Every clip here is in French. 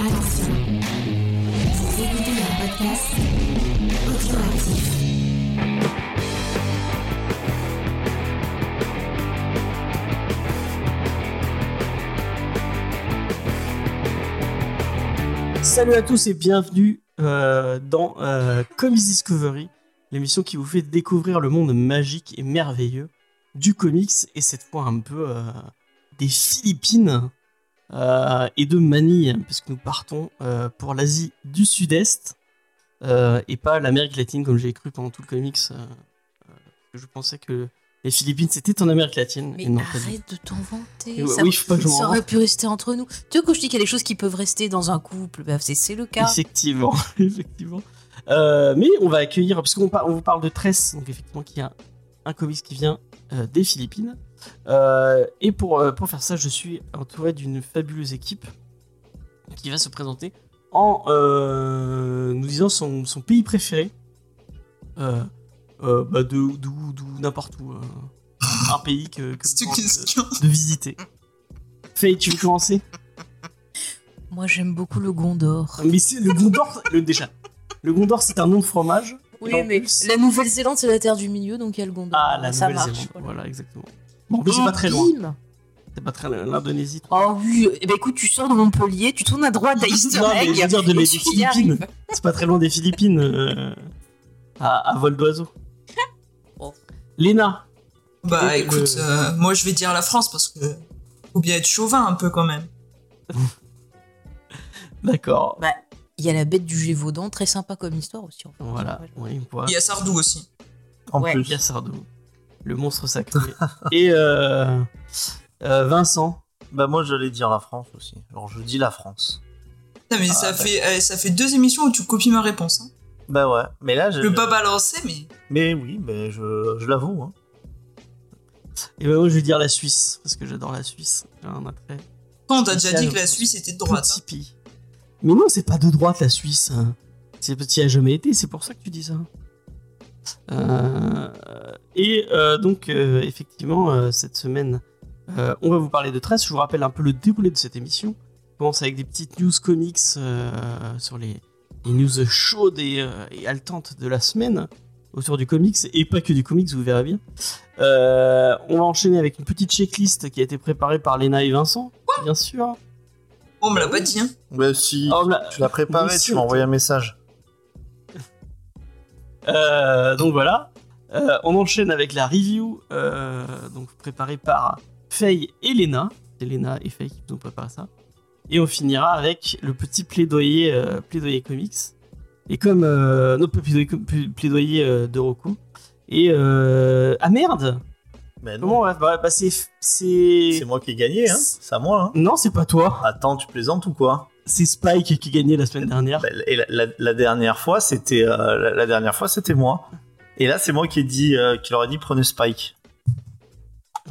Attention, écoutez un podcast. Salut à tous et bienvenue euh, dans euh, Comics Discovery, l'émission qui vous fait découvrir le monde magique et merveilleux du comics et cette fois un peu euh, des Philippines euh, et de Manille, puisque nous partons euh, pour l'Asie du Sud-Est euh, et pas l'Amérique latine comme j'ai cru pendant tout le comics. je pensais que les Philippines c'était en Amérique latine. Mais et non, pas arrête de t'en vanter. Ça, oui, pas que ça aurait pu rester entre nous. Tu vois, quand je dis qu'il y a des choses qui peuvent rester dans un couple, bah, c'est le cas. Effectivement, effectivement. Mais on va accueillir, parce qu'on on vous parle de Tress, donc effectivement, qui a un comics qui vient des Philippines. Euh, et pour, euh, pour faire ça, je suis entouré d'une fabuleuse équipe qui va se présenter en euh, nous disant son, son pays préféré. Euh, euh, bah de, d'où, d'où, n'importe où. euh, un pays que, que de, de visiter. Faye, tu veux commencer? Moi, j'aime beaucoup le Gondor. Mais c'est le Gondor, le, déjà. Le Gondor, c'est un nom de fromage. Oui, mais plus- la Nouvelle-Zélande, c'est la terre du milieu, donc il y a le Gondor. Ah, la ça Nouvelle-Zélande. marche. Voilà. exactement. Bon, en plus, c'est pas très loin. C'est pas très loin. L'Indonésie. Oh oui, eh ben écoute, tu sors de Montpellier, tu tournes à droite à Easter Non, mais je veux dire de et les tu y Philippines. arrives. C'est pas très loin des Philippines. euh, à, à vol d'oiseau. Oh. Léna. Bah Et écoute, le- euh, moi je vais dire la France parce que faut bien être chauvin un peu quand même. D'accord. Bah, il y a la bête du Gévaudan, très sympa comme histoire aussi. en fait. Voilà. Oui. Il y a Sardou aussi. En Ouais. plus. Il y a Sardou. Le monstre sacré. Et euh, euh, Vincent. Bah moi j'allais dire la France aussi. Alors je dis la France. Mais Ah, ça, bah. fait, euh, ça fait deux émissions où tu copies ma réponse. Hein. Bah ouais. Mais là je. Je peux pas balancer, mais. Mais oui, mais je, je l'avoue. Hein. Et ben moi, je vais dire la Suisse. Parce que j'adore la Suisse. J'ai un attrait. Déjà dit que la Suisse était de droite. Pays. Mais non, c'est pas de droite la Suisse. hein. C'est petit a jamais été, c'est pour ça que tu dis ça. Euh, et euh, donc, euh, effectivement, euh, cette semaine, euh, on va vous parler de 13. Je vous rappelle un peu le déroulé de cette émission. On commence avec des petites news comics euh, sur les, les news chaudes et, euh, et haletantes de la semaine autour du comics, et pas que du comics, vous verrez bien. Euh, on va enchaîner avec une petite checklist qui a été préparée par Léna et Vincent, bien sûr. On me l'a pas dit, hein. Bah si. Oh, Tu l'as préparé, Oui, tu m'as envoyé un message. Euh, donc voilà. Euh, on enchaîne avec la review euh, donc préparée par Faye et Lena. C'est Lena et Faye qui nous ont préparé ça. Et on finira avec le petit plaidoyer, euh, plaidoyer comics. Et comme pas plaidoyer, pla- plaidoyer de Roku. Et ah merde. Mais non. Comment va bah, bah, c'est c'est moi qui ai gagné, hein. C'est à moi, hein. non c'est pas toi. Attends, tu plaisantes ou quoi? C'est Spike qui gagnait la semaine dernière. Bah, Et la, la- la dernière fois, c'était euh, la, la dernière fois, c'était moi. Et là, c'est moi qui ai dit, euh, qui leur ai dit prenez Spike.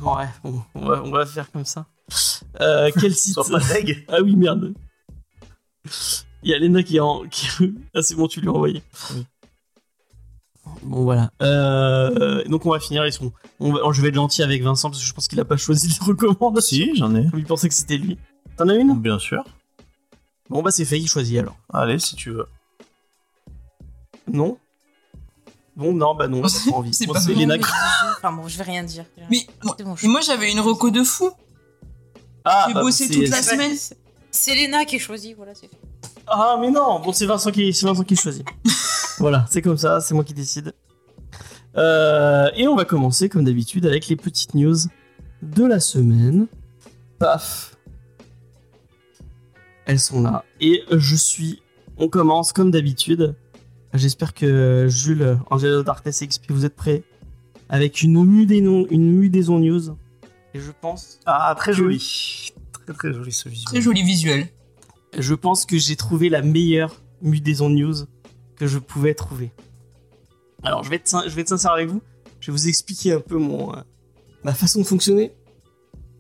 Ouais, on va, on va faire comme ça. Euh, quel site Sois pas deg. Ah oui, merde. Il y a Lena qui est en. Qui... Ah, c'est bon, tu lui as envoyé. Oui. Bon, voilà. Euh, donc, on va finir. Ils sont... on va... Je vais être gentil avec Vincent parce que je pense qu'il a pas choisi les recommandations. Si, j'en ai. Comme il pensait que c'était lui. T'en as une? Bien sûr. Bon, bah, c'est fait, il choisit alors. Allez, si tu veux. Non? Bon, non, bah non, j'ai pas envie. C'est pas bon, mais je- Enfin bon, je vais rien dire. Mais moi, C'est bon, je- et moi j'avais une reco de fou. Ah, J'ai bah, bossé c'est- toute la semaine. C'est Léna qui est choisie, voilà, c'est fait. Ah, mais non Bon, c'est Vincent qui, c'est Vincent qui choisit. voilà, c'est comme ça, c'est moi qui décide. Euh, et on va commencer, comme d'habitude, avec les petites news de la semaine. Paf Elles sont là. Et je suis... On commence, comme d'habitude. J'espère que Jules, Angelo Darkness et XP, vous êtes prêts Avec une mudaison, une mudaison news. Et je pense... Ah, très joli. Très très joli ce visuel. Très joli visuel. je pense que j'ai trouvé la meilleure mudaison news que je pouvais trouver. Alors, je vais être, je vais être sincère avec vous. Je vais vous expliquer un peu mon, euh, ma façon de fonctionner.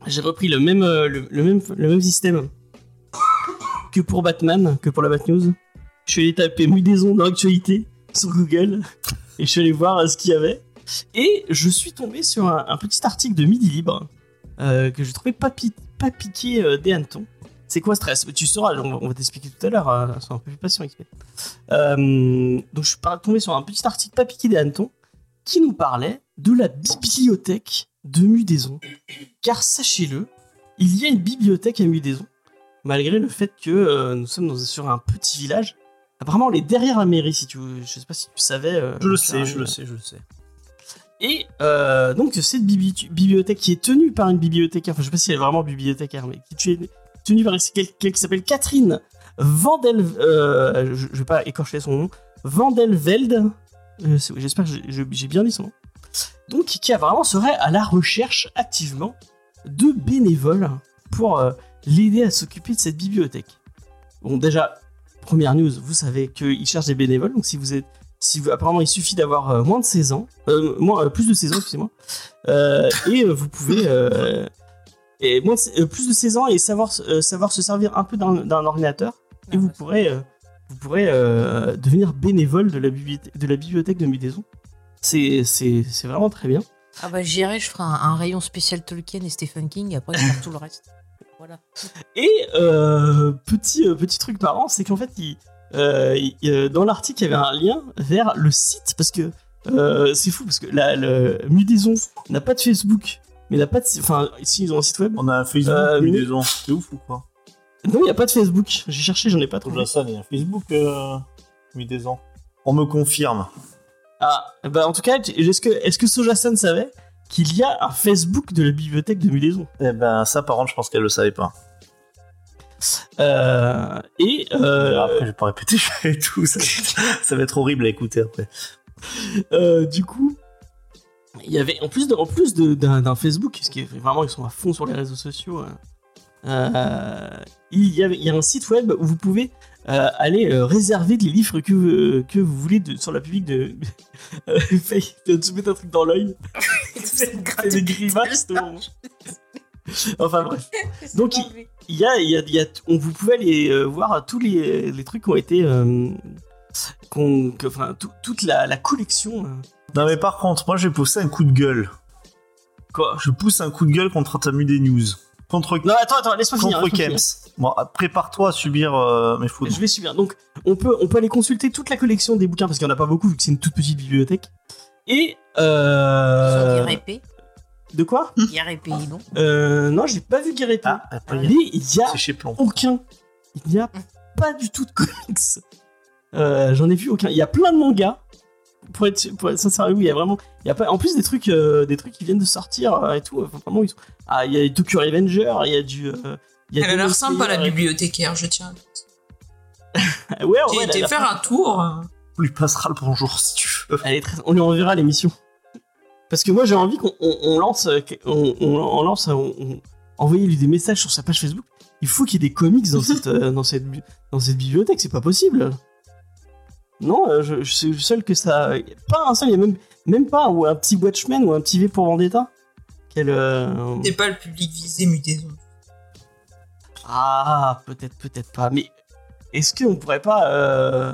J'ai repris le même, euh, le, le même, le même système que pour Batman, que pour la Bat News. Je suis allé taper mudaison dans l'actualité sur Google et je suis allé voir euh, ce qu'il y avait. Et je suis tombé sur un, petit article de Midi Libre euh, que j'ai trouvé pas, pas piqué euh, des hannetons. C'est quoi stress? Tu sauras, on va, t'expliquer tout à l'heure. Euh, un peu plus patient, donc je suis tombé sur un petit article pas piqué des hannetons qui nous parlait de la bibliothèque de Mudaison. Car sachez-le, il y a une bibliothèque à Mudaison, malgré le fait que nous sommes sur un petit village. Apparemment, on est derrière la mairie, si tu veux. Je sais pas si tu savais. euh, Je le sais, je le sais, je le sais. Et euh, donc cette bibli- bibliothèque qui est tenue par une bibliothécaire, enfin je sais pas si elle est vraiment bibliothécaire, mais qui est tenue par quelqu'un qui s'appelle Catherine Vandel, euh, je, je vais pas écorcher son nom, Vandelveld, euh, j'espère que j'ai- bien dit son nom, donc qui apparemment serait à la recherche activement de bénévoles pour l'aider à s'occuper de cette bibliothèque. Bon déjà, première news, vous savez qu'il cherche des bénévoles, donc si vous êtes si vous- apparemment, il suffit d'avoir euh, moins de 16 ans, euh, moins, euh, plus de 16 ans, excusez-moi, euh, et vous pouvez et moins de- plus de 16 ans et savoir savoir se servir un peu d'un ordinateur, et vous pourrez vous pourrez devenir bénévole de la bibliothèque de la bibliothèque de Mudaison. C'est vraiment très bien. Ah bah j'irai, je ferai un, un rayon spécial Tolkien et Stephen King, et après je ferai tout le reste. Voilà. Et euh, petit, euh, petit truc marrant, c'est qu'en fait, il, euh, il- dans l'article, il y avait un lien vers le site, parce que euh, c'est fou, parce que la, le Mudaison n'a pas de Facebook, mais n'a pas de Enfin, ici, ils ont un site web. On a un Facebook, Euh, ans. C'est ouf ou quoi? Non, il n'y a pas de Facebook. J'ai cherché, j'en ai pas trouvé. Ça, il y a un Facebook, euh, ans. On me confirme. Ah, bah en tout cas, est-ce que, est-ce que Sojasan savait? Qu'il y a un Facebook de la bibliothèque de Mudaison Eh ben, ça, par contre, je pense qu'elle le savait pas. euh, Et euh, Après, je vais pas répéter, je fais tout. Ça, ça va être horrible à écouter après. Euh, du coup, il y avait en plus de, en plus d'un Facebook, ce qui est vraiment ils sont à fond sur les réseaux sociaux. hein, euh, il y avait il y a un site web où vous pouvez euh, aller euh, réserver des livres que vous- que vous voulez de, sur la public de. Euh, Faye, tu te mets un truc dans l'œil. C'est des grimaces. Enfin bref. Donc, il- y a, il y a, il y a- on, vous pouvez aller euh, voir tous les, les trucs qui ont été. euh, que- enfin, tout- toute la, la collection. euh. Non, mais par contre, moi, j'ai poussé un coup de gueule. Quoi? Je pousse un coup de gueule contre Tamu des News. Contre, Non, attends, attends, laisse-moi finir. contre laisse-moi Kems. Bon, prépare-toi à subir euh, mes fautes. Je vais subir. Donc, on peut, on peut aller consulter toute la collection des bouquins parce qu'il n'y en a pas beaucoup vu que c'est une toute petite bibliothèque. Et. Euh, de quoi non euh, Non, j'ai pas vu Guérépé. Ah, après, Mais il y a chez aucun. Il n'y a pas du tout de comics. Euh, J'en ai vu aucun. Il y a plein de mangas. Pour être, pour être sincère avec vous, il y a vraiment. Il y a pas, en plus des trucs, euh, des trucs qui viennent de sortir euh, et tout. Enfin, vraiment, ils sont- ah, il y a Tokyo Revenger, il y a du. euh, il y a Elle a l'air sympa, la bibliothécaire, je tiens. et- Ouais, ouais, J'ai été faire un tour. euh, On lui passera le bonjour si tu veux. Elle est très- On lui enverra l'émission. Parce que moi j'ai envie qu'on on- on lance, euh, on, on- on lance, on, on- envoyer lui des messages sur sa page Facebook. Il faut qu'il y ait des comics dans cette, euh, dans cette, dans cette bibliothèque, c'est pas possible. Non, euh, je, je suis le seul que ça. Pas un seul, il y a même, même pas ou un petit Watchmen ou un petit V pour Vendetta. Quel. euh, C'est pas le public visé, mutaison. Ah, peut-être, peut-être pas. Mais est-ce qu'on pourrait pas. euh,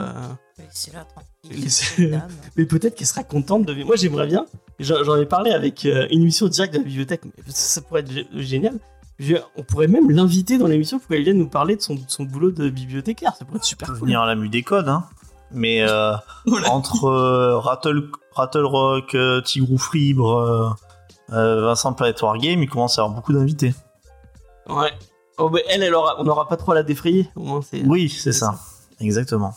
Laissez-la tranquille. Laissez-. Mais peut-être qu'elle sera contente de. Moi, j'aimerais bien. J'en ai parlé avec euh, une émission directe de la bibliothèque. mais Ça, ça pourrait être gé- génial. Je- on pourrait même l'inviter dans l'émission pour qu'elle vienne nous parler de son, son boulot de bibliothécaire. Ça pourrait être super cool. venir à la mu des codes, hein. Mais euh, entre euh, Rattle, Rattle Rock, euh, Tigrou Fribre, Vincent Planète Wargame, il commence à y avoir beaucoup d'invités. Ouais. Oh, mais elle, elle aura, on n'aura pas trop à la défrayer. Au moins. Oui, c'est ça. Exactement.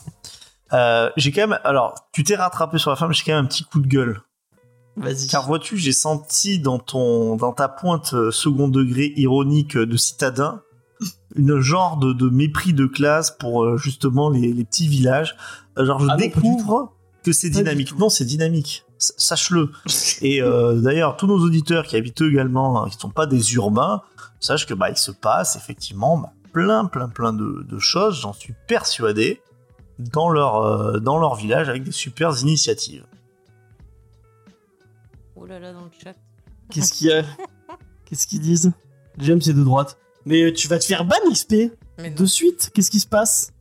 J'ai quand même, alors, tu t'es rattrapé sur la femme, j'ai quand même un petit coup de gueule. Vas-y. Car vois-tu, j'ai senti dans ton, dans ta pointe second degré ironique de citadin, une genre de, de mépris de classe pour euh, justement les, les petits villages. Genre, je Ah non, découvre que c'est dynamique. Non, c'est dynamique. Sache-le. Et euh, d'ailleurs, tous nos auditeurs qui habitent eux également, hein, qui ne sont pas des urbains, sachent que bah il se passe effectivement bah, plein, plein, plein de, de choses. J'en suis persuadé dans leur euh, dans leur village avec des super initiatives. Oh là là, dans le chat. Qu'est-ce qu'il y a? Qu'est-ce qu'ils disent? James est de droite. Mais euh, tu vas te faire ban XP de suite? Qu'est-ce qui se passe?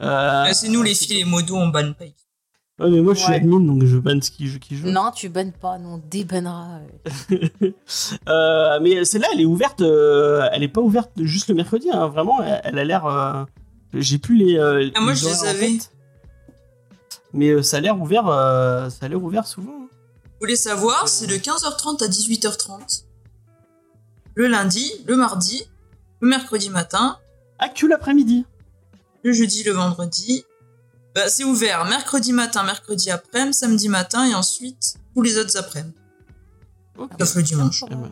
Euh, Ah, c'est nous les filles, les modos, on banne pas. Ouais, mais moi je suis Ouais. admin donc je banne ce qui, qui joue. Non, tu bannes pas, non, on débannera. Euh, mais celle-là, elle est ouverte. euh, elle est pas ouverte juste le mercredi. hein, Vraiment, elle, elle a l'air. euh, J'ai plus les. euh, Ah, moi, les je les avais. tête. Mais euh, ça a l'air ouvert. euh, ça a l'air ouvert souvent. hein. Vous voulez savoir, c'est de 15h30 à 18h30. Le lundi, le mardi, le mercredi matin, Ah, que l'après-midi. Le jeudi, le vendredi. Bah, c'est ouvert mercredi matin, mercredi après, samedi matin et ensuite tous les autres après-midi. Sauf le dimanche. Eh ben,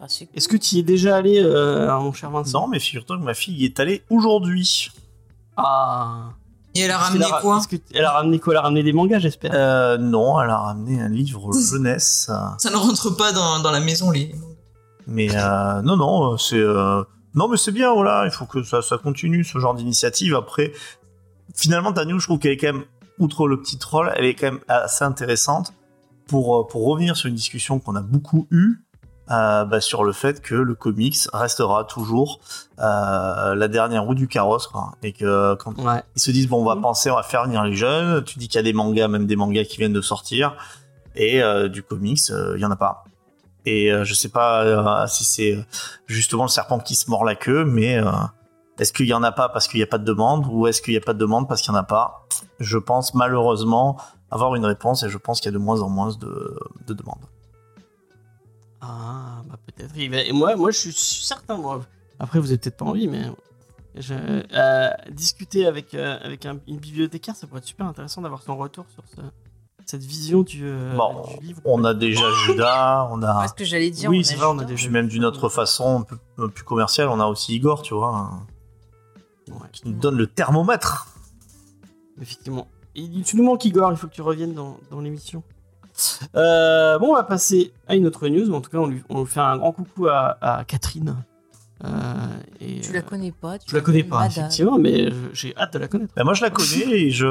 Ah. Est-ce que tu y es déjà allé, euh, mon cher Vincent? Non, mais figure-toi que ma fille y est allée aujourd'hui. Ah. Et elle a ramené a- quoi? que Elle a ramené quoi? Elle a ramené des mangas, j'espère. Euh, non, elle a ramené un livre jeunesse. Ça ne rentre pas dans, dans la maison, les. Mais euh, non, non, c'est euh, non, mais c'est bien, voilà. Il faut que ça, ça continue ce genre d'initiative. Après, finalement, ta news, je trouve qu'elle est quand même, outre le petit troll, elle est quand même assez intéressante pour euh, pour revenir sur une discussion qu'on a beaucoup eue. euh, bah, sur le fait que le comics restera toujours euh, la dernière roue du carrosse quoi. et que quand Ouais. ils se disent bon on va Mhm. penser on va faire venir les jeunes tu dis qu'il y a des mangas même des mangas qui viennent de sortir et euh, du comics il y en a pas et euh, je sais pas euh, si c'est euh, justement le serpent qui se mord la queue mais euh, est-ce qu'il y en a pas parce qu'il n'y a pas de demande ou est-ce qu'il n'y a pas de demande parce qu'il n'y en a pas? Je pense malheureusement avoir une réponse et je pense qu'il y a de moins en moins de, de demandes Ah, bah peut-être. Et moi, moi, je suis certain. Moi. Après, vous avez peut-être pas envie, mais discuter avec, avec un- une bibliothécaire, ça pourrait être super intéressant d'avoir son retour sur ce- cette vision du, euh, Bon, du livre. on a déjà Judas on a Ouais, ce que j'allais dire. oui, on c'est a vrai, on a déjà. puis même d'une autre façon un peu, un peu plus commerciale on a aussi Igor tu vois Ouais, qui nous donne le thermomètre effectivement. Et tu nous manques, Igor, il faut que tu reviennes dans, dans l'émission. Euh, bon, on va passer à une autre news. mais En tout cas, on lui, on fait un grand coucou à, à Catherine. Euh, et, Tu la euh, connais pas. tu je la connais pas, madame. effectivement, mais j'ai hâte de la connaître. Ben, moi, je la connais et je,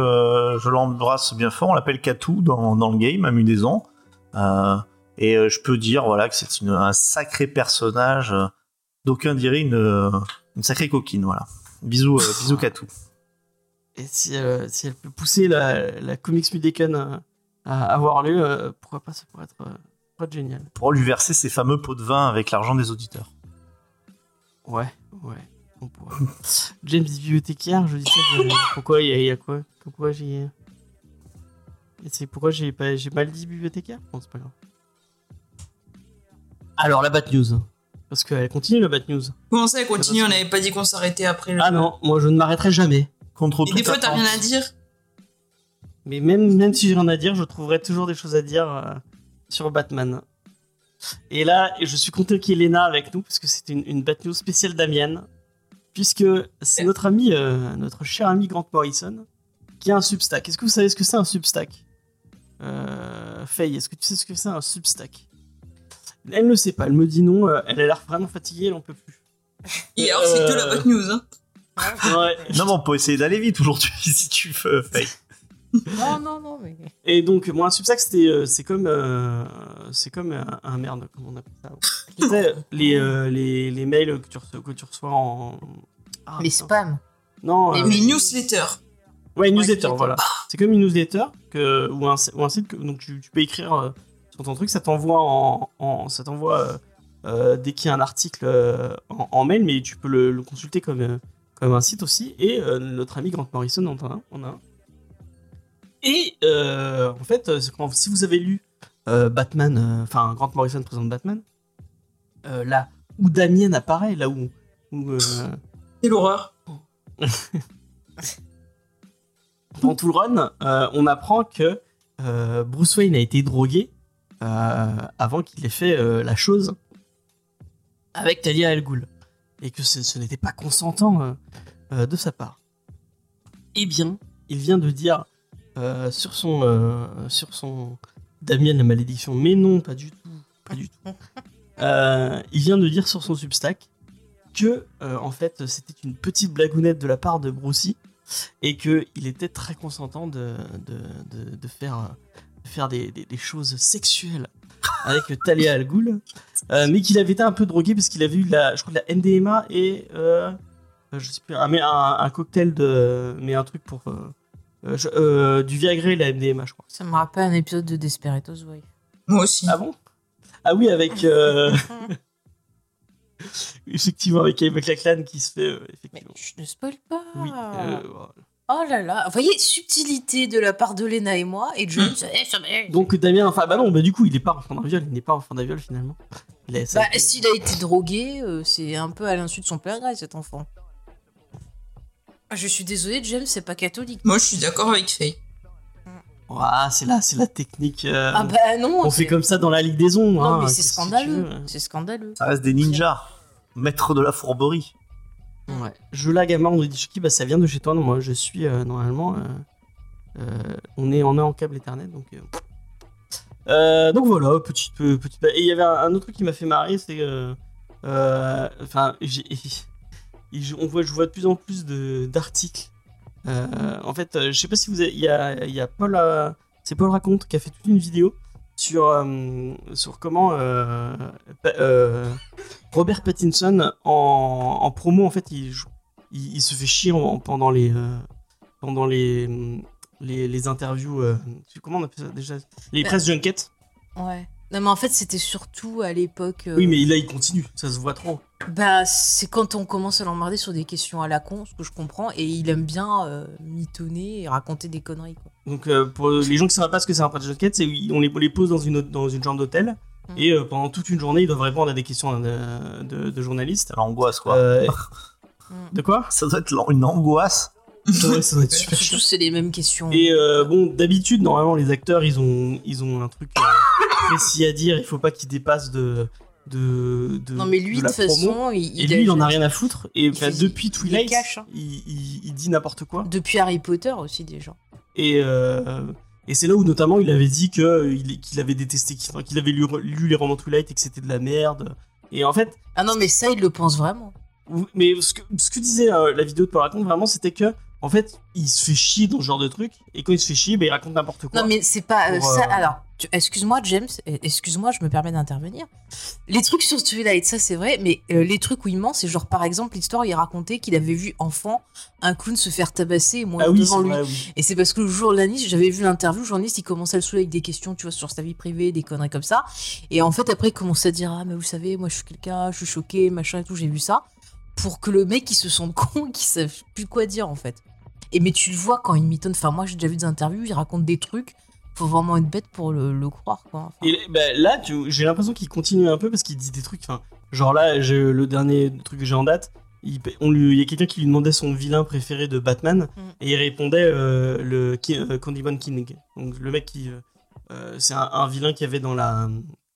je l'embrasse bien fort. On l'appelle Katou dans, dans le game, à Mudaison. Euh, et je peux dire voilà, que c'est un sacré personnage. D'aucuns diraient une, une sacrée coquine. Voilà. Bisous, euh, bisous Katou. Et si, euh, si elle peut pousser la, la Comics Mudécan à, à avoir lieu, euh, pourquoi pas, ça pourrait être, euh, pourrait être génial. Pour lui verser ses fameux pots de vin avec l'argent des auditeurs. Ouais, ouais, on pourrait. James bibliothécaire, je dis ça, je- pourquoi il y, a- il y a quoi? Pourquoi j'ai... Et c'est pourquoi j'ai pas, j'ai mal dit bibliothécaire? Bon, c'est pas grave. Alors, la Bat News. Parce qu'elle continue, la Bat News. Comment ça, elle continue? On n'avait pas dit qu'on s'arrêtait après le. Ah non, moi je ne m'arrêterai jamais. Contre Et des fois, t'as rien à dire? Mais même, même si j'ai rien à dire, je trouverai toujours des choses à dire euh, sur Batman. Et là, je suis content qu'il y ait Léna avec nous, parce que c'était une, une Bat News spéciale Damienne. Puisque c'est notre ami, euh, notre cher ami Grant Morrison, qui a un Substack. Est-ce que vous savez ce que c'est un Substack? Euh, Faye, est-ce que tu sais ce que c'est un Substack? Elle ne sait pas, elle me dit non, euh, elle a l'air vraiment fatiguée, elle en peut plus. Et alors, c'est que la Euh, bad news. Hein. Ouais. Non, mais on peut essayer d'aller vite aujourd'hui si tu veux. Faye. Non, non, non, mais. Et donc, moi, un Substack, c'était, euh, c'est comme, euh, c'est comme un, un merde, comme on appelle ça. Tu sais, les, euh, les, les mails que tu reçois, que tu reçois en. Ah, Les spams. Non, les euh, Les newsletters. ouais, une newsletter, voilà. C'est comme une newsletter que, ou, un, ou un site que donc tu, tu peux écrire euh, sur ton truc, ça t'envoie en, en- ça t'envoie euh, euh, dès qu'il y a un article euh, en, en mail, mais tu peux le, le consulter comme, euh, comme un site aussi. Et euh, notre ami Grant Morrison en a un. En a un. Et euh, en fait, euh, c'est quand- si vous avez lu euh, Batman, enfin Grant Morrison présente Batman, là où Damien apparaît, là où, où euh, Quelle horreur. dans tout le run, on apprend que Bruce Wayne a été drogué avant qu'il ait fait la chose avec Talia Al Ghul et que ce, ce n'était pas consentant euh, euh, de sa part. Eh bien, il vient de dire euh, sur son euh, sur son Damien la malédiction, mais non, pas du tout, pas du tout. Euh, il vient de dire sur son Substack que en fait c'était une petite blagounette de la part de Brucey et que il était très consentant de, de, de, de faire, de faire des, des- des choses sexuelles avec Talia Al Ghul, mais qu'il avait été un peu drogué parce qu'il avait eu la, je crois, de la MDMA et je sais plus, un, un cocktail de, mais un truc pour, euh, euh, du Viagra et la MDMA, je crois. Ça me rappelle un épisode de Desperados Wife. Moi aussi. Ah bon? Ah oui, avec. euh, effectivement, avec Amy McLachlan qui se fait. euh, Mais effectivement. je ne spoil pas. Oui. euh, voilà. Oh là là. Vous voyez, subtilité de la part de Lena et moi. Et John, eh, ça va. Donc Damien, enfin, bah non, bah du coup, il est pas enfant d'un viol, il n'est pas enfant d'un viol finalement. Il a- ça a Bah, été- s'il a été drogué, euh, c'est un peu à l'insu de son père gré, cet enfant. Ah, Je suis désolée, James, c'est pas catholique. Moi, je suis d'accord avec Faye. Ah, c'est là, c'est la technique. euh, Ah bah non. on c'est- fait comme ça dans la Ligue des Ombres. Non, hein, mais c'est qu'est-ce que tu scandaleux. veux. C'est scandaleux. Ça reste des ninjas, maîtres de la fourberie. Ouais. Je la gamin, on nous dit qui bah ça vient de chez toi. Non, moi je suis euh, normalement. euh, euh, on est est en câble Ethernet donc. euh, euh, donc voilà, petite euh, petite. Et il y avait un, un autre truc qui m'a fait marrer, c'est euh, euh, enfin j'ai- on voit je vois de plus en plus d'articles. Euh, en fait, euh, je sais pas si vous avez, il y a il y a Paul euh, c'est Paul raconte qui a fait toute une vidéo sur euh, sur comment Robert Pattinson en, en promo en fait il, il, il se fait chier en- pendant les pendant les, les les interviews comment on appelle ça déjà? Les Bah, press junkets Ouais. Non, mais en fait, c'était surtout à l'époque. euh, oui mais là il continue ça se voit trop Bah, c'est quand on commence à l'emmerder sur des questions à la con, ce que je comprends, et il aime bien euh, mitonner et raconter des conneries, quoi. donc euh, pour les gens qui savent pas ce que c'est un press junket c'est on les, on les pose dans une autre- dans une chambre d'hôtel Mm. et euh, pendant toute une journée ils doivent répondre à des questions de, de journalistes l'angoisse, quoi. Euh, Mm. de quoi? Ça doit être l'an- une angoisse. Ouais, ça doit être super Surtout, chiant. c'est les mêmes questions. Et euh, bon, d'habitude, normalement, les acteurs, ils ont, ils ont un truc euh, précis à dire. Il faut pas qu'ils dépassent de, de, de. non, mais lui, de de la toute promo. façon, il, Et lui, il en a rien à foutre. Et enfin, fait- depuis il Twilight, cache, hein. il, il- il dit n'importe quoi. Depuis Harry Potter aussi, déjà. Et, euh, et c'est là où, notamment, il avait dit que, il- qu'il avait détesté, qu'il avait lu, lu les romans Twilight et que c'était de la merde. Et en fait, Ah non, mais ça, il le pense vraiment. Mais ce que, ce que disait euh, la vidéo de Paul raconte vraiment, c'était que en fait, il se fait chier dans ce genre de truc, et quand il se fait chier, ben, il raconte n'importe quoi. Non, mais c'est pas euh, Pour, ça. euh, Alors, tu- excuse-moi, James, euh, excuse-moi, je me permets d'intervenir. Les trucs sur Twilight, ça c'est vrai, mais euh, les trucs où il ment, c'est genre par exemple l'histoire où il racontait qu'il avait vu enfant un clown se faire tabasser et mourir ah oui, devant c'est lui. vrai, oui. Et c'est parce que le journaliste, j'avais vu l'interview, le journaliste, il commençait à le saouler avec des questions, tu vois, sur sa vie privée, des conneries comme ça. Et en fait, après, il commençait à dire, ah, mais vous savez, moi, je suis quelqu'un, je suis choqué, machin et tout, j'ai vu ça. Pour que le mec, il se sente con, qu'il sache plus quoi dire, en fait. Et mais tu le vois quand il mitonne. Enfin, moi, j'ai déjà vu des interviews, il raconte des trucs. Faut vraiment être bête pour le, le croire, quoi. Enfin, Et ben, là, j'ai l'impression qu'il continue un peu parce qu'il dit des trucs. Enfin, genre là, le dernier truc que j'ai en date. Il, on lui, il y a quelqu'un qui lui demandait son vilain préféré de Batman Mm. et il répondait euh, le euh, Candyman King. Donc le mec qui, euh, euh, c'est un, un vilain qu'il y avait dans la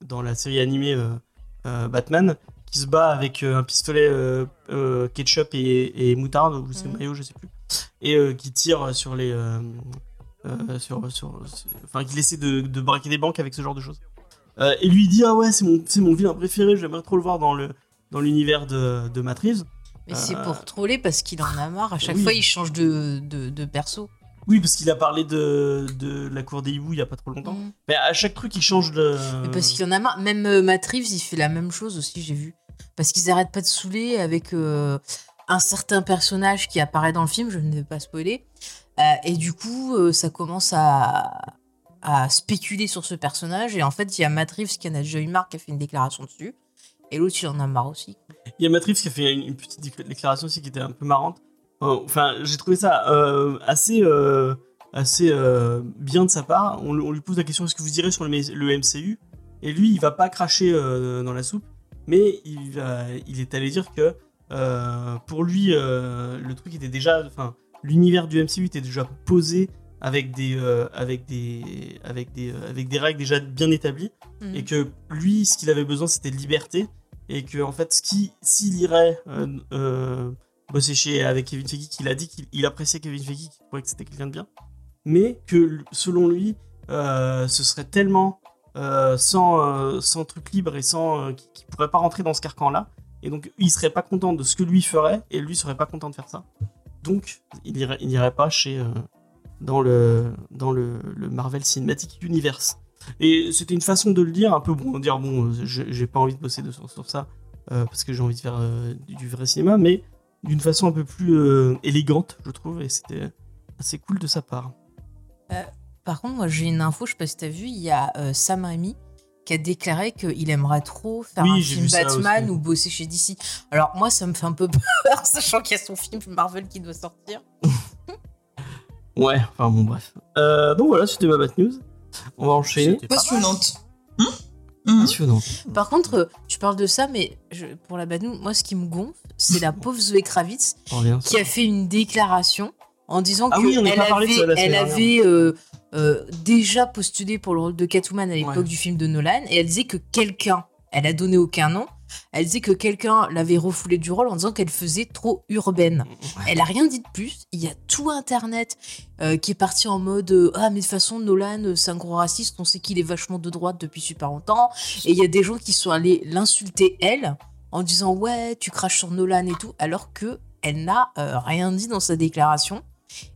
dans la série animée Batman qui se bat avec un pistolet ketchup et, et moutarde ou c'est Mm. mayo, je sais plus, et euh, qui tire sur les euh, euh, sur, enfin qu'il essaie de, de braquer des banques avec ce genre de choses. Et lui il dit ah ouais c'est mon mon vilain préféré, j'aimerais trop le voir dans le dans l'univers de, de Matrix. Mais c'est pour troller parce qu'il en a marre. À chaque oui. fois, il change de, de, de perso. Oui parce qu'il a parlé de, de la cour des hiboux il y a pas trop longtemps. Mm. Mais à chaque truc il change de. Mais parce qu'il en a marre. Même euh, Matt Reeves, il fait la même chose aussi, j'ai vu. Parce qu'ils arrêtent pas de saouler avec euh, un certain personnage qui apparaît dans le film, je ne vais pas spoiler. Euh, et du coup, euh, ça commence à, spéculer sur ce personnage. Et en fait, il y a Matt Reeves qui en a déjà eu marre, qui a fait une déclaration dessus. Et l'autre, il en a marre aussi. Il y a Matrix qui a fait une, petite décla- déclaration aussi qui était un peu marrante. Enfin, j'ai trouvé ça euh, assez, assez bien de sa part. On, lui pose la question est-ce que vous irez sur le, MCU Et lui, il va pas cracher dans la soupe, mais il, est allé dire que pour lui, euh, le truc était déjà. Enfin, l'univers du MCU était déjà posé avec des, euh, avec des, avec des, euh, avec des règles déjà bien établies Mm. et que lui, ce qu'il avait besoin, c'était de liberté, et que en fait, ce qui, s'il irait euh, euh, bosser chez avec Kevin Feige, qu'il a dit qu'il il appréciait Kevin Feige, qu'il trouvait que c'était quelqu'un de bien, mais que selon lui, euh, ce serait tellement euh, sans, euh, sans truc libre et sans euh, qu'il qu'il pourrait pas rentrer dans ce carcan-là, et donc il serait pas content de ce que lui ferait, et lui serait pas content de faire ça. Donc, il irait, il irait pas chez euh, dans le dans le, le Marvel Cinematic Universe. Et c'était une façon de le dire, un peu bon, dire bon, euh, j'ai pas envie de bosser de, sur, sur ça euh, parce que j'ai envie de faire euh, du, vrai cinéma, mais d'une façon un peu plus euh, élégante, je trouve, et c'était assez cool de sa part. Par contre, moi, j'ai une info, je sais pas si t'as vu, il y a euh, Sam Raimi qui a déclaré qu'il aimerait trop faire Oui, un film Batman ou bosser chez DC. Alors moi, ça me fait un peu peur, sachant qu'il y a son film Marvel qui doit sortir. Ouais, enfin bon, bref. Euh, donc voilà, c'était ma bad news. On va enchaîner. Pas. Passionnante. Hum Hum. Passionnant. Par contre, euh, tu parles de ça, mais je- pour la bad news, moi, ce qui me gonfle, c'est la pauvre Zoé Kravitz qui a fait une déclaration en disant Ah oui, qu'elle pas parlé de ça la avait, elle avait euh, euh, déjà postulé pour le rôle de Catwoman à l'époque Ouais. du film de Nolan et elle disait que quelqu'un, elle a donné aucun nom, elle disait que quelqu'un l'avait refoulée du rôle en disant qu'elle faisait trop urbaine. Elle a rien dit de plus. Il y a tout Internet euh, qui est parti en mode euh, ah mais de toute façon Nolan c'est un gros raciste. On sait qu'il est vachement de droite depuis super longtemps. Et il y a des gens qui sont allés l'insulter elle en disant ouais tu craches sur Nolan et tout alors que elle n'a euh, rien dit dans sa déclaration.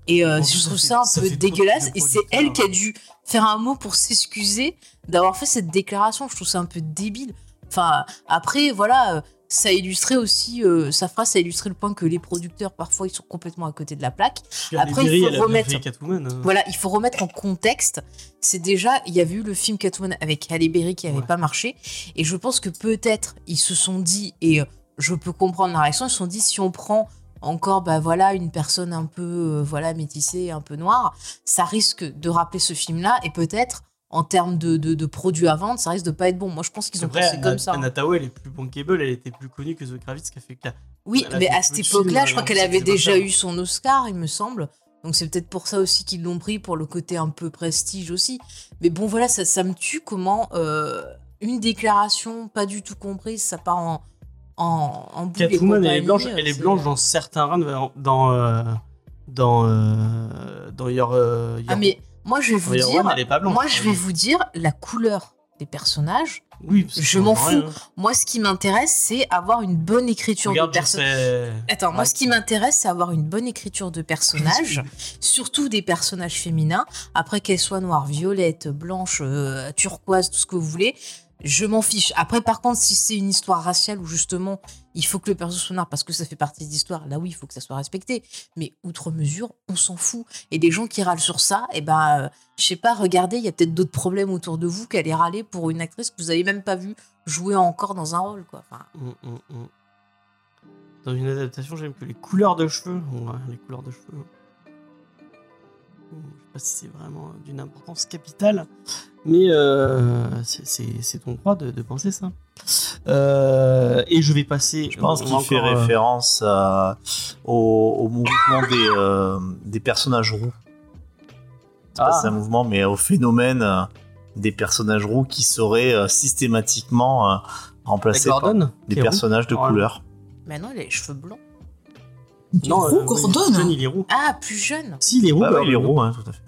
Et euh, je trouve ça un peu dégueulasse. Et c'est elle producteurs. qui a dû faire un mot pour s'excuser d'avoir fait cette déclaration. Je trouve ça un peu débile. Enfin, après, voilà, euh, ça illustrait aussi, euh, sa phrase, ça illustrait le point que les producteurs, parfois, ils sont complètement à côté de la plaque. Après, il faut a remettre- Catwoman. euh. Voilà, il faut remettre en contexte. C'est déjà, il y avait eu le film Catwoman avec Halle Berry qui n'avait Ouais. pas marché. Et je pense que peut-être, ils se sont dit, et euh, je peux comprendre la réaction, ils se sont dit, si on prend encore, bah voilà, une personne un peu, euh, voilà, métissée, un peu noire, ça risque de rappeler ce film-là. Et peut-être, en termes de, de, de produits à vendre, ça risque de pas être bon. Moi, je pense qu'ils ont Après, pensé Anna- comme ça. Anna Thaoué, elle est plus bankable, elle était plus connue que Zoe Kravitz qui a fait que la- Oui, mais à cette époque-là, je crois alors, qu'elle avait déjà eu son Oscar, il me semble. Donc c'est peut-être pour ça aussi qu'ils l'ont pris, pour le côté un peu prestige aussi. Mais bon, voilà, ça, ça me tue comment euh, une déclaration pas du tout comprise, ça part en, en, en Catwoman, elle est blanche, elle est blanche dans certains runs, dans dans euh, dans, euh, dans Your, euh, Your- Ah mais moi je vais vous dire, One, elle est pas blanche. moi je vais vous dire la couleur des personnages. Oui, je m'en fous. rien. Moi ce qui m'intéresse c'est avoir une bonne écriture Regarde, de personnages. c'est- Attends, moi, ce qui m'intéresse, c'est avoir une bonne écriture de personnages, surtout des personnages féminins. Après, qu'elles soient noires, violettes, blanches, euh, turquoises, tout ce que vous voulez, je m'en fiche. Après, par contre, si c'est une histoire raciale où justement il faut que le perso soit noir parce que ça fait partie de l'histoire, là oui, il faut que ça soit respecté. Mais outre mesure, on s'en fout. Et des gens qui râlent sur ça, eh ben, je sais pas, regardez, il y a peut-être d'autres problèmes autour de vous qu'aller râler pour une actrice que vous avez même pas vue jouer encore dans un rôle, quoi. Enfin, Mm, mm, mm. Dans une adaptation, j'aime que les couleurs de cheveux. Ouais, les couleurs de cheveux. Je sais pas si c'est vraiment d'une importance capitale, mais euh, c'est- ton droit de, de penser ça. Euh, et je vais passer. Je pense qu'il fait euh, référence à- au, au mouvement des, euh, des personnages roux. C'est pas Ah. c'est un mouvement, mais au phénomène des personnages roux qui seraient euh, systématiquement euh, remplacés par des roux. personnages de Ouais. couleur. maintenant, elle a les cheveux blancs. Non, roux, euh, Gordon. Il est roux. Ah, plus jeune. Si, il est roux. Ouais, il est roux, hein, tout à fait.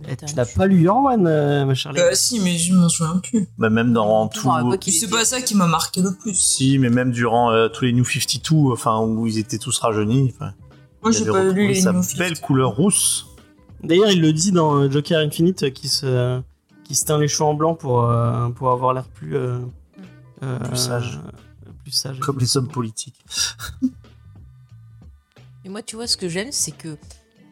Bah, tu n'as pas lu One, euh, ma chère Euh, si, mais je m'en souviens plus. Bah, même dans tout. C'est pas ça qui m'a marqué le plus. Si, mais même durant euh, tous les New 52, enfin, où ils étaient tous rajeunis. Moi, j'ai pas lu les sa New belle 50. couleur rousse. D'ailleurs, il le dit dans euh, Joker Infinite qui se, qui se teint les cheveux en blanc pour, euh, pour avoir l'air plus, Plus sage. plus sage. Comme les hommes politiques. Et moi, tu vois, ce que j'aime, c'est que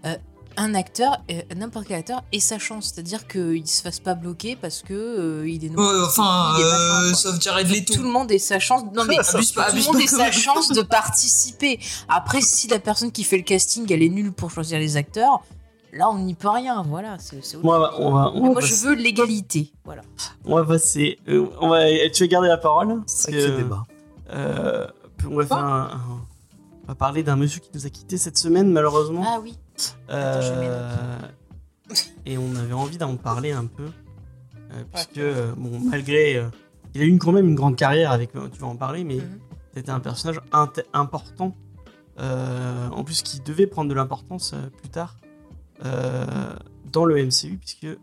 euh, un acteur, euh, n'importe quel acteur, ait sa chance. C'est-à-dire qu'il se fasse pas bloquer parce que euh, il est noir, Ouais, enfin, il est machin, euh, sauf Jared Leto. Tout le monde ait sa chance. Non mais Ça, abuse pas, tout le monde ait sa chance de participer. Après, si la personne qui fait le casting, elle est nulle pour choisir les acteurs, là, on n'y peut rien. Voilà. C'est, Moi, on va, on va je passer- veux l'égalité. Voilà. on va passer. euh, on va, tu vas garder la parole? C'est parce que débat. euh, on va faire un, va parler d'un monsieur qui nous a quitté cette semaine malheureusement. Ah oui. Attends, je mets Euh, et on avait envie d'en parler un peu euh, puisque euh, bon malgré euh, il a eu une- quand même une grande carrière avec tu vas en parler mais Mhm. c'était un personnage important euh, en plus qui devait prendre de l'importance euh, plus tard euh, dans le MCU puisque euh,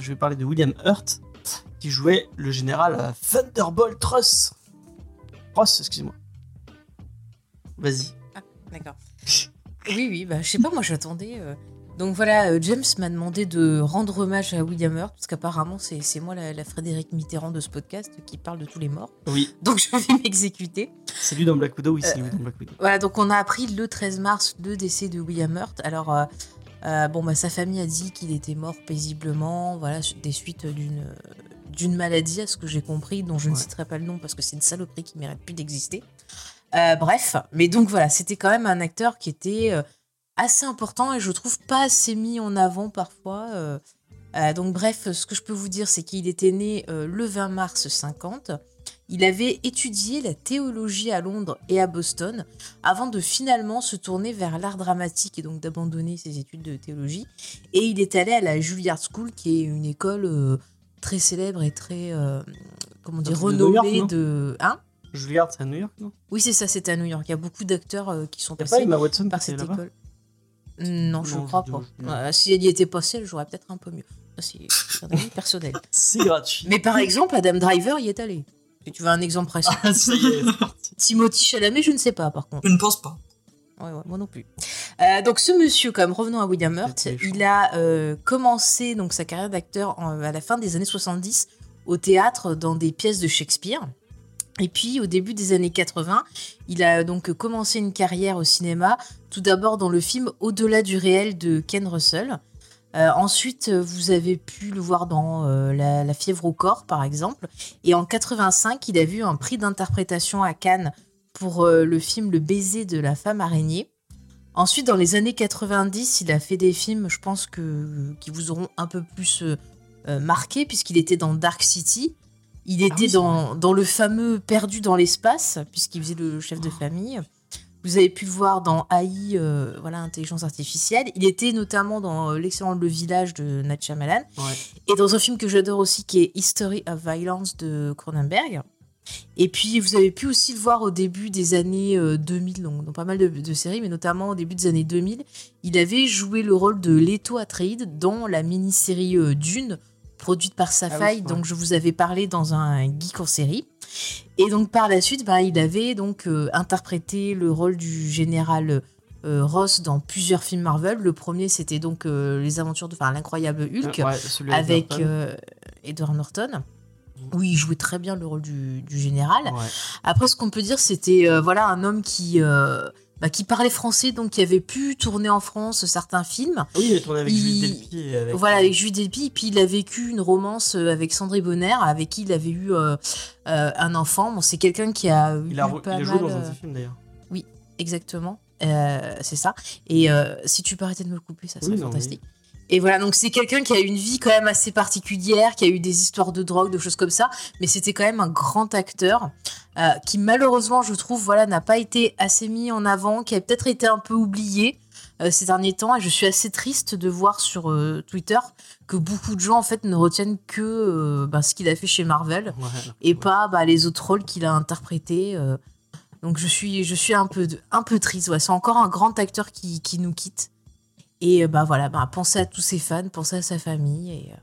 je vais parler de William Hurt qui jouait le général Thunderbolt Ross Ross excuse-moi vas-y D'accord. Oui, oui, bah, je sais pas, moi j'attendais. euh. Donc voilà, euh, James m'a demandé de rendre hommage à William Hurt, parce qu'apparemment c'est c'est moi la, la Frédéric Mitterrand de ce podcast qui parle de tous les morts. oui Donc je vais m'exécuter. c'est lui dans Black Widow oui c'est lui dans Black Widow Voilà, donc on a appris le 13 mars le décès de William Hurt. Alors, euh, Euh, bon, bah, sa famille a dit qu'il était mort paisiblement, voilà, des suites d'une d'une maladie, à ce que j'ai compris, dont je ne Ouais. citerai pas le nom parce que c'est une saloperie qui mérite plus d'exister. Euh, bref, mais donc voilà, c'était quand même un acteur qui était euh, assez important et je trouve pas assez mis en avant parfois. euh. Donc bref, ce que je peux vous dire, c'est qu'il était né euh, le 20 mars 50. Il avait étudié la théologie à Londres et à Boston avant de finalement se tourner vers l'art dramatique et donc d'abandonner ses études de théologie. Et il est allé à la Juilliard School, qui est une école euh, très célèbre et très, comment dire, de York, renommée non? de... Hein? Je regarde, c'est à New York, non? Oui, c'est ça, c'est à New York. Il y a beaucoup d'acteurs euh, qui sont Y'a pas passés Emma Watson par cette école. Non, je Non, crois pas. Euh, si elle y était passée, elle jouerait peut-être un peu mieux. C'est personnel. C'est gratuit. Mais par exemple, Adam Driver y est allé. Si tu veux un exemple précis. Ah, ça y est, c'est parti. Timothy Chalamet, je ne sais pas, par contre. Je ne pense pas. Ouais, ouais, moi non plus. Euh, donc ce monsieur, quand même, revenons à William Hurt, il a euh, commencé donc sa carrière d'acteur en- à la fin des années 70 au théâtre dans des pièces de Shakespeare. Et puis au début des années 80, il a donc commencé une carrière au cinéma, tout d'abord dans le film Au-delà du réel de Ken Russell. Euh, ensuite, vous avez pu le voir dans euh, la, fièvre au corps, par exemple. Et en 85, il a vu un prix d'interprétation à Cannes pour euh, le film Le baiser de la femme araignée. Ensuite, dans les années 90, il a fait des films, je pense, que, qui vous auront un peu plus marqué, puisqu'il était dans Dark City. Il était Ah oui, c'est dans, dans le fameux Perdu dans l'espace, puisqu'il faisait le chef de famille. Vous avez pu le voir dans AI, euh, voilà, intelligence artificielle. Il était notamment dans euh, l'excellent Le Village de Nat Shyamalan. Ouais. Et dans un film que j'adore aussi, qui est History of Violence de Cronenberg. Et puis, vous avez pu aussi le voir au début des années euh, 2000, donc dans pas mal de, de séries, mais notamment au début des années 2000. Il avait joué le rôle de Leto Atreides dans la mini-série euh, Dune, produite par Safai, Ah oui, dont je vous avais parlé dans un geek en série. Et donc, par la suite, ben, il avait donc euh, interprété le rôle du général euh, Ross dans plusieurs films Marvel. Le premier, c'était donc euh, Les aventures de, enfin, l'incroyable Hulk Ouais, celui avec Edward Norton. où il jouait très bien le rôle du, du général. Ouais. Après, ce qu'on peut dire, c'était voilà un homme qui, bah, qui parlait français, donc qui avait pu tourner en France certains films. Oui, il est tourné avec Il- Jules Delpy. Avec, Voilà, avec Jules Delpy. Puis il a vécu une romance euh, avec Sandrine Bonner, avec qui il avait eu euh, euh, un enfant. Bon, c'est quelqu'un qui a eu Il a, pas il a joué mal, dans un de euh, ses films d'ailleurs. Exactement, Euh, c'est ça. Et euh, si tu peux arrêter de me couper, ça serait Oui, non, fantastique. Et voilà, donc c'est quelqu'un qui a une vie quand même assez particulière, qui a eu des histoires de drogue, de choses comme ça, mais c'était quand même un grand acteur euh, qui malheureusement, je trouve, voilà, n'a pas été assez mis en avant, qui a peut-être été un peu oublié euh, ces derniers temps. Et je suis assez triste de voir sur euh, Twitter que beaucoup de gens en fait ne retiennent que ben, ce qu'il a fait chez Marvel Ouais. et pas bah, les autres rôles qu'il a interprétés. Donc je suis, je suis un peu, un peu triste. Ouais. C'est encore un grand acteur qui, qui nous quitte. Et euh, bah voilà, bah, pensez à tous ses fans, pensez à sa famille. Et, euh,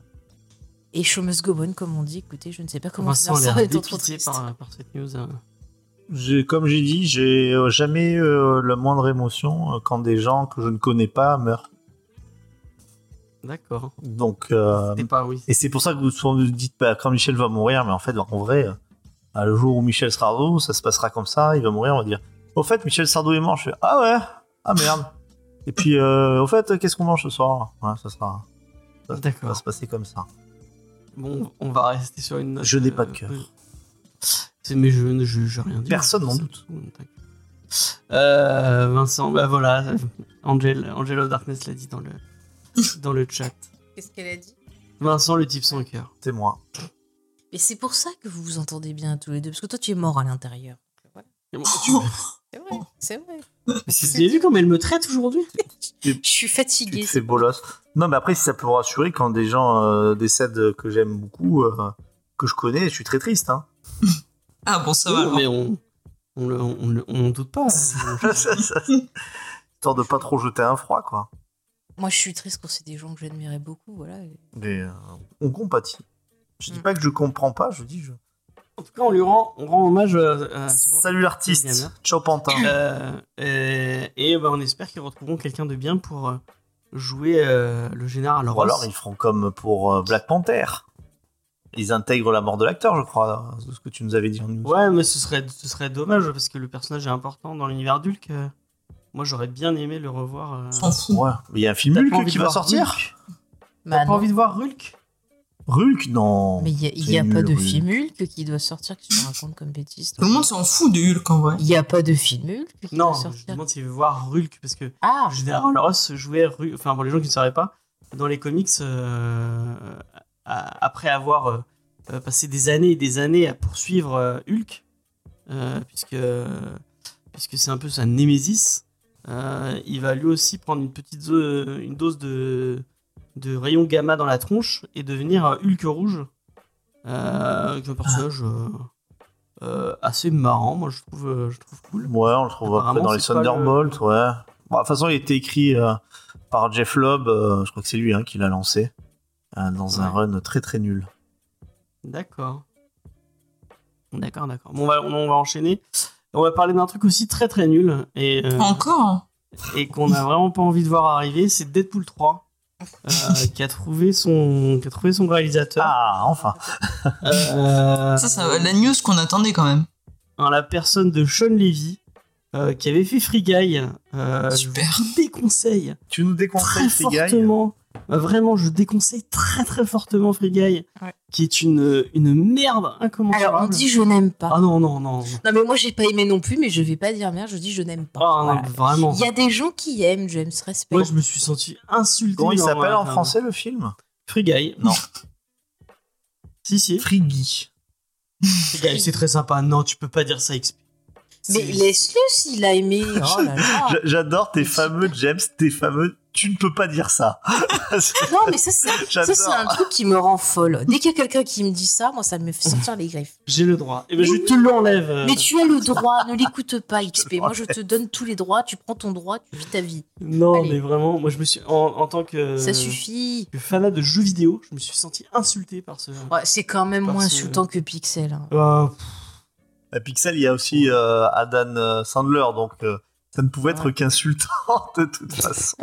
et show must go on, comme on dit. Écoutez, je ne sais pas comment Vincent ça étant trop dépité triste. par, par cette news. hein. Comme j'ai dit, j'ai euh, jamais euh, la moindre émotion euh, quand des gens que je ne connais pas meurent. D'accord. Donc, euh, pas oui. et c'est pour ça que vous souvent vous dites bah, quand Michel va mourir, mais en fait, en vrai, euh, le jour où Michel Sardou, ça se passera comme ça, il va mourir, on va dire. Au fait, Michel Sardou est mort. Je fais ah ouais, ah merde. Et puis, euh, au fait, qu'est-ce qu'on mange ce soir? Ouais, ça sera. Ça, ça D'accord. va se passer comme ça. Bon, on va rester sur une note. Je n'ai pas de euh, cœur. C'est mais je ne juge rien dit. Personne n'en doute. Euh, Vincent, bah voilà, Angel, Angel of Darkness l'a dit dans le dans le chat. Qu'est-ce qu'elle a dit? Vincent, le type sans cœur. C'est moi. Mais c'est pour ça que vous vous entendez bien tous les deux, parce que toi tu es mort à l'intérieur. Voilà. Et tu- C'est vrai, c'est vrai. Vous avez vu comme elle me traite aujourd'hui Je suis te fais bolos. Non, mais après, si ça peut vous rassurer, quand des gens euh, décèdent que j'aime beaucoup, euh, que je connais, je suis très triste. Hein. Ah bon, ça va Oui. Mais on on le- on le- on doute pas. Histoire de pas trop jeter un froid, quoi. Moi je suis triste quand c'est des gens que j'admirais beaucoup. Voilà. Mais euh, on compatit. Je dis Mm. pas que je comprends pas, je dis je. En tout cas, on lui rend on rend hommage euh, à Salut l'artiste. gamer. Ciao Pantin. Euh, et et bah, on espère qu'ils retrouveront quelqu'un de bien pour euh, jouer euh, le général Ou alors ils feront comme pour Black Panther. Ils intègrent la mort de l'acteur, je crois, ce que tu nous avais dit en news. Ouais, mais ce serait, ce serait dommage parce que le personnage est important dans l'univers d'Hulk. Moi, j'aurais bien aimé le revoir. euh, On s'en fout. Ouais. Mais il y a un film T'as pas Hulk envie qui de va voir sortir. Hulk Bah T'as pas envie de voir Hulk Hulk, non. Mais il n'y a, y a pas nul, de Hulk. film Hulk qui doit sortir, qui se raconte comme bêtise. Tout le monde s'en fout de Hulk en vrai. Il n'y a pas de film Hulk qui Non, doit je sortir. demande s'il veut voir Hulk parce que Ah, Général Ross jouait Hulk. Enfin, pour les gens qui ne sauraient pas, dans les comics, euh, à- après avoir euh, euh, passé des années et des années à poursuivre euh, Hulk, euh, puisque puisque c'est un peu sa némésis, euh, il va lui aussi prendre une petite une dose de de rayon gamma dans la tronche et devenir euh, Hulk rouge, euh, avec un personnage euh, euh, assez marrant, moi je trouve euh, je trouve cool. Ouais, on le trouve après dans les le- Thunderbolts, ouais. Bon, de toute façon, il a été écrit euh, par Jeff Lobb, euh, je crois que c'est lui hein, qui l'a lancé, euh, dans un Ouais. run très très nul. D'accord. D'accord, d'accord. Bon, on, va, on va enchaîner. On va parler d'un truc aussi très très nul et, euh, Encore? et qu'on n'a vraiment pas envie de voir arriver, c'est Deadpool 3. Euh, qui a trouvé son qui a trouvé son réalisateur Ah, enfin. Euh, Ça, ça, la news qu'on attendait quand même. en la personne de Sean Levy euh, qui avait fait Free Guy euh, Super. je vous déconseille Tu nous déconseilles, très Free Guy fortement Euh, vraiment je déconseille très très fortement Free Guy Ouais. qui est une une merde incommensurable alors on dit je n'aime pas. ah non non non Non mais moi j'ai pas aimé non plus, mais je vais pas dire merde, je dis je n'aime pas. Ah, non, vraiment Il y a des gens qui aiment James, respect. Moi, je me suis senti insulté. Comment il s'appelle en français le film? Free Guy. Non. Si, si. Friggy. Free Guy, c'est très sympa. Non, tu peux pas dire ça, XP. Mais laisse-le s'il a aimé. Oh J'adore tes fameux James, tes fameux. Tu ne peux pas dire ça. Non mais ça c'est ça, J'adore. c'est un truc qui me rend folle. Dès qu'il y a quelqu'un qui me dit ça, moi ça me fait sortir les griffes. J'ai le droit. Et ben, je te l'enlève. euh. Mais tu as le droit, ne l'écoute pas XP. Moi je te donne tous les droits, tu prends ton droit, tu vis ta vie. Non, Allez. mais vraiment, moi, je me suis. En, en tant que. Ça suffit. que fanat de jeux vidéo, je me suis senti insulté par ce. Ouais, c'est quand même moins insultant que Pixel. hein. Euh, À Pixel, il y a aussi euh, Adam euh, Sandler, donc euh, ça ne pouvait être Ouais. qu'insultant de toute façon.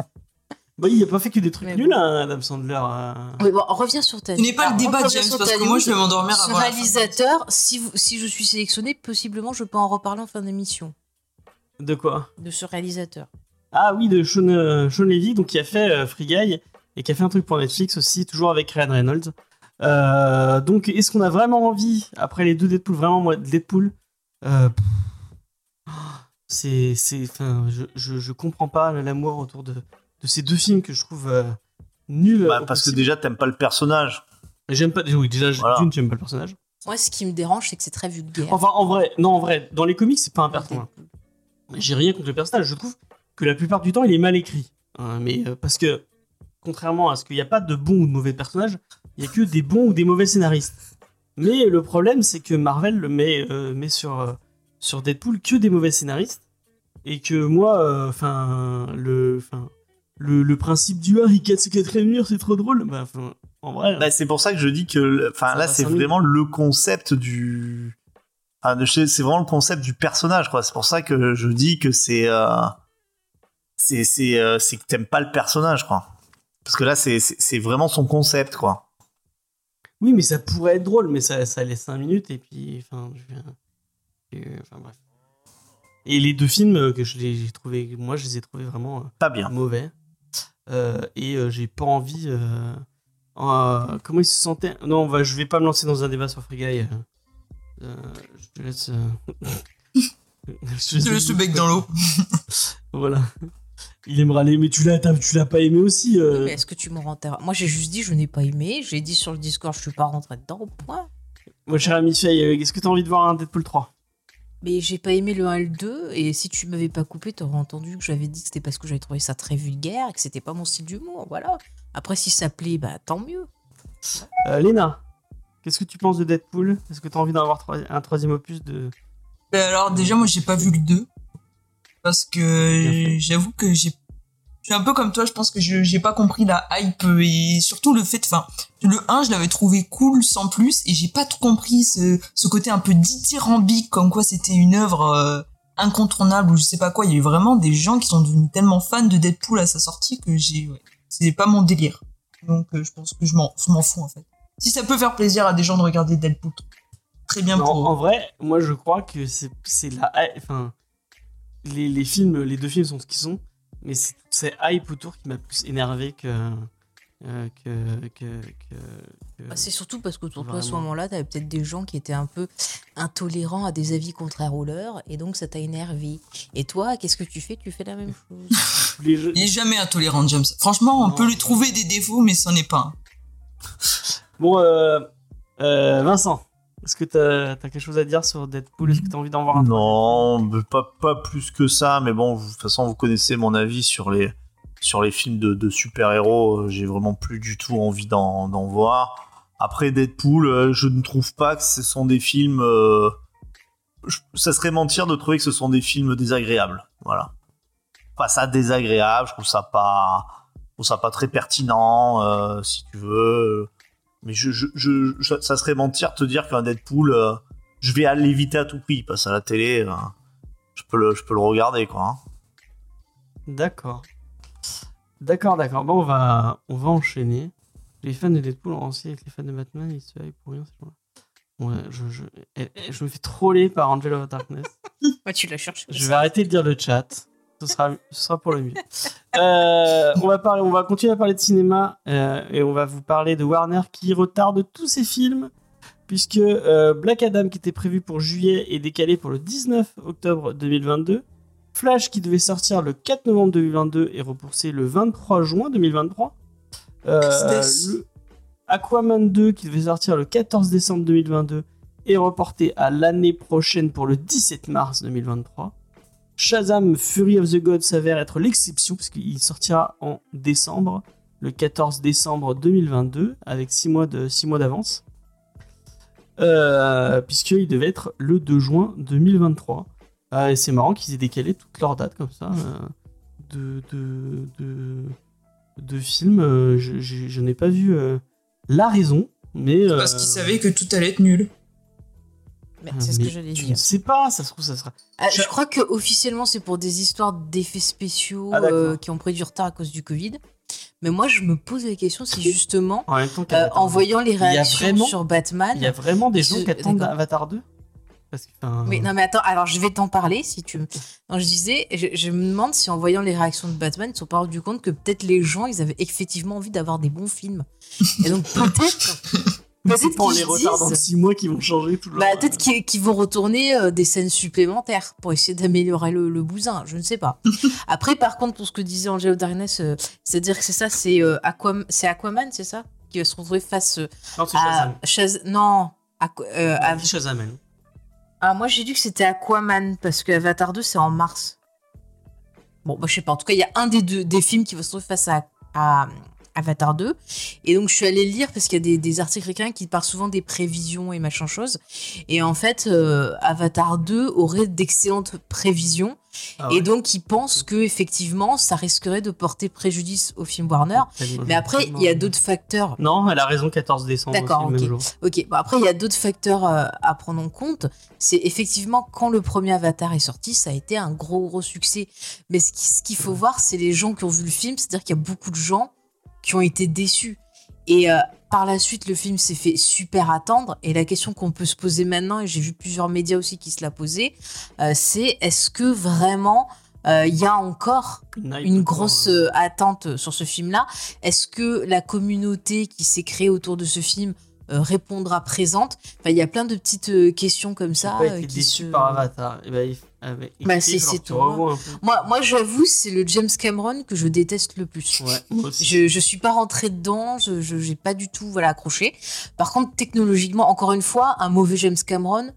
Bah, il a pas fait que des trucs Mais nuls, bon. hein, Adam Sandler. euh. Oui, bon, reviens sur ta Ce n'est pas le débat, James, parce que moi, je vais m'endormir Ce avant la fin. réalisateur, si, vous, si je suis sélectionné, possiblement je peux en reparler en fin d'émission. De quoi? De ce réalisateur. Ah oui, de Sean, euh, Sean Levy, donc qui a fait euh, Free Guy et qui a fait un truc pour Netflix aussi, toujours avec Ryan Reynolds. Euh, donc, est-ce qu'on a vraiment envie, après les deux Deadpool, vraiment moi, Deadpool, euh, pff, c'est, c'est, enfin, je, je, je comprends pas l'amour autour de, de ces deux films que je trouve euh, nuls. Bah, parce que déjà, t'aimes pas le personnage. j'aime pas, oui, déjà, Voilà. d'une, j'aime pas le personnage. Moi, ce qui me dérange, c'est que c'est très vulgaire. Enfin, en vrai, non, en vrai, dans les comics, c'est pas un personnage. J'ai rien contre le personnage. Je trouve que la plupart du temps, il est mal écrit. Hein, mais euh, parce que, contrairement à ce qu'il n'y a pas de bons ou de mauvais personnages, il y a que des bons ou des mauvais scénaristes. Mais le problème, c'est que Marvel le met, euh, met sur, euh, sur Deadpool que des mauvais scénaristes. Et que moi, euh, enfin, le, enfin, le, le principe du ah, il casse ce quatrième mur, c'est trop drôle. Bah, enfin, en vrai, Bah, c'est pour ça que je dis que, le- enfin, là, c'est vraiment le concept du, enfin, c'est vraiment le concept du personnage, quoi. C'est pour ça que je dis que c'est, euh, c'est, euh, que t'aimes pas le personnage, quoi. Parce que là, c'est, vraiment son concept, quoi. Oui, mais ça pourrait être drôle, mais ça, ça laisse 5 minutes et puis. Enfin, je viens- et, enfin, bref. Et les deux films euh, que je les- j'ai trouvé, moi, je les ai trouvés vraiment euh, Pas bien. mauvais. Euh, et euh, j'ai pas envie. euh, euh, comment ils se sentaient Non, on va, je vais pas me lancer dans un débat sur Free Guy. je te laisse. euh, je Tu laisses le bec dans l'eau. Voilà. Il aimera les. Mais tu l'as, tu l'as pas aimé aussi euh, mais est-ce que tu me rends Moi, j'ai juste dit je n'ai pas aimé. J'ai dit sur le Discord, je suis pas rentré dedans. Au point. Mon cher ami Faye, est-ce que t'as envie de voir un Deadpool 3 Mais j'ai pas aimé le 1 et le 2. Et si tu m'avais pas coupé, t'aurais entendu que j'avais dit que c'était parce que j'avais trouvé ça très vulgaire et que c'était pas mon style d'humour. Voilà. Après, si ça plaît, bah tant mieux. Euh, Léna, qu'est-ce que tu penses de Deadpool? Est-ce que tu as envie d'en avoir troi- un troisième opus de. Ben alors déjà moi j'ai pas vu le 2 parce que j'avoue que j'ai suis un peu comme toi, je pense que je j'ai pas compris la hype et surtout le fait enfin le 1 je l'avais trouvé cool sans plus et j'ai pas tout compris ce ce côté un peu dithyrambique comme quoi c'était une œuvre euh, incontournable ou je sais pas quoi, il y a eu vraiment des gens qui sont devenus tellement fans de Deadpool à sa sortie que j'ai ouais, c'est pas mon délire. Donc euh, je pense que je m'en je m'en fous en fait. Si ça peut faire plaisir à des gens de regarder Deadpool, très bien Non, pour eux. en vrai, moi je crois que c'est c'est la. Enfin. les, les films, les deux films sont ce qu'ils sont, mais c'est toute cette hype autour qui m'a plus énervé que. euh, que, que, que- que- Bah, c'est surtout parce qu'autour de toi, à ce moment-là, t'avais peut-être des gens qui étaient un peu intolérants à des avis contraires aux leurs, et donc ça t'a énervé. Et toi, qu'est-ce que tu fais? Tu fais la même chose? Il est jamais intolérant, James. Franchement, on Non. peut lui trouver des défauts, mais c'en est pas un. Bon, euh, euh, Vincent, est-ce que t'as as quelque chose à dire sur Deadpool? Est-ce que t'as envie d'en voir un Non, pas, pas plus que ça, mais bon, de toute façon, vous connaissez mon avis sur les, sur les films de, super-héros. euh, J'ai vraiment plus du tout envie d'en voir. Après Deadpool, euh, je ne trouve pas que ce sont des films. euh, ça serait mentir de trouver que ce sont des films désagréables. Voilà. Pas ça désagréable, je trouve ça pas, je trouve ça pas très pertinent, si tu veux. Mais je, je, je- je- ça serait mentir de te dire qu'un Deadpool. euh, je vais aller l'éviter à tout prix. Il passe à la télé, euh, je, peux le, je peux le regarder, quoi. hein. D'accord. D'accord, d'accord. Bon, on va, on va enchaîner. Les fans de Deadpool ont aussi avec les fans de Batman, ils se hype pour rien. ces gens-là. Ouais, je, je, eh, eh, je me fais troller par Angel of Darkness. Ouais, tu la cherches. Je vais arrêter de lire le chat. Ce sera, ce sera pour le mieux. Euh, on, va parler, on va continuer à parler de cinéma euh, et on va vous parler de Warner qui retarde tous ses films puisque euh, Black Adam qui était prévu pour juillet est décalé pour le 19 octobre 2022. Flash qui devait sortir le 4 novembre 2022 est repoussé le 23 juin 2023. Euh, Tristesse. le Aquaman 2 qui devait sortir le 14 décembre 2022 est reporté à l'année prochaine pour le 17 mars 2023. Shazam Fury of the Gods s'avère être l'exception parce qu'il sortira en décembre, le 14 décembre 2022, avec 6 mois de- six mois d'avance. Euh, puisqu'il devait être le 2 juin 2023. Ah, c'est marrant qu'ils aient décalé toutes leurs dates comme ça euh, de, de, de, de films. Euh, je, je- je n'ai pas vu la raison, mais. Parce euh, qu'il savait que tout allait être nul. Mais C'est ce que j'allais Je ne dire. sais pas, ça se trouve, ça sera. Ah, je crois que officiellement c'est pour des histoires d'effets spéciaux Ah, euh, qui ont pris du retard à cause du Covid. Mais moi je me pose la question si justement, En temps euh, qu'Avatar en 2. voyant les réactions vraiment- sur Batman. Il y a vraiment des gens qui attendent. Avatar 2 Parce que, enfin, Mais non mais attends, alors je vais t'en parler si tu. me- Non, je disais, je, je me demande si en voyant les réactions de Batman, ils se sont pas rendus compte que peut-être les gens, ils avaient effectivement envie d'avoir des bons films. Et donc peut-être, peut-être pas en qu'ils les de disent- 6 mois qui vont changer tout le bah, peut-être qu'ils vont retourner euh, des scènes supplémentaires pour essayer d'améliorer le, le bousin. Je ne sais pas. Après, par contre, pour ce que disait Angelo Darkness, euh, c'est-à-dire que c'est ça, c'est euh, Aquam- c'est Aquaman, c'est ça, qui va se retrouver face euh, Non, c'est à Shazam. Shaz- Non. Aqu- dis Shazam. Ah, moi j'ai dit que c'était Aquaman parce que Avatar 2 c'est en mars. Bon, bah je sais pas. En tout cas, il y a un des deux des films qui va se trouver face à, à Avatar 2. Et donc je suis allée le lire parce qu'il y a des, des articles qui parlent souvent des prévisions et machin chose. Et en fait, euh, Avatar 2 aurait d'excellentes prévisions. Ah Et donc ils pensent que effectivement ça risquerait de porter préjudice au film Warner. Tellement- Mais après, il y a d'autres facteurs Non, elle a raison, 14 décembre D'accord, ok. jour. Ok, bon après il y a d'autres facteurs euh, à prendre en compte. C'est effectivement quand le premier Avatar est sorti, ça a été un gros gros succès. Mais ce qu'il faut voir, c'est les gens qui ont vu le film, c'est-à-dire qu'il y a beaucoup de gens qui ont été déçus. Et euh, par la suite, le film s'est fait super attendre. Et la question qu'on peut se poser maintenant, et j'ai vu plusieurs médias aussi qui se la posaient, euh, c'est est-ce que vraiment euh, il y a encore Une, grosse euh, attente sur ce film-là? Est-ce que la communauté qui s'est créée autour de ce film répondra présente Enfin, il y a plein de petites euh, questions comme ça pas euh, été qui déçu se- par Avatar? Et ben, il- avec- Bah, c'est- il falloir c'est. Moi, moi j'avoue, c'est le James Cameron que je déteste le plus. Ouais. Je, je suis pas rentrée dedans, je je- j'ai pas du tout voilà accroché. Par contre, technologiquement, encore une fois, un mauvais James Cameron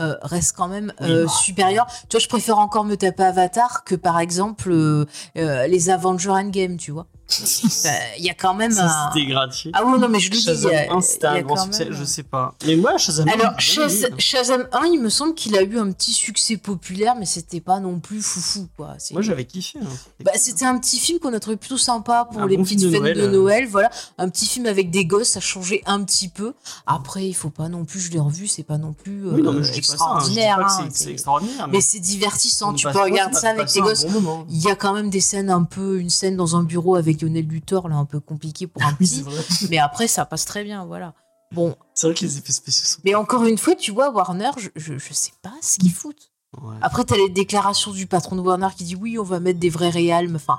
euh, reste quand même euh, Oui. supérieur. Tu vois, je préfère encore me taper Avatar que par exemple euh, euh, les Avengers Endgame, tu vois. Euh, Il y a quand même un... Ça, c'était gratuit. Ah oui, non, mais je le dis. Shazam il y a- 1, c'était il y a un grand succès, même- je sais pas. Mais moi, Shazam 1, Alors, j'ai bien Shaz- aimé. Shazam 1, il me semble qu'il a eu un petit succès populaire, mais c'était pas non plus foufou, quoi. Moi, j'avais kiffé. hein. Bah, c'était un petit film qu'on a trouvé plutôt sympa pour Un les bon petites de fêtes Noël, de euh. Noël. Voilà, un petit film avec des gosses, ça changeait un petit peu. Après, il faut pas non plus, je l'ai revu, c'est pas non plus Oui, non, mais euh, je dis hein. Dis extraordinaire. hein, c'est- extraordinaire. mais c'est divertissant. Tu peux regarder ça avec tes gosses. Il y a quand même des scènes un peu, une scène dans un bureau avec Lionel Luthor, là, un peu compliqué pour un petit. mais après, ça passe très bien, voilà. Bon, C'est vrai que les effets spéciaux sont. mais encore une fois, tu vois, Warner, je, je, je sais pas ce qu'ils foutent. Ouais. Après, t'as les déclarations du patron de Warner qui dit oui, on va mettre des vrais réals. mais Enfin,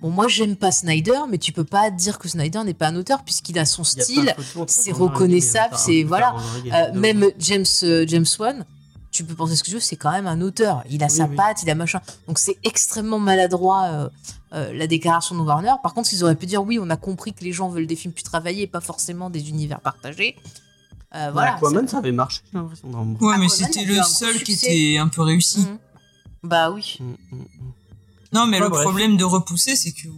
bon, moi, j'aime pas Snyder, mais tu peux pas dire que Snyder n'est pas un auteur puisqu'il a son style. c'est reconnaissable, c'est- voilà. Euh, même James, euh, James Wan, tu peux penser ce que tu veux, c'est quand même un auteur. Il a Oui, sa oui. patte, il a machin. Donc c'est extrêmement maladroit euh, euh, la déclaration de Warner. Par contre, ils auraient pu dire oui, on a compris que les gens veulent des films plus travaillés et pas forcément des univers partagés. Euh, Bah, voilà. Aquaman, ça- avait marché, j'ai l'impression. dans- Ouais, Aquaman, mais c'était le seul qui était un peu réussi. Mhm. Bah oui. Mm, mm, mm. Non, mais Ouais, le bref. problème de repousser, c'est que tu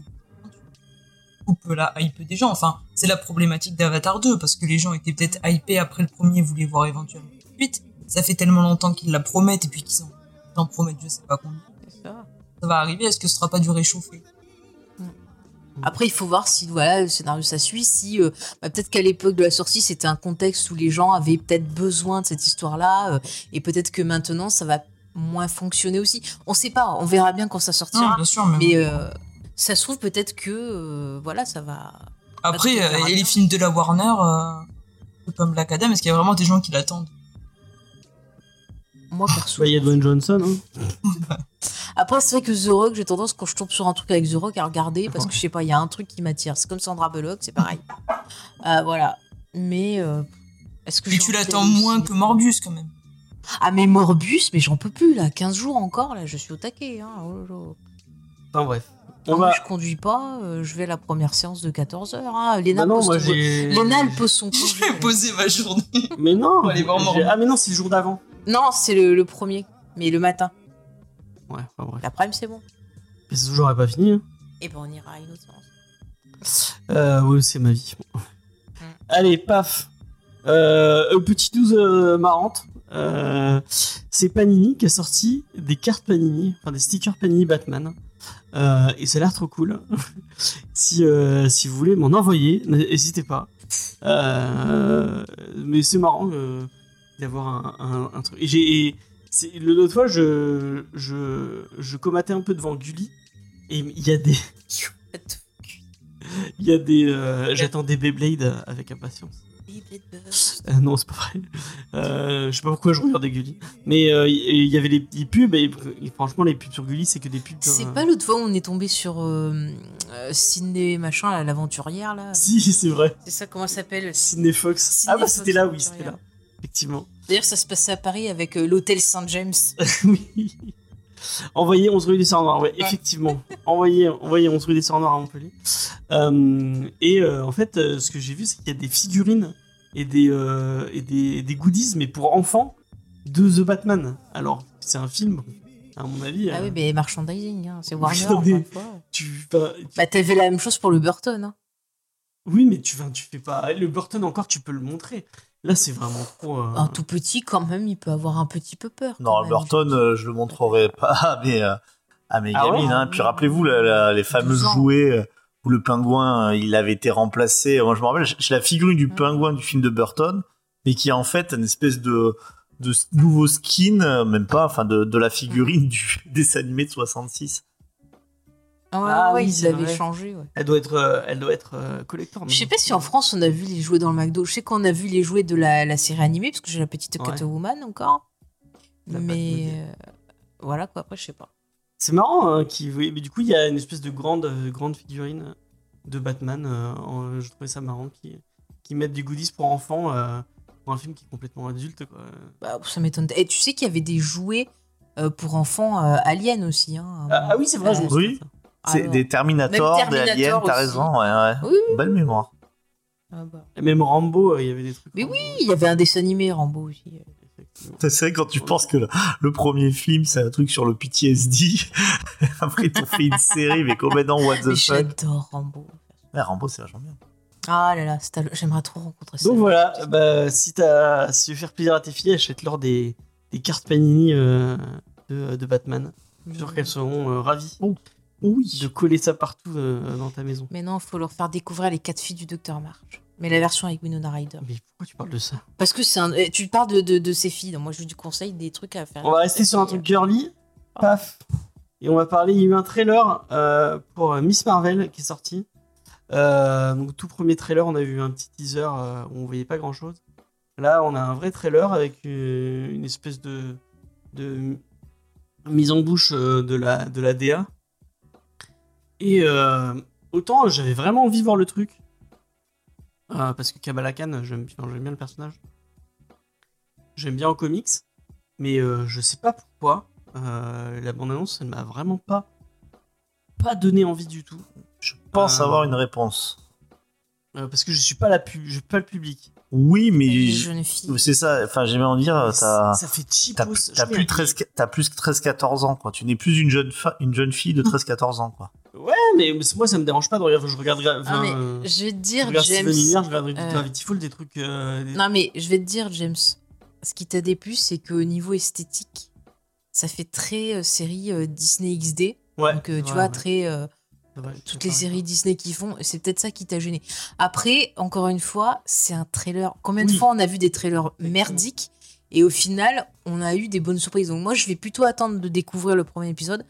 coupes la hype des gens. Enfin, c'est la problématique d'Avatar 2, parce que les gens étaient peut-être hypés après le premier, voulaient voir éventuellement la suite. Ça fait tellement longtemps qu'ils la promettent et puis qu'ils en, ils en promettent je sais pas combien. Ça va arriver, est-ce que ce sera pas du réchauffé? Après, il faut voir si voilà, le scénario ça suit. Si euh, bah, peut-être qu'à l'époque de la sortie, c'était un contexte où les gens avaient peut-être besoin de cette histoire-là, euh, et peut-être que maintenant, ça va moins fonctionner aussi. On sait pas. On verra bien quand ça Non, sortira. bien sûr, mais, mais euh, ça se trouve peut-être que euh, voilà, ça va. après, euh, et les films de la Warner, euh, comme Black Adam, est-ce qu'il y a vraiment des gens qui l'attendent? Moi perso. Bah, il y a Dwayne Johnson. Hein. Après, c'est vrai que The Rock, j'ai tendance quand je tombe sur un truc avec The Rock à regarder parce que je sais pas, il y a un truc qui m'attire. C'est comme Sandra Bullock, c'est pareil. Euh, voilà. Mais euh, est-ce que Mais tu l'attends moins que Morbius quand même. Ah mais Morbus, mais j'en peux plus là, 15 jours encore là, je suis au taquet. Hein. oh. Enfin bref. On moi, va. je conduis pas, euh, je vais à la première séance de 14h. Hein. Léna, Bah pose ton-. Léna, elle pose son Je vais poser ma journée. Mais non. Aller voir Morbius. Ah mais non, c'est le jour d'avant. Non, c'est le, le premier, mais le matin. Ouais, enfin bref. L'après-midi, c'est bon. Mais c'est toujours pas fini. Hein. Et ben on ira à une autre séance. Euh, oui, c'est ma vie. Allez, paf. Euh, une petite news euh, marrante. Euh, c'est Panini qui a sorti des cartes Panini, enfin des stickers Panini Batman. Euh, et ça a l'air trop cool. si, euh, si vous voulez m'en envoyer, n'hésitez pas. Euh, mais c'est marrant euh, d'avoir un, un- un truc. Et l'autre fois, je, je, je comatais un peu devant Gulli. Et il y a des, il y a des, euh, j'attends des Beyblade avec impatience. Euh, non, c'est pas vrai. Euh, je sais pas pourquoi je regarde Gulli. Mais euh, il y avait les, pubs, et, et franchement, les pubs sur Gulli, c'est que des pubs. C'est euh, pas l'autre fois où on est tombé sur Sydney machin, l'aventurière là. Si, c'est vrai. C'est ça, comment ça s'appelle? Sydney Fox. Ah, bah c'était là, oui, c'était là. Effectivement. D'ailleurs, ça se passait à Paris avec euh, l'hôtel Saint-James. oui. Envoyez 11 rue des Sœurs Noires, ouais, effectivement. envoyez, envoyez 11 rue des Sœurs Noires à Montpellier. Euh, et euh, en fait, euh, ce que j'ai vu, c'est qu'il y a des figurines et des, et des, des goodies, mais pour enfants, de The Batman. Alors, c'est un film, à mon avis. Ah oui, mais merchandising, hein, c'est Warner. une fois. tu, Bah, t'avais la même chose pour le Burton. Hein. Oui, mais tu, tu fais pas. Le Burton, encore, tu peux le montrer. Là, c'est vraiment trop. euh, Un tout petit, quand même, il peut avoir un petit peu peur. Non, même. Burton, euh, je le montrerai pas à mes, euh, à mes Ah ouais gamines. hein. Puis rappelez-vous la- la- les fameux 12 ans. jouets où le pingouin, il avait été remplacé. Moi, je me rappelle, j'ai la figurine du Mm. pingouin du film de Burton, mais qui est en fait une espèce de, nouveau skin, même pas, enfin, de, de la figurine du dessin animé de 66. Ah ouais, Ah ouais, oui, ils l'avaient changé. Ouais. Elle doit être, euh, elle doit être euh, collector. Je sais pas si en France on a vu les jouets dans le McDo. Je sais qu'on a vu les jouets de la, la série animée, parce que j'ai la petite Ouais. Catwoman encore. Mais euh, voilà quoi, après je sais pas. C'est marrant, hein, qui, oui, mais du coup, il y a une espèce de grande, grande figurine de Batman. euh, en- je trouvais ça marrant qui, qui mettent du goodies pour enfants euh, pour un film qui est complètement adulte. Quoi. Bah, ça m'étonne. Et tu sais qu'il y avait des jouets euh, pour enfants euh, aliens aussi. Hein, Ah, ah oui, c'est vrai, je me souviens Oui. C'est alors- des Terminator, Même des Terminator aliens, t'as aussi. raison, ouais, ouais. Oui, oui. Belle mémoire. Ah bah. Et même Rambo, euh, il y avait des trucs. Mais oui, il y avait un dessin animé Rambo aussi. C'est vrai quand tu penses que le, le premier film c'est un truc sur le PTSD, après ils t'ont fait une série mais complètement what the Mais fuck. j'adore Rambo. Ouais, Rambo c'est vachement bien. Ah là là, j'aimerais trop rencontrer ça. Donc voilà, bah, si, t'as- si tu veux faire plaisir à tes filles, achète-leur des, des cartes Panini euh, de, de Batman. Je suis sûr qu'elles seront euh, ravies Oui. de coller ça partout euh, dans ta maison. Mais non, il faut leur faire découvrir les quatre filles du Docteur March. Mais la version avec Winona Ryder. Mais pourquoi tu parles de ça? Parce que c'est un. eh, Tu parles de, de, de ces filles. donc moi, je du conseil des trucs à faire. On va rester sur un truc girly. Paf. Et on va parler. Il y a eu un trailer euh, pour euh, Miss Marvel qui est sorti. Euh, donc tout premier trailer, on a vu un petit teaser euh, où on voyait pas grand chose. Là, on a un vrai trailer avec une espèce de, de mise en bouche de la de la DA. Et euh, autant j'avais vraiment envie de voir le truc. Euh, parce que Kamala Khan, j'aime bien, j'aime bien le personnage. J'aime bien en comics. Mais euh, je sais pas pourquoi. euh, la bande-annonce, elle m'a vraiment pas, pas donné envie du tout. Je pense Euh, avoir une réponse. Euh, parce que je suis pas, la pu- je suis pas le public. Oui, mais c'est ça. Enfin, j'aime en dire, t'as ça fait cheap. t'as t'as plus 13 t'as plus 13-14 ans, quoi. Tu n'es plus une jeune fa- une jeune fille de 13-14 ans, quoi. Ouais, mais moi ça me dérange pas de regarder. Je regarderai. Ah, mais je vais te dire, James. Je regarderai euh, Gravity Falls, des trucs. euh, des- Non, mais je vais te dire, James, ce qui t'a déplu, c'est qu'au niveau esthétique, ça fait très euh, série euh, Disney XD. Ouais. Donc, euh, tu vois, ouais. très. euh, vrai, toutes les séries Disney qui font, c'est peut-être ça qui t'a gêné. Après, encore une fois, c'est un trailer. Combien de Oui. fois on a vu des trailers merdiques et au final, on a eu des bonnes surprises. Donc moi, je vais plutôt attendre de découvrir le premier épisode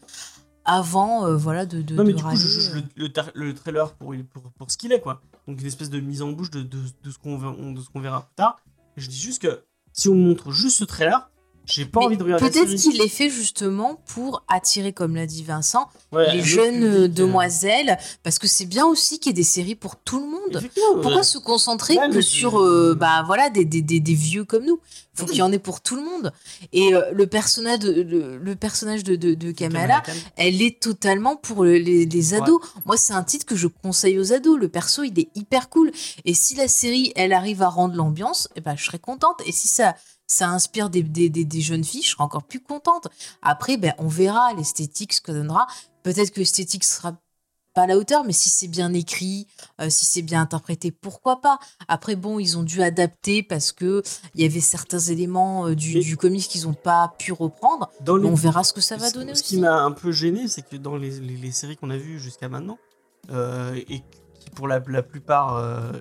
avant, euh, voilà, de. de. Non, mais de du coup, je juge euh. le, le tar- le trailer pour, pour, pour ce qu'il est, quoi. Donc une espèce de mise en bouche de, de, de ce qu'on de ce qu'on verra plus tard. Et je dis juste que si on montre juste ce trailer, j'ai pas Mais envie de regarder Peut-être qu'il est fait justement pour attirer, comme l'a dit Vincent, Ouais, les le jeunes demoiselles, parce que c'est bien aussi qu'il y ait des séries pour tout le monde. Pourquoi ouais. se concentrer Ouais, que sur euh, bah voilà des, des, des, des vieux comme nous? Faut qu'il y en ait pour tout le monde. Et euh, le personnage de le, le personnage de, de, de Kamala, elle est totalement pour le- les, les ados. Moi, c'est un titre que je conseille aux ados. Le perso, il est hyper cool. Et si la série, elle arrive à rendre l'ambiance, eh ben, je serais contente. Et si ça ça inspire des, des, des, des jeunes filles, je serai encore plus contente. Après, ben, on verra l'esthétique, ce que donnera. Peut-être que l'esthétique sera pas à la hauteur, mais si c'est bien écrit, euh, si c'est bien interprété, pourquoi pas? Après, bon, ils ont dû adapter parce que il y avait certains éléments euh, du, du comics qu'ils n'ont pas pu reprendre. Dans les- On verra ce que ça va Ce- donner Ce qui m'a un peu gêné, c'est que dans les, les- les séries qu'on a vues jusqu'à maintenant, euh, et qui pour la, la plupart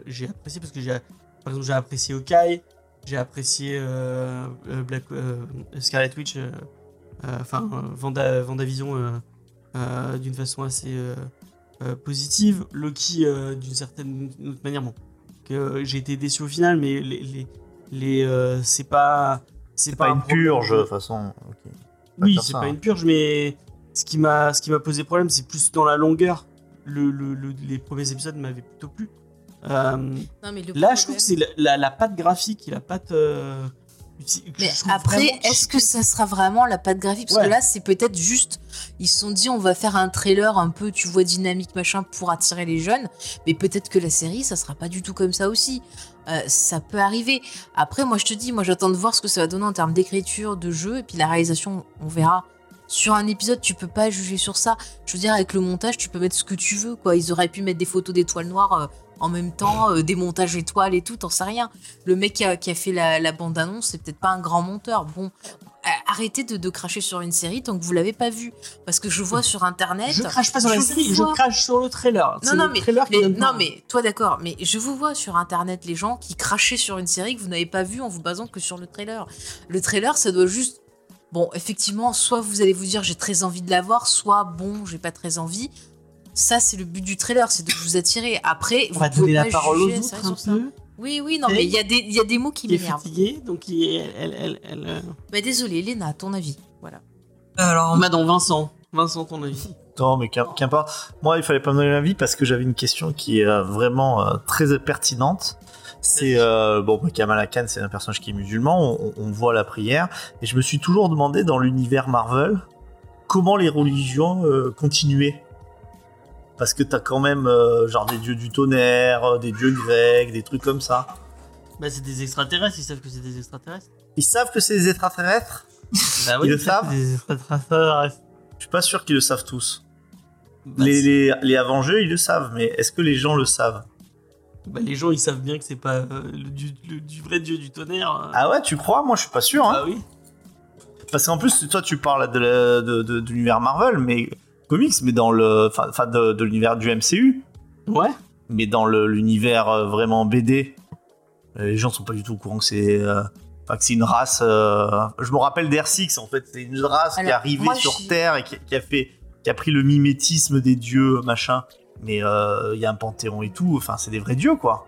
j'ai apprécié, parce que j'ai, par exemple, j'ai apprécié Hawkeye, j'ai apprécié euh, euh, Black, euh, Scarlet Witch, enfin Vanda, Vendavision d'une façon assez positive, Loki d'une certaine autre manière, bon, que j'ai été déçu au final, mais les, les, les, c'est pas. C'est pas un une problème purge, de façon. ok. Pas oui, c'est pas hein. une purge, mais ce qui m'a ce qui m'a posé problème, c'est plus dans la longueur. Le, le- le- les premiers épisodes m'avaient plutôt plu. Euh, Non, mais le là, je trouve que c'est la, la, la patte graphique et la patte. euh, Mais après, vraiment est-ce que ça sera vraiment la patte graphique? Parce Ouais. que là, c'est peut-être juste. Ils se sont dit, on va faire un trailer un peu, tu vois, dynamique, machin, pour attirer les jeunes. Mais peut-être que la série, ça sera pas du tout comme ça aussi. Euh, ça peut arriver. Après, moi, je te dis, moi, j'attends de voir ce que ça va donner en termes d'écriture, de jeu. Et puis la réalisation, on verra. Sur un épisode, tu peux pas juger sur ça. Je veux dire, avec le montage, tu peux mettre ce que tu veux, quoi. Ils auraient pu mettre des photos d'étoiles noires euh, en même temps, euh, des montages étoiles et tout, t'en sais rien. Le mec qui a, qui a fait la, la bande-annonce, c'est peut-être pas un grand monteur. Bon, euh, arrêtez de, de cracher sur une série tant que vous l'avez pas vue. Parce que je vois sur internet. Je crache pas sur la série, vois- je crache sur le trailer. Non, non, le mais, trailer mais- non, mais toi d'accord, mais je vous vois sur internet les gens qui crachaient sur une série que vous n'avez pas vue en vous basant que sur le trailer. Le trailer, ça doit juste. Bon, effectivement, soit vous allez vous dire j'ai très envie de la voir, soit bon, j'ai pas très envie. Ça, c'est le but du trailer, c'est de vous attirer. Après, On vous va pouvez donner la parole aux autres un peu. Oui, oui, non, mais il y, a des- il y a des mots qui est m'énervent. fatiguée, donc il- elle. elle, elle, elle, euh, Bah, désolé, Léna, à ton avis. Voilà. Alors, Madame Vincent. Vincent, ton avis. Non, mais qu'im- qu'importe. Moi, il fallait pas me donner l'avis parce que j'avais une question qui est euh, vraiment euh, très pertinente. C'est euh, bon, bah, Kamala Khan, c'est un personnage qui est musulman. On, on voit la prière, et je me suis toujours demandé dans l'univers Marvel comment les religions euh, continuaient. Parce que t'as quand même euh, genre des dieux du tonnerre, des dieux grecs, des trucs comme ça. Bah, c'est des extraterrestres, ils savent que c'est des extraterrestres. Ils savent que c'est des extraterrestres? Bah Ils le savent des extraterrestres. Je suis pas sûr qu'ils le savent tous. Bah, les, les avant-jeux, ils le savent, mais est-ce que les gens le savent? Bah, les gens, ils savent bien que c'est pas euh, le, du, le- du vrai dieu du tonnerre. euh. Ah ouais, tu crois? Moi, je suis pas sûr. Hein. Bah oui. Parce qu'en plus, toi, tu parles de, la- de, de- de l'univers Marvel, mais comics, mais dans le, enfin, enfin, de, de l'univers du MCU, Ouais. mais dans le- l'univers euh, vraiment BD, euh, les gens sont pas du tout au courant que c'est, euh, enfin, que c'est une race. euh, Je me rappelle d'R6, en fait, c'est une race qui est Alors, arrivée moi, sur je- Terre et qui, qui a fait, qui a pris le mimétisme des dieux, machin. Mais euh, il y a un panthéon et tout. Enfin, c'est des vrais dieux, quoi.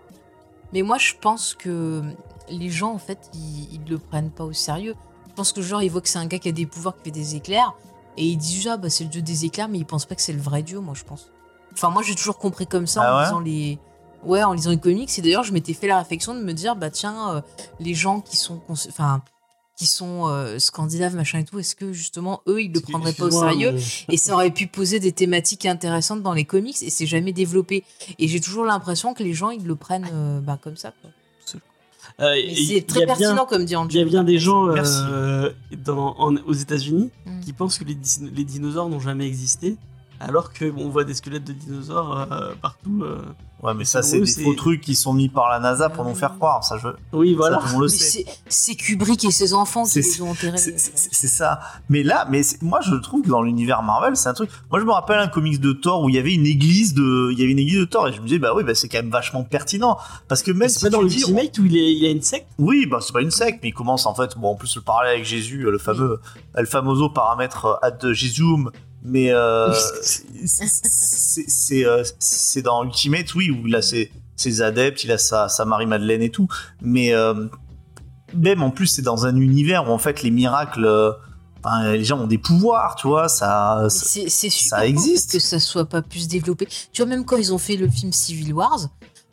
Mais moi, je pense que les gens, en fait, ils, ils le prennent pas au sérieux. Je pense que genre, ils voient que c'est un gars qui a des pouvoirs, qui fait des éclairs. Et ils disent ah bah c'est le dieu des éclairs, mais ils pensent pas que c'est le vrai dieu, moi je pense. Enfin moi j'ai toujours compris comme ça Ah en ouais lisant les ouais en lisant les comics. Et d'ailleurs je m'étais fait la réflexion de me dire bah tiens euh, les gens qui sont cons- enfin qui sont euh, scandinaves machin et tout, est-ce que justement eux ils le prendraient pas au Excuse-moi, sérieux mais- et ça aurait pu poser des thématiques intéressantes dans les comics et c'est jamais développé. Et j'ai toujours l'impression que les gens ils le prennent euh, bah, comme ça. Quoi. Euh, c'est très bien- pertinent comme dit Il y a bien des gens Merci. euh, dans, en- aux États-Unis Mm. qui pensent que les dinosaures n'ont jamais existé, alors que bon, on voit des squelettes de dinosaures euh, partout. euh. Ouais, mais ça, c'est des faux trucs qui sont mis par la NASA pour nous faire croire. Ça, je... Oui, voilà. ça, tout le le sait. c'est- Kubrick et ses enfants qui C'est- les ont enterrés. C'est ça. Mais là, mais moi, je trouve que dans l'univers Marvel, c'est un truc. Moi, je me rappelle un comics de Thor où il y avait une église de, il y avait une église de Thor et je me disais, bah oui, bah c'est quand même vachement pertinent parce que même C'est si pas dans le dis- Ultimate où il, est, il a une secte? Oui, bah c'est pas une secte, mais il commence en fait. Bon, en plus le parallèle avec Jésus, le fameux, el famoso paramètre euh, ad Jesum. Mais euh, c'est- c'est c'est, euh, c'est dans Ultimate, oui, où il a ses, ses adeptes, il a sa, sa Marie-Madeleine et tout. Mais euh, même en plus, c'est dans un univers où en fait les miracles, euh, enfin, les gens ont des pouvoirs, tu vois, ça. Ça- en fait, existe. que ça soit pas plus développé. Tu vois, même quand ils ont fait le film Civil Wars,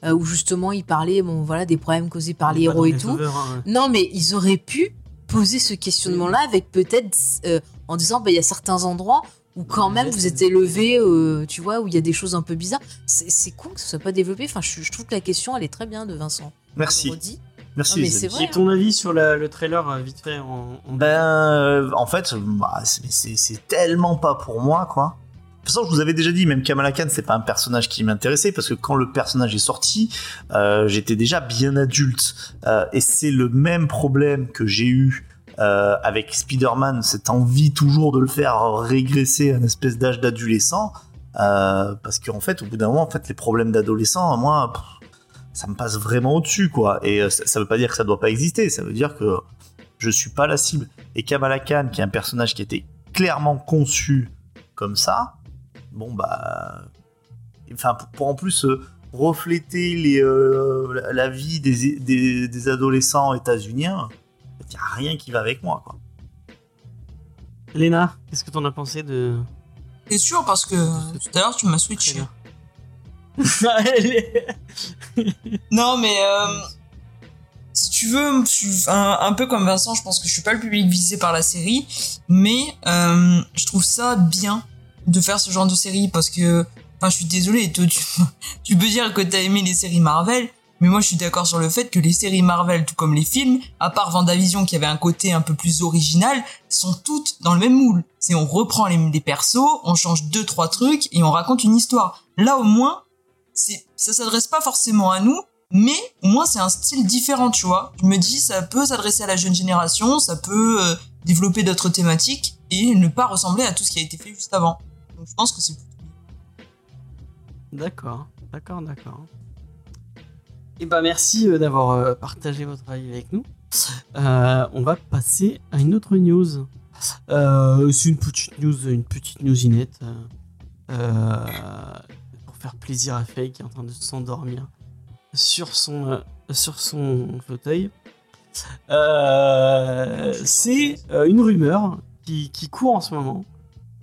euh, où justement ils parlaient bon, voilà, des problèmes causés par les héros et les tout. Hein. Non, mais ils auraient pu poser ce questionnement-là avec peut-être euh, en disant bah, il y a certains endroits où quand même vous êtes élevé, euh, tu vois, où il y a des choses un peu bizarres. C'est con que ce soit pas développé. Enfin, je, je trouve que la question elle est très bien de Vincent. Merci, merci. Non, vrai. Et ton avis sur la- le trailer euh, vite fait en, en- Ben, euh, en fait, bah, c'est- tellement pas pour moi, quoi. De toute façon, je vous avais déjà dit, même Kamala Khan, c'est pas un personnage qui m'intéressait parce que quand le personnage est sorti, euh, j'étais déjà bien adulte. Euh, et c'est le même problème que j'ai eu euh, avec Spider-Man, cette envie toujours de le faire régresser à une espèce d'âge d'adolescent. Euh, parce qu'en fait, au bout d'un moment, en fait, les problèmes d'adolescent, moi, ça me passe vraiment au-dessus, quoi. Et euh, ça, ça veut pas dire que ça doit pas exister, ça veut dire que je suis pas la cible. Et Kamala Khan, qui est un personnage qui était clairement conçu comme ça, bon bah, enfin pour, en plus refléter la, vie des, des adolescents états-uniens, il y a rien qui va avec moi quoi. Léna, qu'est-ce que t'en as pensé de. C'est sûr parce que tout à l'heure tu m'as switché. Non, mais euh, si tu veux, un, un peu comme Vincent, je pense que je suis pas le public visé par la série, mais euh, je trouve ça bien de faire ce genre de série parce que, enfin, je suis désolé, tu, tu, tu peux dire que t'as aimé les séries Marvel, mais moi je suis d'accord sur le fait que les séries Marvel, tout comme les films, à part Vendavision qui avait un côté un peu plus original, sont toutes dans le même moule. C'est on reprend les, persos, on change deux trois trucs et on raconte une histoire. Là au moins, ça s'adresse pas forcément à nous, mais au moins c'est un style différent, tu vois. Je me dis ça peut s'adresser à la jeune génération, ça peut euh, développer d'autres thématiques et ne pas ressembler à tout ce qui a été fait juste avant. Donc je pense que c'est D'accord, d'accord, d'accord. Et bah merci euh, d'avoir euh, partagé votre avis avec nous. Euh, on va passer à une autre news. Euh, c'est une petite news, une petite newsinette euh, pour faire plaisir à Faye qui est en train de s'endormir sur son sur son fauteuil. C'est une rumeur qui, qui court en ce moment.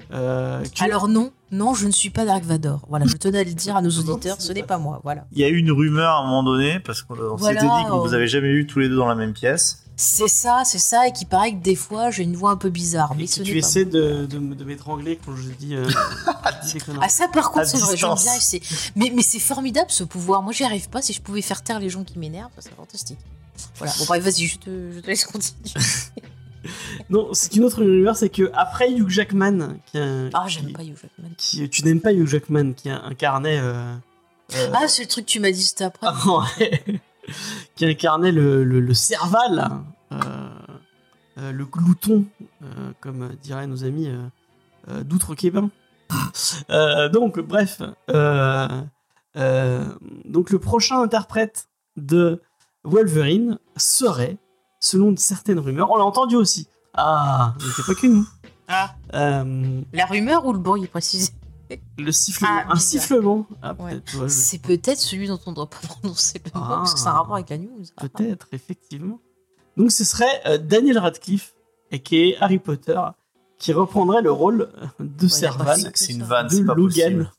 Que- Alors non, non, je ne suis pas Dark Vador. Voilà, je tenais à le dire à nos auditeurs, c'est ce n'est pas- moi. Voilà. Il y a eu une rumeur à un moment donné parce qu'on Voilà, s'était dit que vous euh, avez jamais eu tous les deux dans la même pièce. C'est ça, c'est ça, et qui paraît que des fois j'ai une voix un peu bizarre, mais Et ce tu pas essaies de, de, m'étrangler quand je dis, euh. Ah ça par contre c'est vrai, j'aime bien c'est mais mais c'est formidable ce pouvoir. Moi j'y arrive pas. Si je pouvais faire taire les gens qui m'énervent, serait fantastique. Voilà. Bon bref, vas-y, je te, je te laisse continuer. Non, c'est une autre rumeur, c'est que après Hugh Jackman, qui, a- Ah j'aime pas Hugh Jackman. qui- tu n'aimes pas Hugh Jackman, qui incarnait, euh, euh, Ah c'est le truc que tu m'as dit juste après. ouais, qui incarnait le, le, le Serval, euh, le glouton, comme diraient nos amis d'outre-Québec. Donc, bref, donc le prochain interprète de Wolverine serait, selon certaines rumeurs, on l'a entendu aussi. Ah, mais c'est pas que nous. Ah. Euh, La rumeur ou le bruit précisé le sifflement, Ah, un sifflement. Ah, Ouais. peut-être, ouais, je- C'est peut-être celui dont on ne doit pas prononcer le nom Ah. parce que c'est un rapport avec la news. Peut-être, effectivement. Donc ce serait euh, Daniel Radcliffe, et qui est Harry Potter, qui reprendrait le rôle de pas Serval. fait. C'est une vanne, De c'est pas Logan.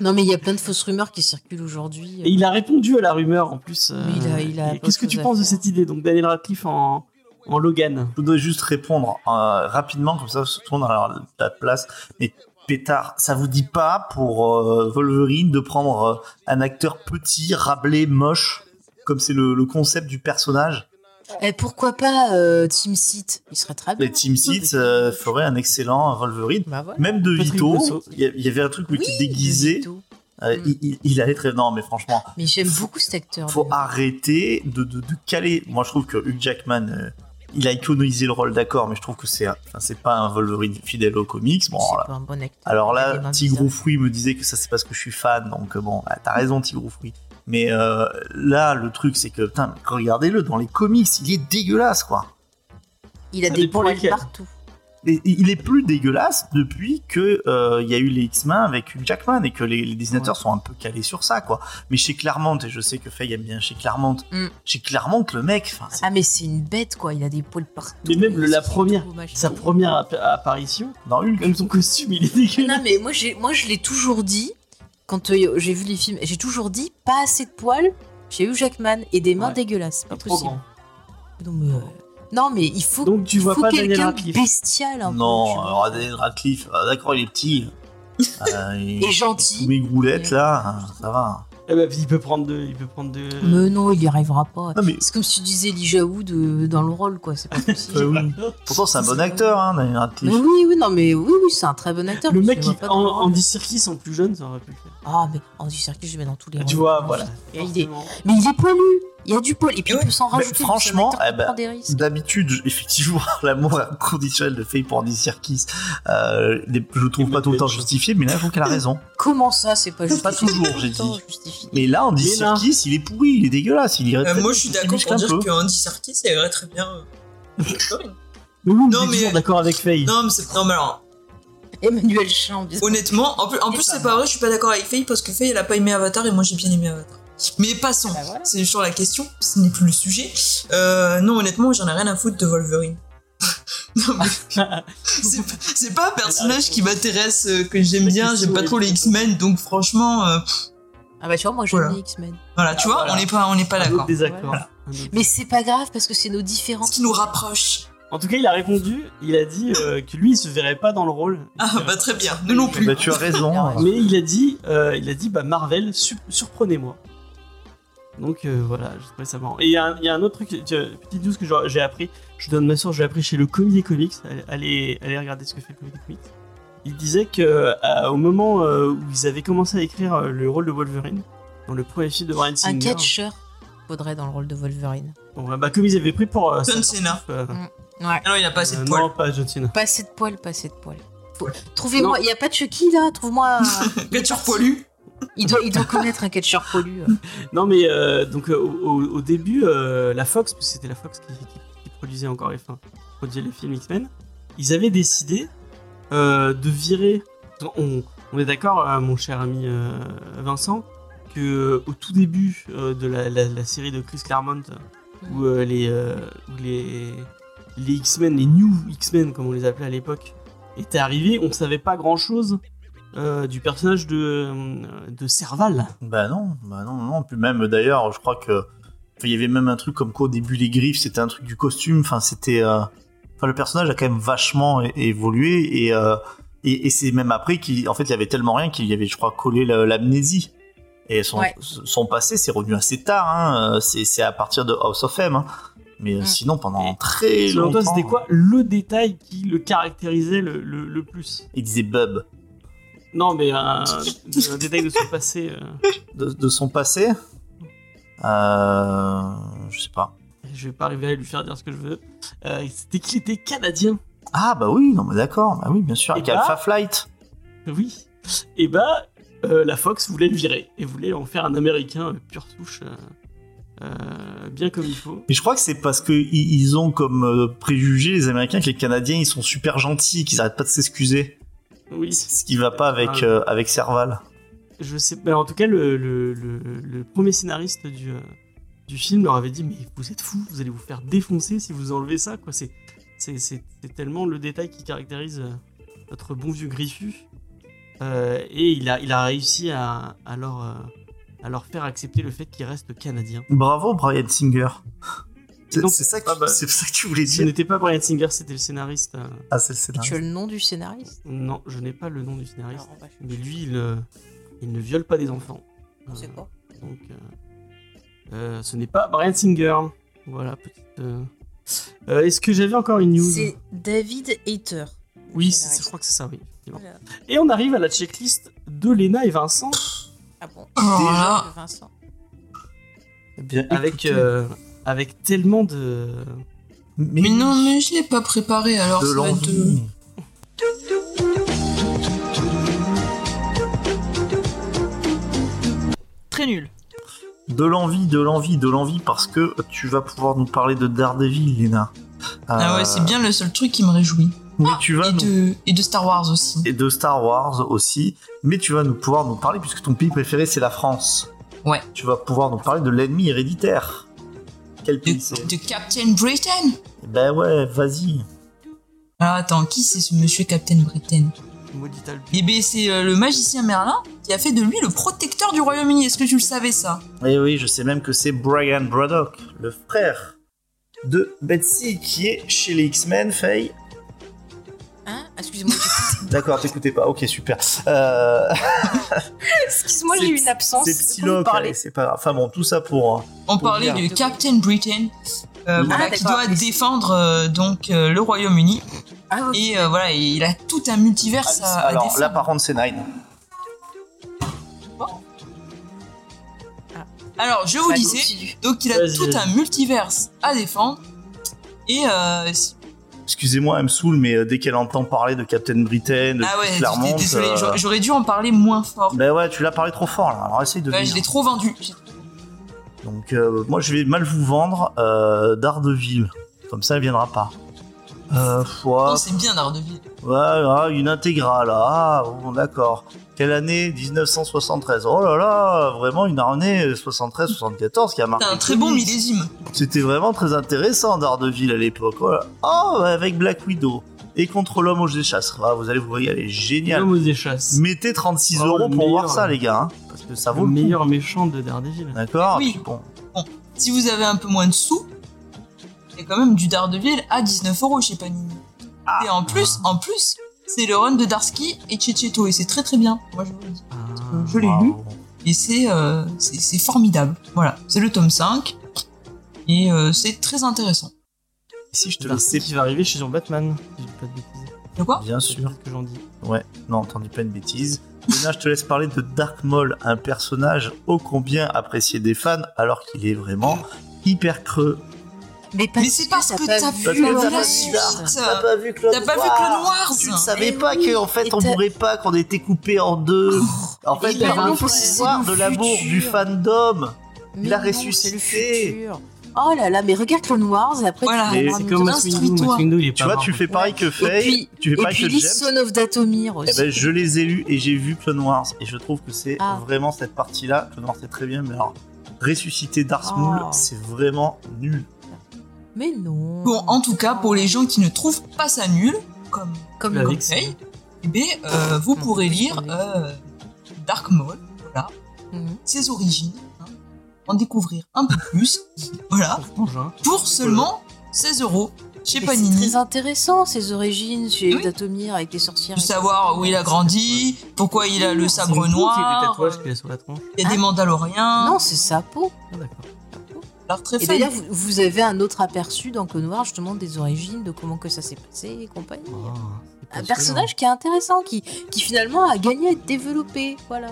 Non, mais il y a plein de fausses rumeurs qui circulent aujourd'hui. Et il a répondu à la rumeur en plus. euh, Mais il a- il a et pas Qu'est-ce que tu penses de cette idée Donc Daniel Radcliffe en, en Logan? Je voudrais juste répondre euh, rapidement, comme ça, tout le monde a la- la place. Mais pétard, ça vous dit pas pour euh, Wolverine de prendre euh, un acteur petit, rablé, moche, comme c'est le, le concept du personnage? Et pourquoi pas euh, Team Seat Il serait très bien. Les Team Seats euh, feraient un excellent Wolverine. Bah voilà. Même De Patrick Vito, il y, avait un truc où il était déguisé. Euh, Mm. il, il- il allait très. Non, mais franchement, Mais j'aime beaucoup cet acteur. faut arrêter de, de, de caler. Moi, je trouve que Hugh Jackman, euh, il a iconisé le rôle, d'accord, mais je trouve que c'est enfin, c'est pas un Wolverine fidèle aux comics. Bon, C'est voilà. pas un bon acteur. Alors là, Tigrou. Fruit me disait que ça c'est parce que je suis fan, donc bon, t'as raison Tigrou Fruit. Mais euh, là, le truc c'est que, putain, regardez-le, dans les comics, il est dégueulasse, quoi. Il a Ça des poils partout. Et il est plus dégueulasse depuis que euh, il y a eu les X-Men avec Hugh Jackman et que les, les dessinateurs sont un peu calés sur ça, quoi. Mais chez Claremont, et je sais que Faye aime bien chez Claremont, Mm. chez Claremont, le mec, Ah, mais c'est une bête, quoi. Il a des poils partout. Mais même le- la première, sa première app- apparition, dans Hulk. même son costume, il est dégueulasse. Non, mais moi, j'ai, moi je l'ai toujours dit, quand euh, j'ai vu les films, j'ai toujours dit pas assez de poils chez Hugh Jackman et des mains Ouais. dégueulasses. Pas Trop possible. grand. Non, mais, euh, non, mais il faut, Donc tu il vois faut pas Daniel quelqu'un de bestial. Un peu, tu Non, vois. alors Daniel Radcliffe, euh, d'accord, il est petit. Euh, il- Et gentil. Tous mes groulettes là, euh, ça va. Eh ben, il peut prendre deux, il peut prendre deux. Mais non, il y arrivera pas. Non, mais C'est comme si tu disais Elijah Wood dans le rôle, quoi. C'est pas possible. Euh, oui. Pourtant, c'est un bon acteur, hein, Daniel Radcliffe. Mais oui, oui, non, mais oui, oui, c'est un très bon acteur. Le mec, qui, le rôle. Andy Serkis en plus jeune, ça aurait pu le faire. Ah, mais Andy Serkis, je vais dans tous les Tu rôles. vois, voilà. Mais il est poilu. Il y a du poil. Et puis Ouais. il peut s'en rajouter. franchement, eh ben. D'habitude, effectivement, l'amour inconditionnel de Faye pour Andy Serkis, euh, je le trouve pas tout le temps justifié, mais là, je trouve qu'elle a raison. Comment ça, c'est pas juste Pas toujours, j'ai dit. Justifié. Mais là, Andy Mais là- Serkis, il est pourri, il est dégueulasse, il irait Euh, moi, je suis d'accord pour un dire peu. que Andy Serkis, ça irait très bien. euh, Non, on mais- toujours d'accord avec Faye. non, mais c'est. Non, mais alors, Emmanuel Champ. honnêtement, en plus, en plus c'est pas vrai, je suis pas d'accord avec Faye parce que Faye, elle a pas aimé Avatar et moi, j'ai bien aimé Avatar. Mais passons, Bah voilà. c'est sur la question, ce n'est plus le sujet. Euh, non, honnêtement, j'en ai rien à foutre de Wolverine. c'est pas- un personnage qui m'intéresse, euh, que j'aime bien, j'aime pas est- trop les X-Men, donc franchement, euh, Ah bah tu vois, moi j'aime Voilà. les X-Men. voilà, tu Ah, vois, voilà. on n'est pas, on n'est pas d'accord. Mais c'est pas grave parce que c'est nos différences. Ce qui nous rapproche. En tout cas, il a répondu, il a dit euh, que lui, il se verrait pas dans le rôle. Ah, bah très bien, nous non plus. Bah, tu as raison. Mais il a dit, euh, il a dit, bah Marvel, su- surprenez-moi. Donc euh, voilà, je trouvais ça marrant. Et il y, a un- il y a un autre truc, petite news que j'ai- appris, je donne ma source, j'ai appris chez le Comic Comics, allez, allez, regarder ce que fait le Comic Comics. Il disait que euh, au moment euh, où ils avaient commencé à écrire euh, le rôle de Wolverine, dans le premier film de Brian Un Singer, catcheur faudrait dans le rôle de Wolverine. bon, bah, comme ils avaient pris pour euh, John Cena. euh, Ouais. Ah non, il a pas assez de euh, poils. Non, pas John Cena. Pas assez de poils, pas assez de poils. Faut- Trouvez-moi, il y a pas de Chucky là, trouve-moi. un- Catcheur poilu. Il doit, connaître un catcheur poilu. euh. Non, mais euh, donc euh, au, début, euh, la Fox, parce c'était la Fox qui, produisait encore les, enfin, produisait les films X-Men, ils avaient décidé de virer. On, est d'accord, mon cher ami Vincent, que au tout début de la, série de Chris Claremont, où les, X-Men, les New X-Men, comme on les appelait à l'époque, étaient arrivés, on savait pas grand-chose euh, du personnage de, de Serval. Bah non, bah non, non. Puis même d'ailleurs, je crois que il y avait même un truc comme quoi au début les griffes c'était un truc du costume. Enfin c'était, euh, enfin le personnage a quand même vachement évolué et euh, et, et c'est même après qu'il, en fait, il y avait tellement rien qu'il y avait, je crois, collé la- l'amnésie. Et son, Ouais. son passé, c'est revenu assez tard. Hein. C'est c'est à partir de House of M. Hein. Mais Mm. sinon, pendant très Selon longtemps, toi, c'était quoi le détail qui le caractérisait le, le- le plus? Il disait Bub Non, mais un, un détail de son passé. euh, de, de son passé. Euh, je sais pas. je vais pas arriver à lui faire dire ce que je veux. Euh, c'était qu'il était canadien. Ah bah oui, non mais d'accord, bah oui bien sûr, Et avec bah- Alpha Flight. Oui. Et bah, euh, la Fox voulait le virer et voulait en faire un américain euh, pure souche, euh, euh, bien comme il faut. Mais je crois que c'est parce que ils ont comme euh, préjugé les Américains que les Canadiens ils sont super gentils, qu'ils arrêtent pas de s'excuser. Oui. Ce qui va pas avec Ah. euh, avec Serval. Je sais pas. En tout cas, le, le, le, le premier scénariste du, euh, du film leur avait dit Mais vous êtes fous, vous allez vous faire défoncer si vous enlevez ça, quoi. C'est C'est c'est- c'est tellement le détail qui caractérise euh, notre bon vieux Griffu. Euh, et il a, il a réussi à, à leur, à leur faire accepter le fait qu'il reste canadien. Bravo, Brian Singer. C'est donc, c'est ça, que- ah bah, c'est ça que tu voulais Ce dire n'était pas Brian Singer, c'était le scénariste. euh, Ah, c'est le Et scénario. tu as le nom du scénariste? Non, je n'ai pas le nom du scénariste. Alors, va Mais lui, il, euh, il ne viole pas des enfants. C'est quoi Donc, euh, euh, ce n'est pas Brian Singer. Voilà, petite. euh, euh, Est-ce que j'avais encore une news? C'est David Hater. Oui, scénariste. je crois que c'est ça, oui. Voilà. Et on arrive à la checklist de Léna et Vincent Ah bon? Alors là, Vincent. Eh bien, avec, écoutez, euh, avec tellement de. mais, mais non, mais je l'ai pas préparé alors. de ça va être, euh, l'envie. Très nul. De l'envie, de l'envie, de l'envie, parce que tu vas pouvoir nous parler de Daredevil, Léna. Ah ouais, Euh, c'est bien le seul truc qui me réjouit. Mais tu vas Et nous... de, et de Star Wars aussi. Et de Star Wars aussi, mais tu vas nous pouvoir nous parler, puisque ton pays préféré c'est la France. Ouais. Tu vas pouvoir nous parler de l'ennemi héréditaire. Quel De, pays c'est de Captain Britain? Ben ouais, vas-y. Alors attends, qui c'est ce monsieur Captain Britain? Eh ben c'est euh, le magicien Merlin qui a fait de lui le protecteur du Royaume-Uni. Est-ce que tu le savais ça? Eh oui, je sais même que c'est Brian Braddock, le frère de Betsy, qui est chez les X-Men, Faye. Hein? Excusez-moi, D'accord, t'écoutais pas, ok, super. Euh, excuse-moi, j'ai eu une absence. C'est Psylocke, c'est pas grave. Enfin bon, tout ça pour... euh, On Pour parlait dire. de Captain Britain, euh, voilà, Ah, qui doit défendre euh, donc euh, le Royaume-Uni. Ah. Et euh, voilà, il a tout un multiverse à, à Alors défendre. là, par contre, c'est Nine. Alors, je vous disais, donc il a tout un multiverse à défendre. Et euh, si- Excusez-moi, elle me saoule, mais euh, dès qu'elle entend parler de Captain Britain, de ah ouais, Claremont, désolé, euh, j'aurais- dû en parler moins fort. Ben ouais, tu l'as parlé trop fort là, alors essaye de venir. je l'ai trop vendu. Donc euh, moi je vais mal vous vendre euh, Daredevil, comme ça elle viendra pas. Euh, ouais, c'est bien Daredevil. ouais, ouais, une intégrale, ah bon, d'accord. Quelle année? 1973. Oh là là, vraiment une année 73-74 qui a marqué. C'est un très bon millésime. C'était vraiment très intéressant Daredevil à l'époque. Voilà. Oh, avec Black Widow et contre l'homme aux échasses. Ah, vous allez vous régaler, génial. L'homme aux échasses. Mettez 36 Oh, euros pour voir ça les gars, hein, parce que ça vaut le le coup. meilleur méchant de Daredevil. D'accord Oui. Puis bon, Si vous avez un peu moins de sous, il y a quand même du Daredevil à 19 euros chez Panini. Ah. et en plus, en plus, c'est le run de Darsky et Checheto et c'est très très bien. Moi je vous le dis. Ah. Je l'ai lu waouh. et c'est euh, c'est c'est formidable. Voilà, c'est le tome 5 et euh, c'est très intéressant. Si je te Darcy laissais qui va arriver chez Jean Batman. Si je dis pas de bêtises. De quoi? Bien sûr. que j'en dis. Ouais, non, t'en dis pas une bêtise. Léna, je te laisse parler de Dark Maul, un personnage ô combien apprécié des fans, alors qu'il est vraiment hyper creux. Mais, Mais c'est parce que t'as vu vu la la suite. T'as pas vu Clone T'as pas vu Clone Wars Tu ne savais pas oui, qu'en fait on mourrait pas, qu'on était coupé en deux. en fait, et il y avait non, un parce que pouvoir de l'amour du fandom. Mais Il a non, ressuscité. Oh là là, mais regarde Clone Wars et après Voilà. tu C'est comme Windu. il est Tu pas vois, mort. tu fais pareil que Et Faye, puis, tu fais et pareil puis que James. Son of Datomir aussi. Eh ben, je les ai lus et j'ai vu Clone Wars et je trouve que c'est Ah. vraiment cette partie-là. Clone Wars c'est très bien, mais alors ressusciter Darth Oh. Maul, c'est vraiment nul. Mais non. Bon, en tout cas, pour les gens qui ne trouvent pas ça nul, comme Comme ça. Hey, eh bien, euh, vous Non, pourrez lire euh, Dark Maul, voilà, Mhm. ses origines, hein, en découvrir un peu plus, voilà, pour seulement 16 euros chez Mais c'est Panini. très intéressant ces origines chez Oui. Datomir avec les sorcières. De savoir où il a grandi, pourquoi il a le sabre des noir, tatouages qu'il a sur la tronche. il y a des Hein Mandaloriens, Non, c'est sa peau. Ah, d'accord. Alors très Et d'ailleurs, vous, vous avez un autre aperçu dans Clone Wars justement des origines, de comment que ça s'est passé et compagnie. C'est Un personnage qui est intéressant, qui, qui finalement a gagné à être développé. Voilà.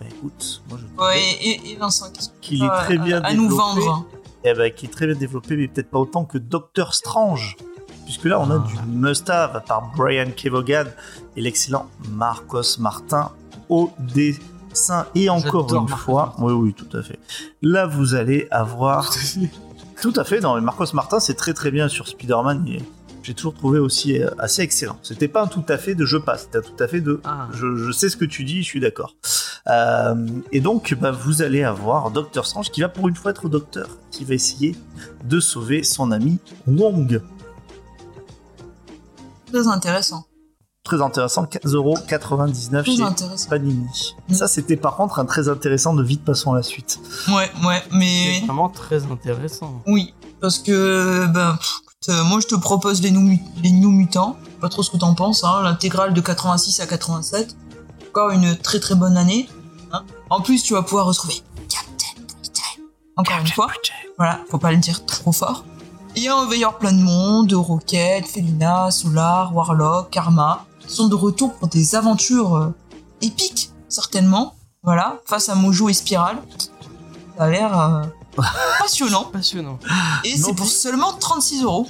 Bah, écoute, moi je Ouais, et, et Vincent, qu'il est très à- bien à, nous vendre Eh ben, qui est très bien développé, mais peut-être pas autant que Doctor Strange. Puisque là, on a Ah. du must-have par Brian Kevogan et l'excellent Marcos Martin au Et encore une Marcos fois, Martin. oui, oui, tout à fait. Là, vous allez avoir. tout à fait, non, mais Marcos Martin, c'est très très bien sur Spider-Man. J'ai toujours trouvé aussi euh, assez excellent. C'était pas un tout à fait de je passe, c'était un tout à fait de Ah. je, je sais ce que tu dis, je suis d'accord. Euh, et donc, bah, vous allez avoir Docteur Strange qui va pour une fois être docteur, qui va essayer de sauver son ami Wong. Très intéressant. Très intéressant, 15,99€ Très chez intéressant. Panini. Mm. Ça, c'était par contre un très intéressant de vite passons à la suite. Ouais, ouais, mais C'est vraiment très intéressant. oui, parce que ben pff, écoute, euh, moi je te propose les New, les New Mutants. Pas trop ce que t'en penses, hein, l'intégrale de 86 à 87. Encore une très très bonne année. hein. En plus, tu vas pouvoir retrouver Captain Britain. Encore une fois. Voilà, faut pas le dire trop fort. Il y a un veilleur plein de monde, Rocket, Felina, Solar, Warlock, Karma, sont de retour pour des aventures euh, épiques, certainement. Voilà, face à Mojo et Spiral. Ça a l'air euh, passionnant. Passionnant. Et c'est pour seulement 36 euros.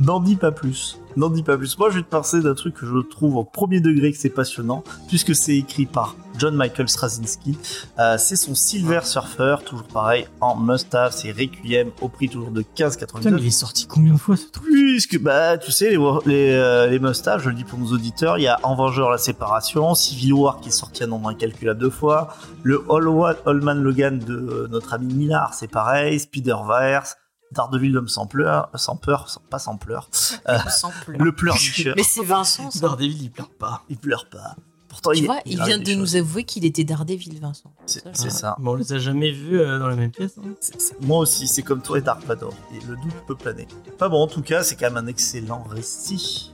N'en dis pas plus. N'en dis pas plus. Moi, je vais te passer d'un truc que je trouve au premier degré que c'est passionnant, puisque c'est écrit par John Michael Straczynski. Euh, c'est son Silver Surfer, toujours pareil, en must-have. C'est Requiem, au prix toujours de Putain, 15,99. mais il est sorti combien de fois ce truc? Puisque, bah, tu sais, les, les, euh, les must-have, je le dis pour nos auditeurs, il y a En Vengeur la séparation, Civil War qui est sorti un nombre incalculable de fois, le All, Wa- All Man Logan de euh, notre ami Millard, c'est pareil, Spider-Verse, Daredevil l'homme sans pleur, sans peur, sans- pas sans pleur, Sans pleurs. le pleurnicheur, Mais c'est Vincent, ça. Daredevil, il pleure pas. il pleure pas. Pourtant, Tu il, vois, il vient de choses. nous avouer qu'il était Daredevil, Vincent. C'est Ça, je- ça. Mais on les a jamais vus euh, dans la même pièce. hein. Moi aussi, c'est comme toi et Dark Vador. Et le doute peut planer. Pas bon, en tout cas, c'est quand même un excellent récit.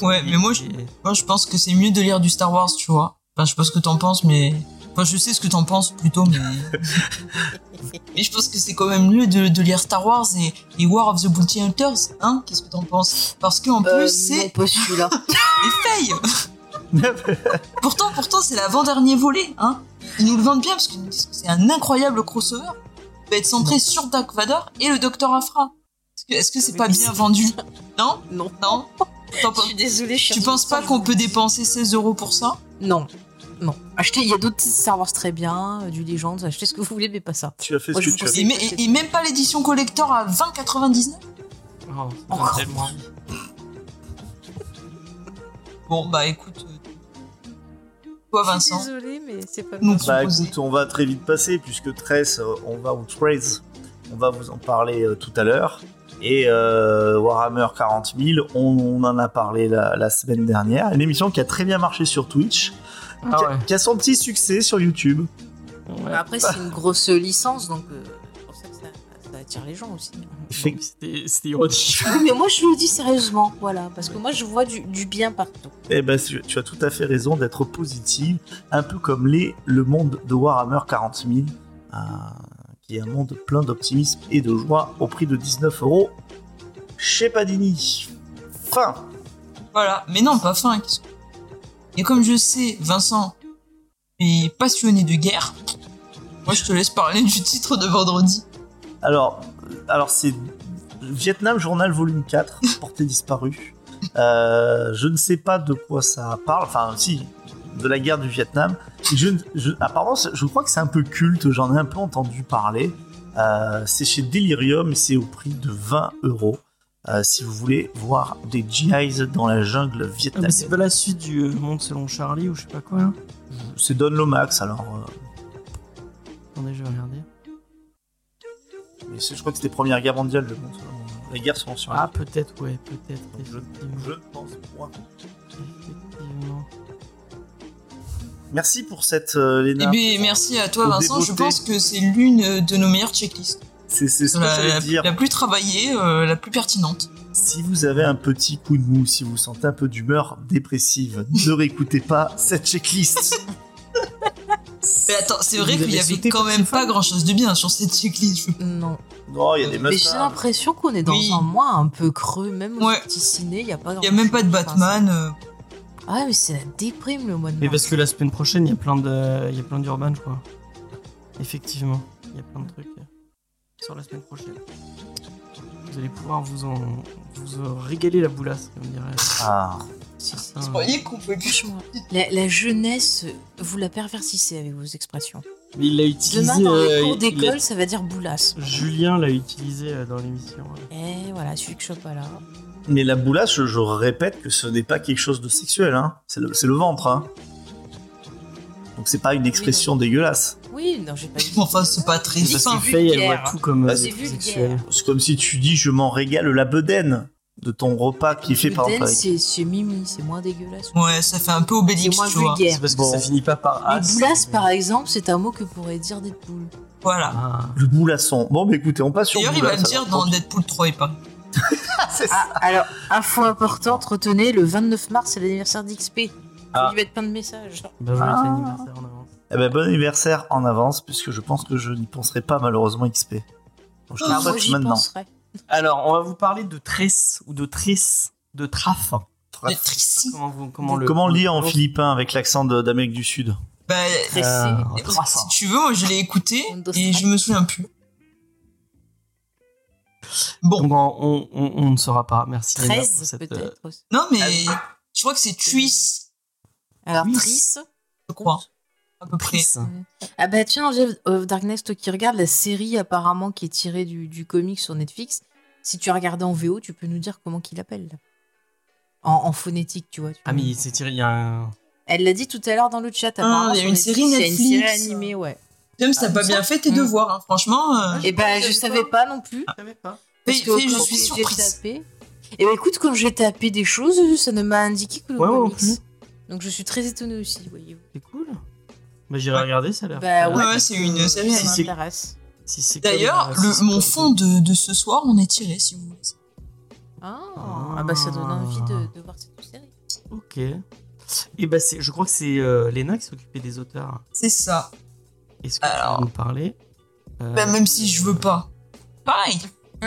Ouais, mais moi, je- Moi, je pense que c'est mieux de lire du Star Wars, tu vois. Enfin, je sais pas ce que t'en penses, mais... Enfin, je sais ce que t'en penses plutôt, mais... mais je pense que c'est quand même mieux de, de lire Star Wars et, et War of the Bounty Hunters, hein Qu'est-ce que t'en penses? Parce qu'en Euh, plus, non, c'est pas celui-là. les failles Pourtant, pourtant, c'est l'avant-dernier volet, hein Ils nous le vendent bien parce qu'ils nous disent que c'est un incroyable crossover qui va être centré sur Dark Vador et le Docteur Afra. Est-ce que c'est Mais pas bien vendu Non Non. Non Je suis désolée, je suis Tu penses pas qu'on peut dépenser 16 euros pour ça? Non. Non. Achetez, il y a d'autres Star Wars très bien, euh, du Legends, achetez ce que vous voulez, mais pas ça. tu as fait Moi, ce que tu as et, et- et même pas l'édition collector à 20,99 Oh, Encore tellement- Bon, bah écoute. Toi, Vincent. désolée, mais c'est pas. Bah écoute, on va très vite passer puisque Tress, euh, on va au Trace, on va vous en parler euh, tout à l'heure. Et euh, Warhammer 40 000, on, on en a parlé la, la semaine dernière. Une émission qui a très bien marché sur Twitch, Ah qui, a, ouais. qui a son petit succès sur YouTube. Ouais. Après, c'est une grosse licence, donc euh, attire les gens aussi. C'était ironique. Oui, mais moi, je le dis sérieusement, voilà, parce que moi, je vois du, du bien partout. Eh ben, tu, as tout à fait raison d'être positive, un peu comme les, le monde de Warhammer 40 000, euh, qui est un monde plein d'optimisme et de joie au prix de 19 euros chez Padini. Fin. Voilà. Mais non, pas fin. Et comme je sais, Vincent est passionné de guerre, moi je te laisse parler du titre de vendredi. Alors, alors c'est Vietnam Journal volume 4, portée disparue. Euh, je ne sais pas de quoi ça parle, enfin si, de la guerre du Vietnam. Je, ne- je- apparemment, je crois que c'est un peu culte, j'en ai un peu entendu parler. Euh, c'est chez Delirium et c'est au prix de 20 euros. Euh, si vous voulez voir des GIs dans la jungle Ah, vietnamienne. c'est pas la suite du Monde selon Charlie ou je sais pas quoi là c'est Don Lomax, alors. Attendez, je vais regarder. Mais je crois que c'était Première Guerre mondiale, le monde. La guerre selon sur Ah, peut-être, ouais, peut-être. je, je pense point. Effectivement. Merci pour cette euh, Léna. Eh bien, merci à toi, Vincent. Je pense que c'est l'une de nos meilleures checklists. C'est ce que La, j'allais la- dire. la plus travaillée, euh, la plus pertinente. Si vous avez un petit coup de mou, si vous sentez un peu d'humeur dépressive, ne réécoutez pas cette checklist. Mais attends, c'est vrai qu'il y avait quand même pas grand chose de bien sur cette checklist. Non. Non, il y a des Mais j'ai l'impression qu'on est dans Oui. un mois un peu creux, même au Ouais. petit ciné, il n'y a pas Il y a même pas de. Batman. euh, Ah ouais, mais c'est la déprime le mois de Mais mars. parce que la semaine prochaine, il y a plein de, il y a plein d'urban, je crois. Effectivement, il y a plein de trucs euh, sur la semaine prochaine. Vous allez pouvoir vous en, vous en régaler la boulasse, comme dirait. Ah, Certains. Vous croyez qu'on peut Franchement, la, la jeunesse, vous la perversissez avec vos expressions. Mais il l'a utilisé. Demain, dans les euh, cours il d'école, a- ça va dire boulasse. Julien l'a utilisé euh, dans l'émission. Et voilà, celui que je suis pas là. mais la boulasse, je, je répète que ce n'est pas quelque chose de sexuel, hein. C'est le, c'est le ventre, hein. Donc c'est pas une expression dégueulasse. Oui, non, j'ai pas dit. Enfin, c'est pas très Parce c'est fin. Faye, elle voit tout comme euh, C'est. C'est comme si tu dis je m'en régale la bedaine. De ton repas qui est fait par exemple avec. c'est c'est mimi, c'est moins dégueulasse. Ouais, ça fait un peu obélix, C'est moins tu vois. vulgaire. C'est parce que Bon. ça finit pas par as. boulasses, par exemple, c'est un mot que pourrait dire Deadpool. Voilà. Ah. Le boulasson. Bon, bah écoutez, on passe sur D'ailleurs, il va le dire dans Deadpool 3 et pas. C'est ça. Ah, alors, info importante, retenez, le 29 mars, c'est l'anniversaire d'XP. Ah. Il va être plein de messages. Joyeux Ah. anniversaire en avance. Eh ben, bon anniversaire en avance, puisque je pense que je n'y penserai pas malheureusement XP. Donc, je te Ah, le moi, souhaite j'y maintenant. penserai. Alors, on va vous parler de tresse ou de tresse, de traf. De Tracy. Comment, vous, comment, le, Comment le lire en philippin avec l'accent de- d'Amérique du Sud Bah. Euh, si tu veux, moi je l'ai écouté Windows et je me souviens plus. Bon, Donc, on, on, on ne saura pas. Merci. Léna, pour 13 cette, euh, peut-être. non mais je crois que c'est Tris, Alors, oui. Trice. je crois, à peu près. tresse. Ah bah tiens, Jeff of Darkness, toi qui regardes la série apparemment qui est tirée du, du comic sur Netflix, si tu as regardé en VO, tu peux nous dire comment qu'il appelle en, en phonétique, tu vois. tu Ah, mais c'est tiré. Il y a un. Elle l'a dit tout à l'heure dans le chat. Ah, il y a une Netflix, série il y a une série Netflix. animée, ouais. James, t'as Ah, pas ça bien fait tes Mm. devoirs, hein. franchement. euh, Et ben, je savais pas non plus. Je savais pas. fais- Parce que fais- je suis j'ai surprise. tapé. Et ben écoute, quand j'ai tapé des choses, ça ne m'a indiqué que le Ouais, comics. plus. Donc je suis très étonnée aussi, voyez-vous. C'est cool. Bah, j'irai Ouais. regarder, ça a l'air. Bah ouais, Ouais, c'est une série m'intéresse. Si D'ailleurs, comme, euh, le si c'est mon fond de, de ce soir, on est tiré, si vous voulez. Ah, ah bah ça donne envie de, de voir cette série. Ok. Et bah, c'est- je crois que c'est euh, Léna qui s'occupait des auteurs. C'est ça. Est-ce que tu Alors. vas nous parler? Euh, Bah, même si je veux pas. Pareil.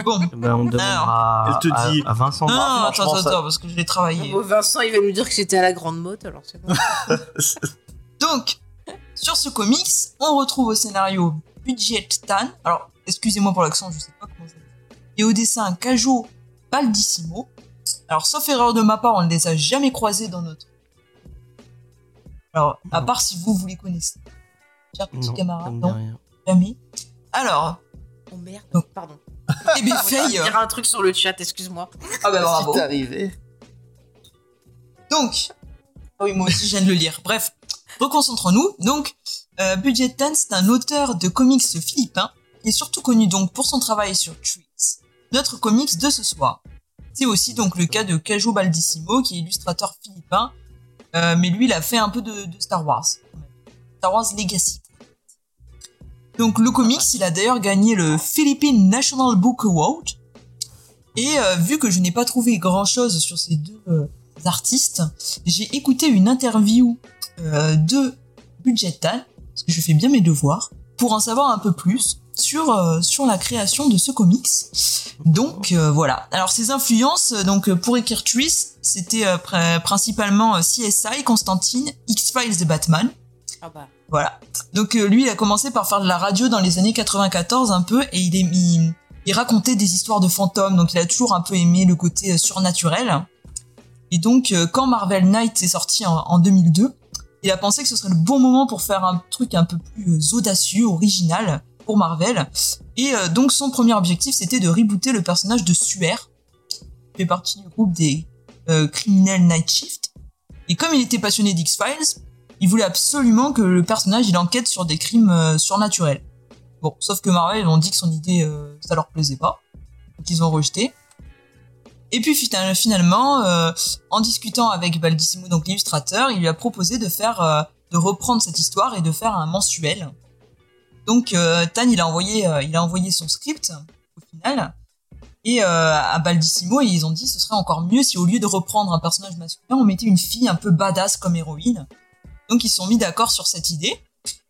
Bon. bah, on demandera Elle te à- dit. à, Vincent. Non, non, attends, ça- attends, parce que je l'ai travaillé. Bon, Vincent, il va nous dire que c'était à la grande motte, alors c'est bon. Donc, sur ce comics, on retrouve au scénario Budget Tan. Alors, excusez-moi pour l'accent, je sais pas comment ça. Et au dessin Cajo Baldissimo. Alors, sauf erreur de ma part, on ne les a jamais croisés dans notre. Alors, à Non. part si vous, vous les connaissez. Non, camarades, me dit non, jamais. Alors, Oh merde, pardon. eh bien, Je vais Faye. dire un truc sur le chat, excuse-moi. Ah bah bravo. Arrivé Donc, ah oui, moi aussi je viens de le lire. Bref, reconcentrons-nous. Donc, euh, Budget Tan, c'est un auteur de comics philippin est surtout connu donc pour son travail sur Trees, notre comics de ce soir. C'est aussi donc le cas de Cajo Baldissimo, qui est illustrateur philippin, euh, mais lui, il a fait un peu de, Star Wars. Star Wars Legacy. Donc le comics, il a d'ailleurs gagné le Philippine National Book Award. Et euh, vu que je n'ai pas trouvé grand-chose sur ces deux artistes, j'ai écouté une interview euh, de Budgetan, parce que je fais bien mes devoirs, pour en savoir un peu plus sur, euh, sur la création de ce comics. Donc euh, voilà. Alors ses influences, euh, donc euh, pour Trees, c'était euh, pr- principalement CSI, Constantine, X-Files et Batman. Ah bah. Voilà. Donc euh, lui, il a commencé par faire de la radio dans les années 94 un peu, et il, est, il, il racontait des histoires de fantômes, donc il a toujours un peu aimé le côté surnaturel. Et donc euh, quand Marvel Knight est sorti en 2002, il a pensé que ce serait le bon moment pour faire un truc un peu plus euh, audacieux, original pour Marvel. Et euh, donc son premier objectif, c'était de rebooter le personnage de Suer, qui fait partie du groupe des euh, criminels Night Shift. Et comme il était passionné d'X-Files, il voulait absolument que le personnage il enquête sur des crimes surnaturels. Bon, sauf que Marvel ont dit que son idée ça leur plaisait pas, donc ils ont rejeté. Et puis fina- finalement, euh, en discutant avec Baldissimo, donc l'illustrateur, il lui a proposé de faire, euh, de reprendre cette histoire et de faire un mensuel. Donc euh, Tan il a envoyé, euh, il a envoyé son script au final. Et euh, à Baldissimo, ils ont dit ce serait encore mieux si au lieu de reprendre un personnage masculin, on mettait une fille un peu badass comme héroïne. Donc ils sont mis d'accord sur cette idée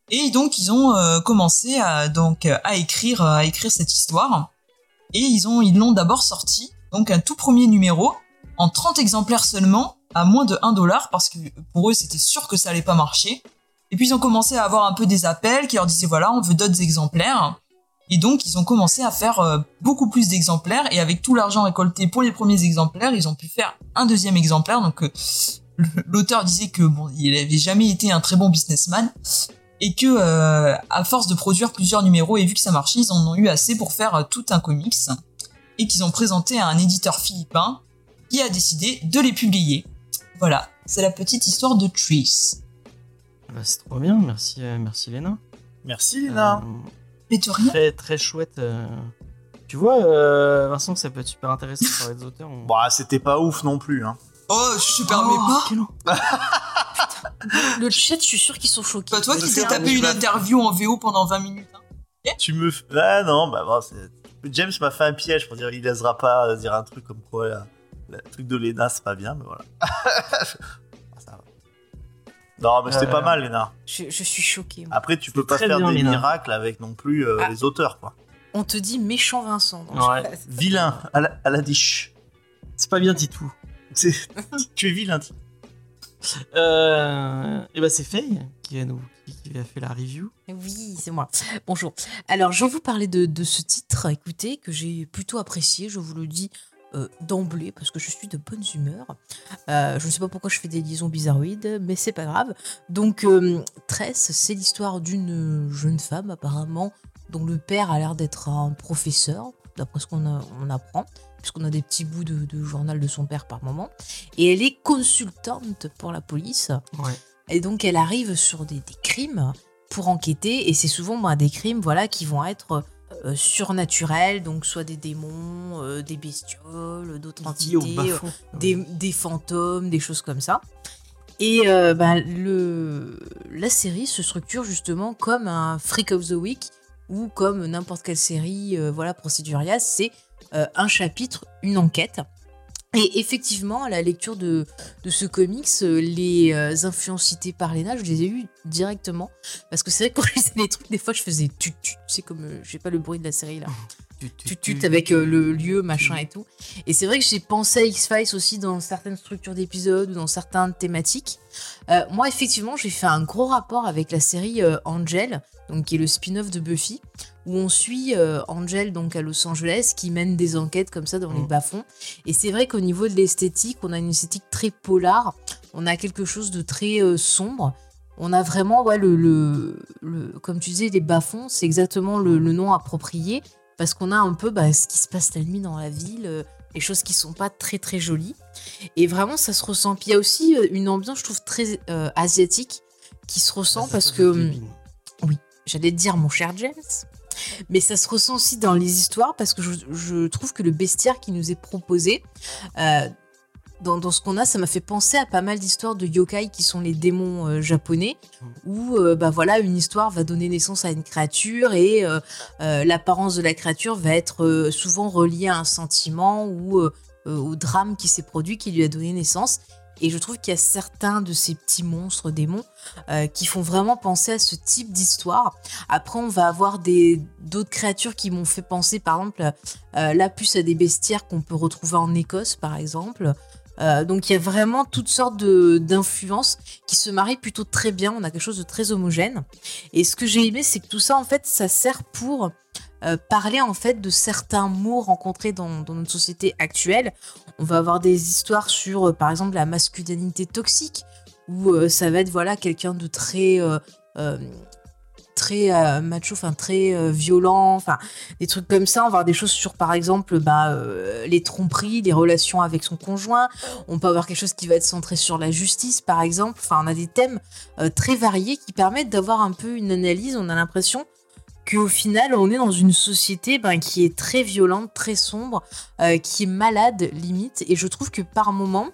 et donc ils ont euh, commencé à donc à écrire à écrire cette histoire et ils ont ils l'ont d'abord sorti donc un tout premier numéro en 30 exemplaires seulement à moins de 1 dollar parce que pour eux c'était sûr que ça allait pas marcher. Et puis ils ont commencé à avoir un peu des appels qui leur disaient voilà, on veut d'autres exemplaires. Et donc ils ont commencé à faire euh, beaucoup plus d'exemplaires et avec tout l'argent récolté pour les premiers exemplaires, ils ont pu faire un deuxième exemplaire donc euh, l'auteur disait que bon, il avait jamais été un très bon businessman et que euh, à force de produire plusieurs numéros et vu que ça marchait, ils en ont eu assez pour faire tout un comics et qu'ils ont présenté à un éditeur philippin qui a décidé de les publier. Voilà, c'est la petite histoire de Trees. Bah, c'est trop bien, merci, euh, merci Léna. Merci Léna. Euh, Mais de rien. très très chouette, euh, Tu vois, euh, Vincent, que ça peut être super intéressant pour les auteurs. on- Bah, c'était pas ouf non plus. Hein. Oh, je te permets Oh, pas. quel en- Le chat, je suis sûr qu'ils sont choqués. Pas toi Je qui t'es tapé une interview en VO pendant 20 minutes. hein. Tu me. f- Ah non, bah bon, c'est- James m'a fait un piège pour dire il laissera pas dire un truc comme quoi le truc de Lena c'est pas bien, mais voilà. Ça va. Non, mais c'était Euh, pas mal, Lena. Je, je suis choquée. moi. Après, tu peux pas très faire bien, des Lena. miracles avec non plus euh, Ah. les auteurs, quoi. On te dit méchant Vincent. Ouais. Vilain, à la, à la diche. C'est pas bien dit tout. C'est- tu es vilain. Euh, et bah c'est Faye qui a, nous, qui, a fait la review. Oui, c'est moi. Bonjour. Alors, je vais vous parler de, de ce titre, écoutez, que j'ai plutôt apprécié, je vous le dis euh, d'emblée, parce que je suis de bonne humeur. Euh, je ne sais pas pourquoi je fais des liaisons bizarroïdes, mais c'est pas grave. Donc, euh, Tress, c'est l'histoire d'une jeune femme, apparemment, dont le père a l'air d'être un professeur, d'après ce qu'on on apprend, puisqu'on a des petits bouts de, de journal de son père par moment. Et elle est consultante pour la police. Ouais. Et donc elle arrive sur des, des crimes pour enquêter et c'est souvent bah, des crimes voilà qui vont être euh, surnaturels, donc soit des démons, euh, des bestioles, d'autres entités, euh, des, des fantômes, des choses comme ça. Et bah, le, la série se structure justement comme un Freak of the Week ou comme n'importe quelle série voilà procéduriale, c'est un chapitre, une enquête. Et effectivement, à la lecture de, de ce comics, euh, les euh, influences citées par Léna, je les ai eues directement. Parce que c'est vrai que quand je lisais les trucs, des fois, je faisais tut tut. C'est comme, euh, j'ai pas le bruit de la série là. Tut tut avec euh, le lieu, machin et tout. Et c'est vrai que j'ai pensé à X-Files aussi dans certaines structures d'épisodes ou dans certaines thématiques. Euh, moi, effectivement, j'ai fait un gros rapport avec la série euh, Angel, donc qui est le spin-off de Buffy, où on suit euh, Angel donc à Los Angeles qui mène des enquêtes comme ça dans les Mm. bas-fonds. Et c'est vrai qu'au niveau de l'esthétique, on a une esthétique très polar, on a quelque chose de très euh, sombre. On a vraiment, ouais, le, le, le- comme tu disais, les bas-fonds, c'est exactement le, le nom approprié, parce qu'on a un peu bah, ce qui se passe la nuit dans la ville, euh, les choses qui sont pas très très jolies. Et vraiment, ça se ressent. Puis il y a aussi une ambiance, je trouve, très asiatique, qui se ressent Ah, parce que... ça devine. j'allais te dire mon cher James, mais ça se ressent aussi dans les histoires parce que je, je trouve que le bestiaire qui nous est proposé, euh, dans, dans ce qu'on a, ça m'a fait penser à pas mal d'histoires de yokai qui sont les démons euh, japonais, où euh, bah voilà une histoire va donner naissance à une créature et l'apparence de la créature va être souvent reliée à un sentiment ou au drame qui s'est produit qui lui a donné naissance. Et je trouve qu'il y a certains de ces petits monstres démons euh, qui font vraiment penser à ce type d'histoire. Après, on va avoir d'autres créatures qui m'ont fait penser, par exemple, euh, la puce à des bestiaires qu'on peut retrouver en Écosse, par exemple. Euh, donc il y a vraiment toutes sortes d'influences qui se marient plutôt très bien. On a quelque chose de très homogène. Et ce que j'ai aimé, c'est que tout ça, en fait, ça sert pour euh, parler en fait de certains mots rencontrés dans, notre société actuelle. On va avoir des histoires sur, par exemple, la masculinité toxique, où euh, ça va être voilà quelqu'un de très euh, euh, très macho, enfin très violent, enfin des trucs comme ça. On va avoir des choses sur par exemple bah, les tromperies, les relations avec son conjoint. On peut avoir quelque chose qui va être centré sur la justice par exemple. Enfin on a des thèmes très variés qui permettent d'avoir un peu une analyse. On a l'impression qu'au final on est dans une société ben, qui est très violente, très sombre, qui est malade limite. Et je trouve que par moment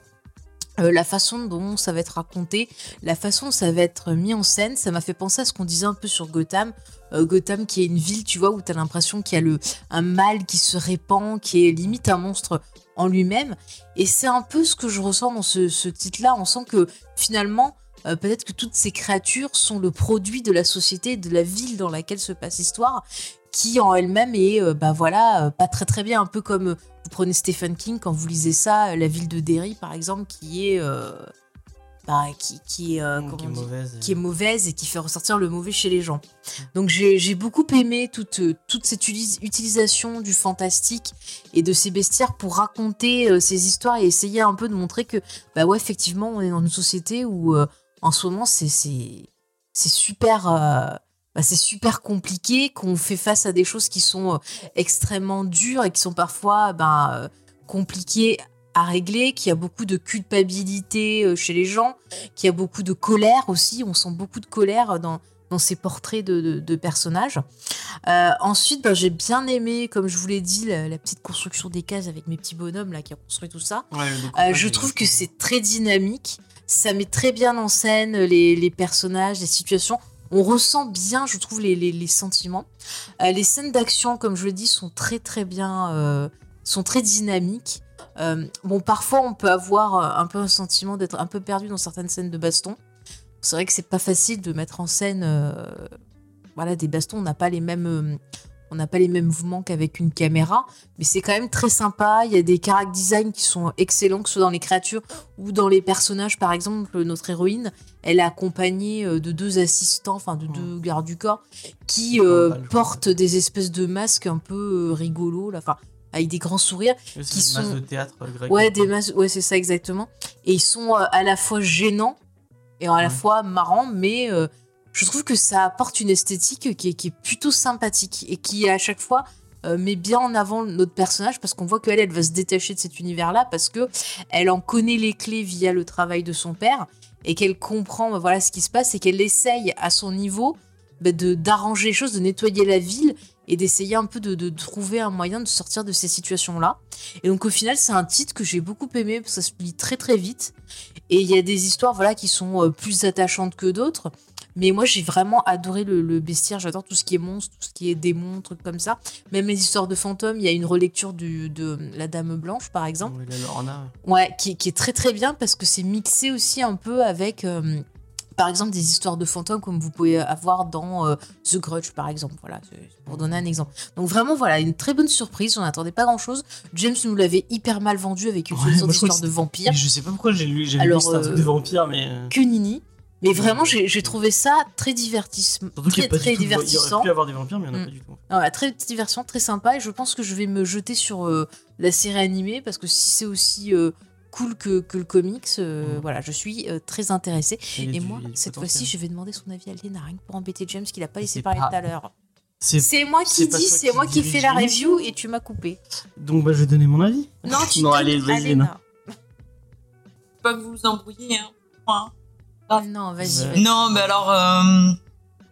euh, la façon dont ça va être raconté, la façon dont ça va être mis en scène, ça m'a fait penser à ce qu'on disait un peu sur Gotham. Euh, Gotham qui est une ville, tu vois, où tu as l'impression qu'il y a le, un mal qui se répand, qui est limite un monstre en lui-même. Et c'est un peu ce que je ressens dans ce, ce titre-là. On sent que finalement, euh, peut-être que toutes ces créatures sont le produit de la société, de la ville dans laquelle se passe l'histoire, qui en elle-même est, euh, bah voilà, euh, pas très très bien. Un peu comme euh, vous prenez Stephen King quand vous lisez ça, la ville de Derry par exemple, qui est, euh, bah, qui, qui est, euh, comment qui est mauvaise. qui est mauvaise et qui fait ressortir le mauvais chez les gens. Donc j'ai beaucoup aimé toute, toute cette utilisation du fantastique et de ces bestiaires pour raconter euh, ces histoires et essayer un peu de montrer que, bah ouais, effectivement, on est dans une société où en ce moment c'est super. Euh, bah, c'est super compliqué, qu'on fait face à des choses qui sont euh, extrêmement dures et qui sont parfois ben, euh, compliquées à régler, qu'il y a beaucoup de culpabilité euh, chez les gens, qu'il y a beaucoup de colère aussi. On sent beaucoup de colère dans, dans ces portraits de, de- de personnages. Euh, ensuite, bah, j'ai bien aimé, comme je vous l'ai dit, la, la petite construction des cases avec mes petits bonhommes là qui ont construit tout ça. Ouais, Euh, je trouve que c'est très dynamique. Ça met très bien en scène les, les personnages, les situations. On ressent bien, je trouve, les, sentiments. Euh, les scènes d'action, comme je le dis, sont très très bien, euh, sont très dynamiques. Euh, bon, parfois, on peut avoir un peu un sentiment d'être un peu perdu dans certaines scènes de baston. C'est vrai que c'est pas facile de mettre en scène, des bastons. On n'a pas les mêmes, on n'a pas les mêmes mouvements qu'avec une caméra, mais c'est quand même très sympa. Il y a des character design qui sont excellents, que ce soit dans les créatures ou dans les personnages. Par exemple, notre héroïne, elle est accompagnée euh, de deux assistants, enfin de deux gardes du corps, qui euh, portent des espèces de masques un peu euh, rigolos, là, enfin avec des grands sourires. Qui masse sont- de théâtre grec. Ouais, des masques, ouais, c'est ça exactement. Et ils sont à la fois gênants et à la Ouais. fois marrants, mais euh, je trouve que ça apporte une esthétique qui est, plutôt sympathique et qui à chaque fois euh, met bien en avant notre personnage parce qu'on voit qu'elle, elle va se détacher de cet univers-là parce que elle en connaît les clés via le travail de son père et qu'elle comprend bah, voilà ce qui se passe et qu'elle essaye à son niveau bah, de d'arranger les choses, de nettoyer la ville et d'essayer un peu de, de trouver un moyen de sortir de ces situations-là. Et donc au final, c'est un titre que j'ai beaucoup aimé parce que ça se lit très très vite. Et il y a des histoires voilà qui sont euh, plus attachantes que d'autres. Mais moi, j'ai vraiment adoré le, le bestiaire. J'adore tout ce qui est monstre, tout ce qui est démons, trucs comme ça. Même les histoires de fantômes. Il y a une relecture du, de La Dame Blanche, par exemple. Ouais, la Lorna. Ouais, qui, qui est très très bien parce que c'est mixé aussi un peu avec, euh, par exemple, des histoires de fantômes comme vous pouvez avoir dans euh, The Grudge, par exemple. Voilà, pour donner un exemple. Donc vraiment, voilà, une très bonne surprise. On n'attendait pas grand chose. James nous l'avait hyper mal vendu avec une Ouais, solution d'histoire de vampires. Et Je sais pas pourquoi j'ai lu, j'ai lu euh, de vampire, mais. euh, Que Nini. Mais vraiment, j'ai trouvé ça très qu'il y très a pas très du tout de- Il divertissant. aurait pu avoir des vampires, mais il y en a Mm. pas du tout. Ouais, très divertissant, très sympa. Et je pense que je vais me jeter sur euh, la série animée parce que si c'est aussi euh, cool que, que le comics, euh, Mm. voilà, je suis euh, très intéressée. Et du- moi, du cette fois-ci, je vais demander son avis à Léna, rien que pour embêter James, qui l'a pas laissé parler tout à l'heure. C'est moi qui dis, c'est moi qui fais la review et tu m'as coupé. Donc, bah, je vais donner mon avis. Non, tu Non, allez, vas-y, Léna. Pas que vous vous embrouillez, hein. Ah. Non, vas-y. Non, mais alors, euh,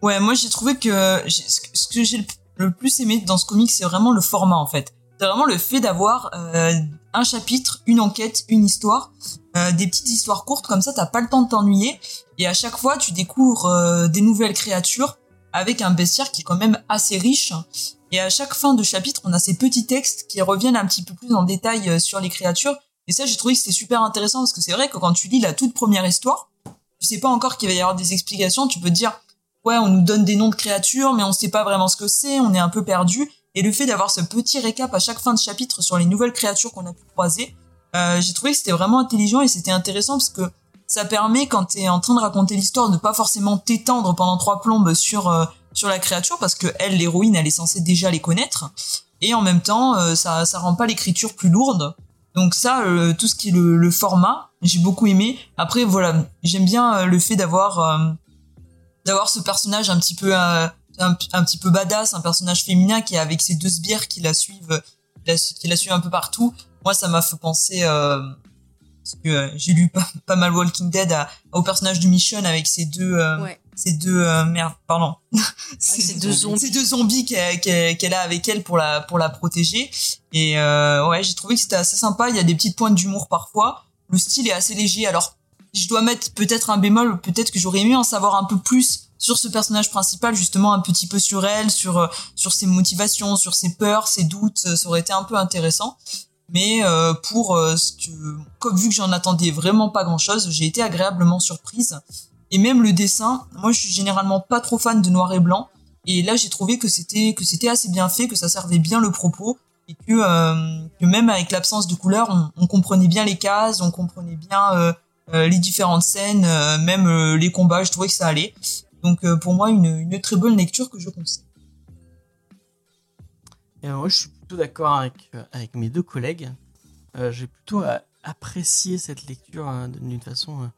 ouais, moi j'ai trouvé que ce que- j'ai le, plus aimé dans ce comic, c'est vraiment le format en fait. C'est vraiment le fait d'avoir euh, un chapitre, une enquête, une histoire, euh, des petites histoires courtes comme ça, t'as pas le temps de t'ennuyer. Et à chaque fois, tu découvres euh, des nouvelles créatures avec un bestiaire qui est quand même assez riche. Et à chaque fin de chapitre, on a ces petits textes qui reviennent un petit peu plus en détail sur les créatures. Et ça, j'ai trouvé que c'était super intéressant parce que c'est vrai que quand tu lis la toute première histoire, tu sais pas encore qu'il va y avoir des explications, tu peux dire ouais, on nous donne des noms de créatures, mais on sait pas vraiment ce que c'est, on est un peu perdu. Et le fait d'avoir ce petit récap à chaque fin de chapitre sur les nouvelles créatures qu'on a pu croiser, euh, j'ai trouvé que c'était vraiment intelligent et c'était intéressant parce que ça permet quand t'es en train de raconter l'histoire de pas forcément t'étendre pendant trois plombes sur euh, sur la créature parce que elle, l'héroïne, elle est censée déjà les connaître. Et en même temps, euh, ça ça rend pas l'écriture plus lourde. Donc ça, euh, tout ce qui est le, format, j'ai beaucoup aimé. Après, voilà, j'aime bien euh, le fait d'avoir euh, d'avoir ce personnage un petit peu un, petit peu badass, un personnage féminin qui est avec ses deux sbires qui la suivent, qui la, suivent un peu partout. Moi, ça m'a fait penser parce que j'ai lu pas, mal Walking Dead au personnage du Mission avec ses deux. Ces deux euh, merde pardon. Ces deux zombies. ces deux zombies qu'elle a avec elle pour la pour la protéger. Et euh, ouais j'ai trouvé que c'était assez sympa. Il y a des petites pointes d'humour parfois. Le style est assez léger. Alors je dois mettre peut-être un bémol. Peut-être que j'aurais aimé en savoir un peu plus sur ce personnage principal justement un petit peu sur elle sur euh, sur ses motivations sur ses peurs ses doutes. Ça aurait été un peu intéressant. Mais euh, pour euh, ce que comme vu que j'en attendais vraiment pas grand chose j'ai été agréablement surprise et même le dessin moi je suis généralement pas trop fan de noir et blanc. Et là j'ai trouvé que c'était que c'était assez bien fait que ça servait bien le propos. Et que, euh, même avec l'absence de couleur on, comprenait bien les cases on comprenait bien euh, euh, les différentes scènes même les combats. Je trouvais que ça allait. Donc pour moi une, très bonne lecture que je conseille. Et moi, je suis plutôt d'accord avec, avec mes deux collègues. J'ai plutôt apprécié cette lecture hein, d'une façon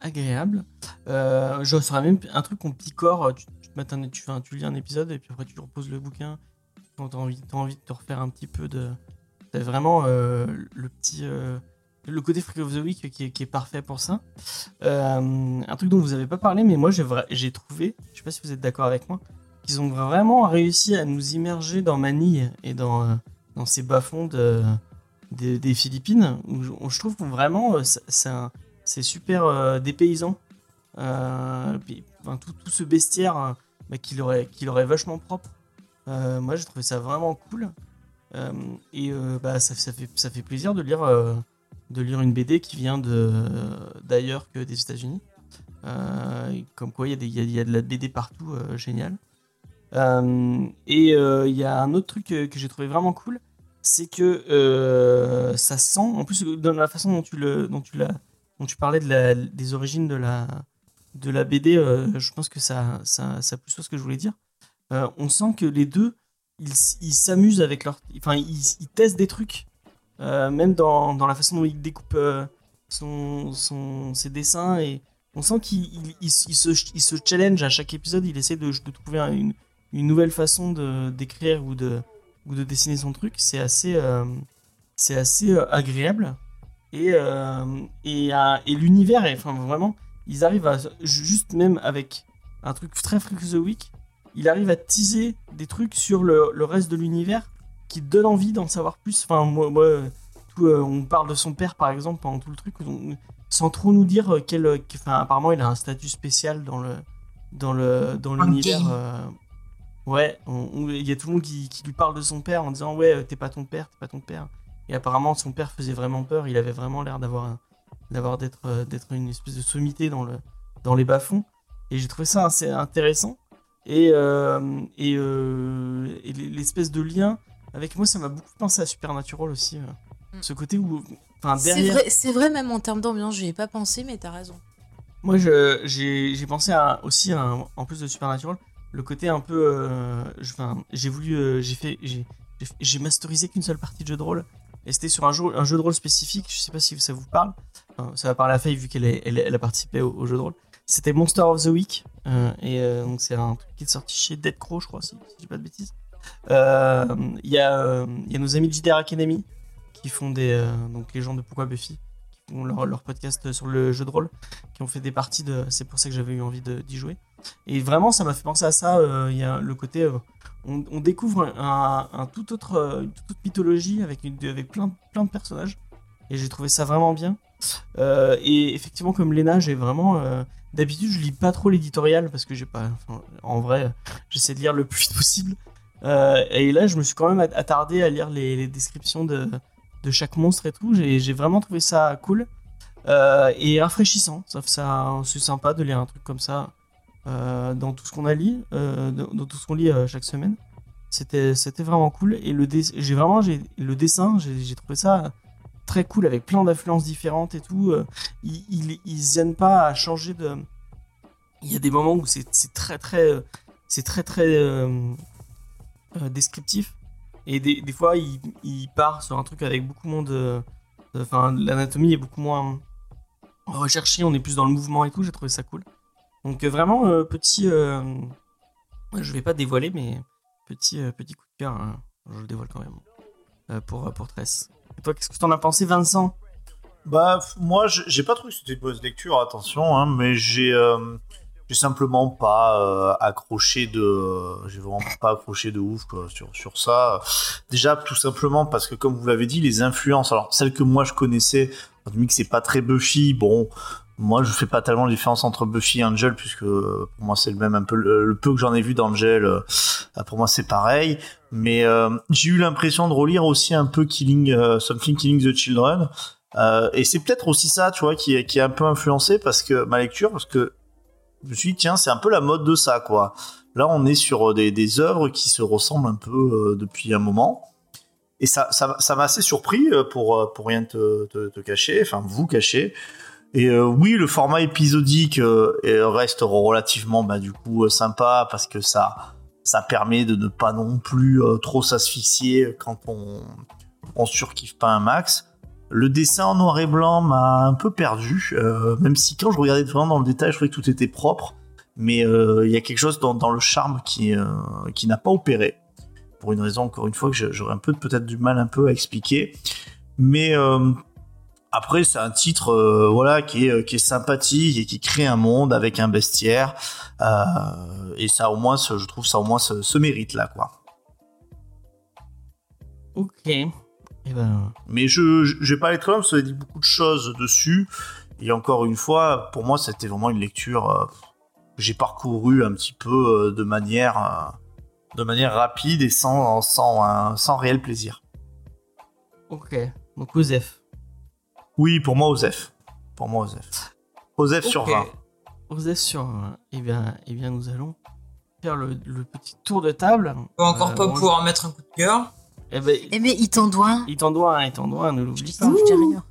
agréable. Euh, je ferais même un truc qu'on picore. Tu, tu, te tu, tu lis un épisode et puis après tu reposes le bouquin. Quand tu as envie, t'as envie de te refaire un petit peu de, T'as vraiment euh, le petit. euh, le côté Freak of the Week qui est, parfait pour ça. Euh, un truc dont vous avez pas parlé, mais moi j'ai trouvé, je sais pas si vous êtes d'accord avec moi, qu'ils ont vraiment réussi à nous immerger dans Manille et dans, euh, dans ces bas-fonds de- des- Philippines. Où je, où je trouve que vraiment euh, c'est- c'est un- c'est super euh, dépaysant. Euh, tout, ce bestiaire euh, bah, qu'il aurait, vachement propre. Euh, moi j'ai trouvé ça vraiment cool. Et bah, ça, fait, plaisir de lire, une BD qui vient d'ailleurs que des États-Unis. Comme quoi il y, a de la BD partout, génial. Et il y a un autre truc que j'ai trouvé vraiment cool, c'est que ça sent, en plus dans la façon dont tu, l'as- dont tu parlais de la, des origines de la, de la BD, euh, je pense que ça, ça, ça plus ce que je voulais dire. Euh, on sent que les deux, ils s'amusent avec leur. Enfin, ils, testent des trucs. Euh, même dans, dans la façon dont il découpe son, son, ses dessins. Et on sent qu'il il, il se- il se, challenge à chaque épisode. Il essaie de, de trouver un- une, une nouvelle façon d'écrire ou de, ou de dessiner son truc. C'est assez, c'est assez agréable. Et, euh, et, et l'univers, enfin vraiment, ils arrivent à. Juste même avec un truc très Freak of the Week, il arrive à teaser des trucs sur le, le reste de l'univers qui te donnent envie d'en savoir plus. Enfin, moi, moi tout, euh, on parle de son père par exemple pendant tout le truc, on- sans trop nous dire euh, quel. qu'- Enfin, apparemment, il a un statut spécial dans le dans le dans l'univers. euh, ouais, il y a tout le monde qui, qui lui parle de son père en disant ouais, t'es pas ton père, t'es pas ton père. Et apparemment, son père faisait vraiment peur. Il avait vraiment l'air d'avoir d'avoir d'être euh, d'être une espèce de sommité dans le dans les bas-fonds. Et j'ai trouvé ça assez intéressant. Et, euh, et, euh, et l'espèce de lien avec moi, ça m'a beaucoup pensé à Supernatural aussi. euh. Mm. Ce côté où, enfin C'est derrière, vrai, c'est vrai, même en termes d'ambiance, j'y ai pas pensé, mais t'as raison. moi je- j'ai j'ai pensé à, aussi à, en plus de Supernatural, le côté un peu, euh, enfin j'ai voulu, euh, j'ai fait, j'ai j'ai fait- j'ai masterisé qu'une seule partie de jeu de rôle. Et c'était sur un jeu, de rôle spécifique, je sais pas si ça vous parle. Ça va parler à Faye vu qu'elle a participé au, jeu de rôle. C'était Monster of the Week. euh, et euh, donc c'est un truc qui est sorti chez Dead Crow, je crois, si, si je dis pas de bêtises. Euh, Il y, a, nos amis de JDR Academy qui font des. donc les gens de Pourquoi Buffy, qui font leur, podcast sur le jeu de rôle, qui ont fait des parties de. C'est pour ça que j'avais eu envie d'y jouer. Et vraiment, ça m'a fait penser à ça. Il y a le côté. On, découvre un, tout autre, une toute autre mythologie avec, une, avec plein, de- personnages. Et j'ai trouvé ça vraiment bien. Euh, et effectivement, comme Léna, j'ai vraiment. euh, D'habitude, je lis pas trop l'éditorial parce que j'ai pas. en vrai, j'essaie de lire le plus vite possible. Euh, et là, je me suis quand même attardé à lire les, descriptions de, chaque monstre et tout. J'ai vraiment trouvé ça cool et rafraîchissant. Ça, ça, c'est sympa de lire un truc comme ça dans tout ce qu'on a lu, euh, dans, tout ce qu'on lit euh, chaque semaine. C'était, vraiment cool. Et le, j'ai vraiment, le dessin, j'ai, trouvé ça très cool avec plein d'influences différentes et tout. Euh, Ils, ils, ils pas à changer de. Il y a des moments où c'est, très très, euh, c'est très très euh, euh, descriptif. Et des, fois, il, il part sur un truc avec beaucoup moins de- Enfin, l'anatomie est beaucoup moins recherchée, on est plus dans le mouvement et tout, j'ai trouvé ça cool. Donc, euh, vraiment, euh, petit. euh, je vais pas dévoiler, mais petit, euh, petit coup de cœur, hein. je le dévoile quand même. pour, pour Tress. Et toi, qu'est-ce que t'en as pensé, Vincent? Bah, moi, j'ai pas trouvé que c'était une mauvaise lecture, attention, hein, mais j'ai j'ai simplement pas accroché de. J'ai vraiment pas accroché de ouf sur, sur ça. Déjà, tout simplement parce que, comme vous l'avez dit, les influences, alors celles que moi je connaissais, on dit que c'est pas très Buffy, bon. Moi, je fais pas tellement la différence entre Buffy et Angel, puisque pour moi, c'est le même un peu. Le, peu que j'en ai vu d'Angel, euh, pour moi, c'est pareil. Mais euh, j'ai eu l'impression de relire aussi un peu Killing, euh, Something Killing the Children. Et c'est peut-être aussi ça, tu vois, qui qui est un peu influencé parce que ma lecture, parce que je me suis dit, tiens, c'est un peu la mode de ça, quoi. Là, on est sur des, des œuvres qui se ressemblent un peu depuis un moment. Et ça, ça, m'a assez surpris pour, pour rien te, te cacher, enfin, vous cacher. Et euh, oui, le format épisodique euh, reste relativement, bah, du coup, euh, sympa parce que ça, ça permet de ne pas non plus trop s'asphyxier quand on, on surkiffe pas un max. Le dessin en noir et blanc m'a un peu perdu, même si quand je regardais vraiment dans le détail, je trouvais que tout était propre. Mais il y a quelque chose dans, dans le charme qui, qui n'a pas opéré. pour une raison encore une fois que j'aurais un peu peut-être du mal un peu à expliquer. Mais après, c'est un titre euh, voilà qui est qui est sympathique et qui crée un monde avec un bestiaire. Euh, et ça au moins, je trouve ça au moins se, se mérite là quoi. Ok. Et ben, Mais je, je, je vais pas aller très loin parce que dit beaucoup de choses dessus. Et encore une fois, pour moi, c'était vraiment une lecture euh, que j'ai parcourue un petit peu euh, de manière, euh, de manière rapide et sans, sans, un- sans réel plaisir. ok. Donc Osef. Oui, pour moi, Osef. Pour moi, Osef. Osef sur Ok. 20. Osef sur 20. Eh bien, eh bien, nous allons faire le, le petit tour de table. On va encore Euh, pas pouvoir mettre un coup de cœur. Eh ben, Eh mais il t'en doit un. il t'en doit un, il t'en doit un, ne l'oublie pas. Non, je dis rien.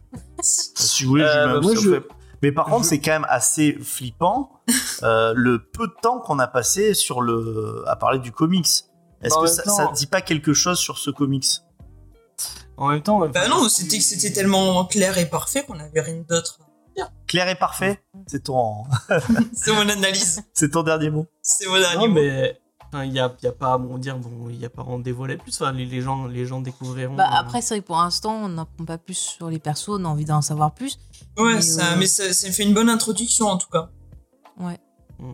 Si vous voulez, Euh, je je-. Mais par contre, je- c'est quand même assez flippant euh, le peu de temps qu'on a passé sur le à parler du comics. Est-ce En que ça, temps- ça dit pas quelque chose sur ce comics? En même temps, Bah non, c'était que c'était tellement clair et parfait qu'on avait rien d'autre. Clair et parfait C'est ton, C'est mon analyse. c'est ton dernier mot. C'est mon dernier Non, mot. mais enfin, il y a, y a pas à bon dire, bon, il y a pas à en dévoiler plus. Enfin, les, les gens, les gens découvriront. Bah euh, après c'est vrai que pour l'instant on n'apprend pas plus sur les persos, on a envie d'en savoir plus. Ouais, mais, ça, euh, mais ça, ça fait une bonne introduction en tout cas.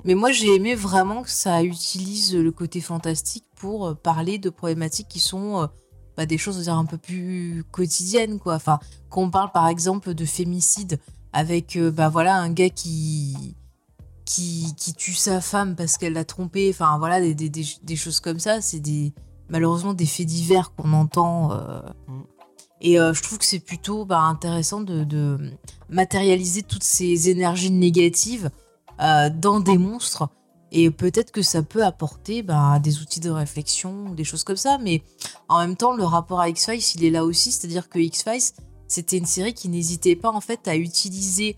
Mais moi j'ai aimé vraiment que ça utilise le côté fantastique pour euh, parler de problématiques qui sont euh, bah, des choses dire, un peu plus quotidiennes quoi. Enfin, quand on parle par exemple de fémicide avec euh, bah voilà un gars qui qui, qui tue sa femme parce qu'elle l'a trompé, enfin voilà des, des, des, des choses comme ça, c'est des malheureusement des faits divers qu'on entend. euh. Mm. Et euh, je trouve que c'est plutôt bah, intéressant de, de matérialiser toutes ces énergies négatives euh, dans des monstres. Et peut-être que ça peut apporter bah, des outils de réflexion, des choses comme ça. Mais en même temps, le rapport à X-Files, il est là aussi. C'est-à-dire que X-Files, c'était une série qui n'hésitait pas en fait à utiliser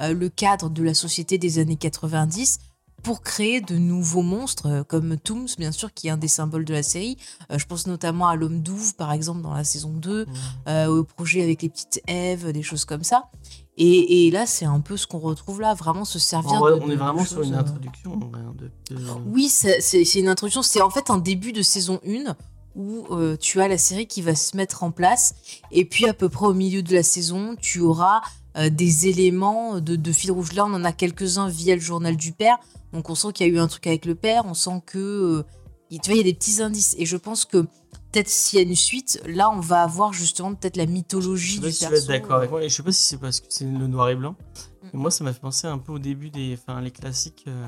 euh, le cadre de la société des années 90 pour créer de nouveaux monstres, euh, comme Tooms, bien sûr, qui est un des symboles de la série. Euh, je pense notamment à l'homme douve, par exemple, dans la saison 2 mm. euh, au projet avec les petites Èves, des choses comme ça. Et, et là, c'est un peu ce qu'on retrouve là, vraiment se servir de. on est vraiment sur une euh, introduction. hein, de- de- Oui, c'est une introduction. C'est en fait un début de saison 1 où euh, tu as la série qui va se mettre en place. Et puis, à peu près au milieu de la saison, tu auras euh, des éléments de, de fil rouge. Là, on en a quelques-uns via le journal du père. Donc, on sent qu'il y a eu un truc avec le père. On sent que. euh, il- tu vois, il y a des petits indices. Et je pense que peut-être s'il y a une suite, là, on va avoir justement peut-être la Je mythologie sais pas du si tu vas perso. être d'accord avec moi. Et je sais pas si c'est parce que c'est le noir et blanc. Mm. Mais moi, ça m'a fait penser un peu au début des, enfin, les classiques, euh,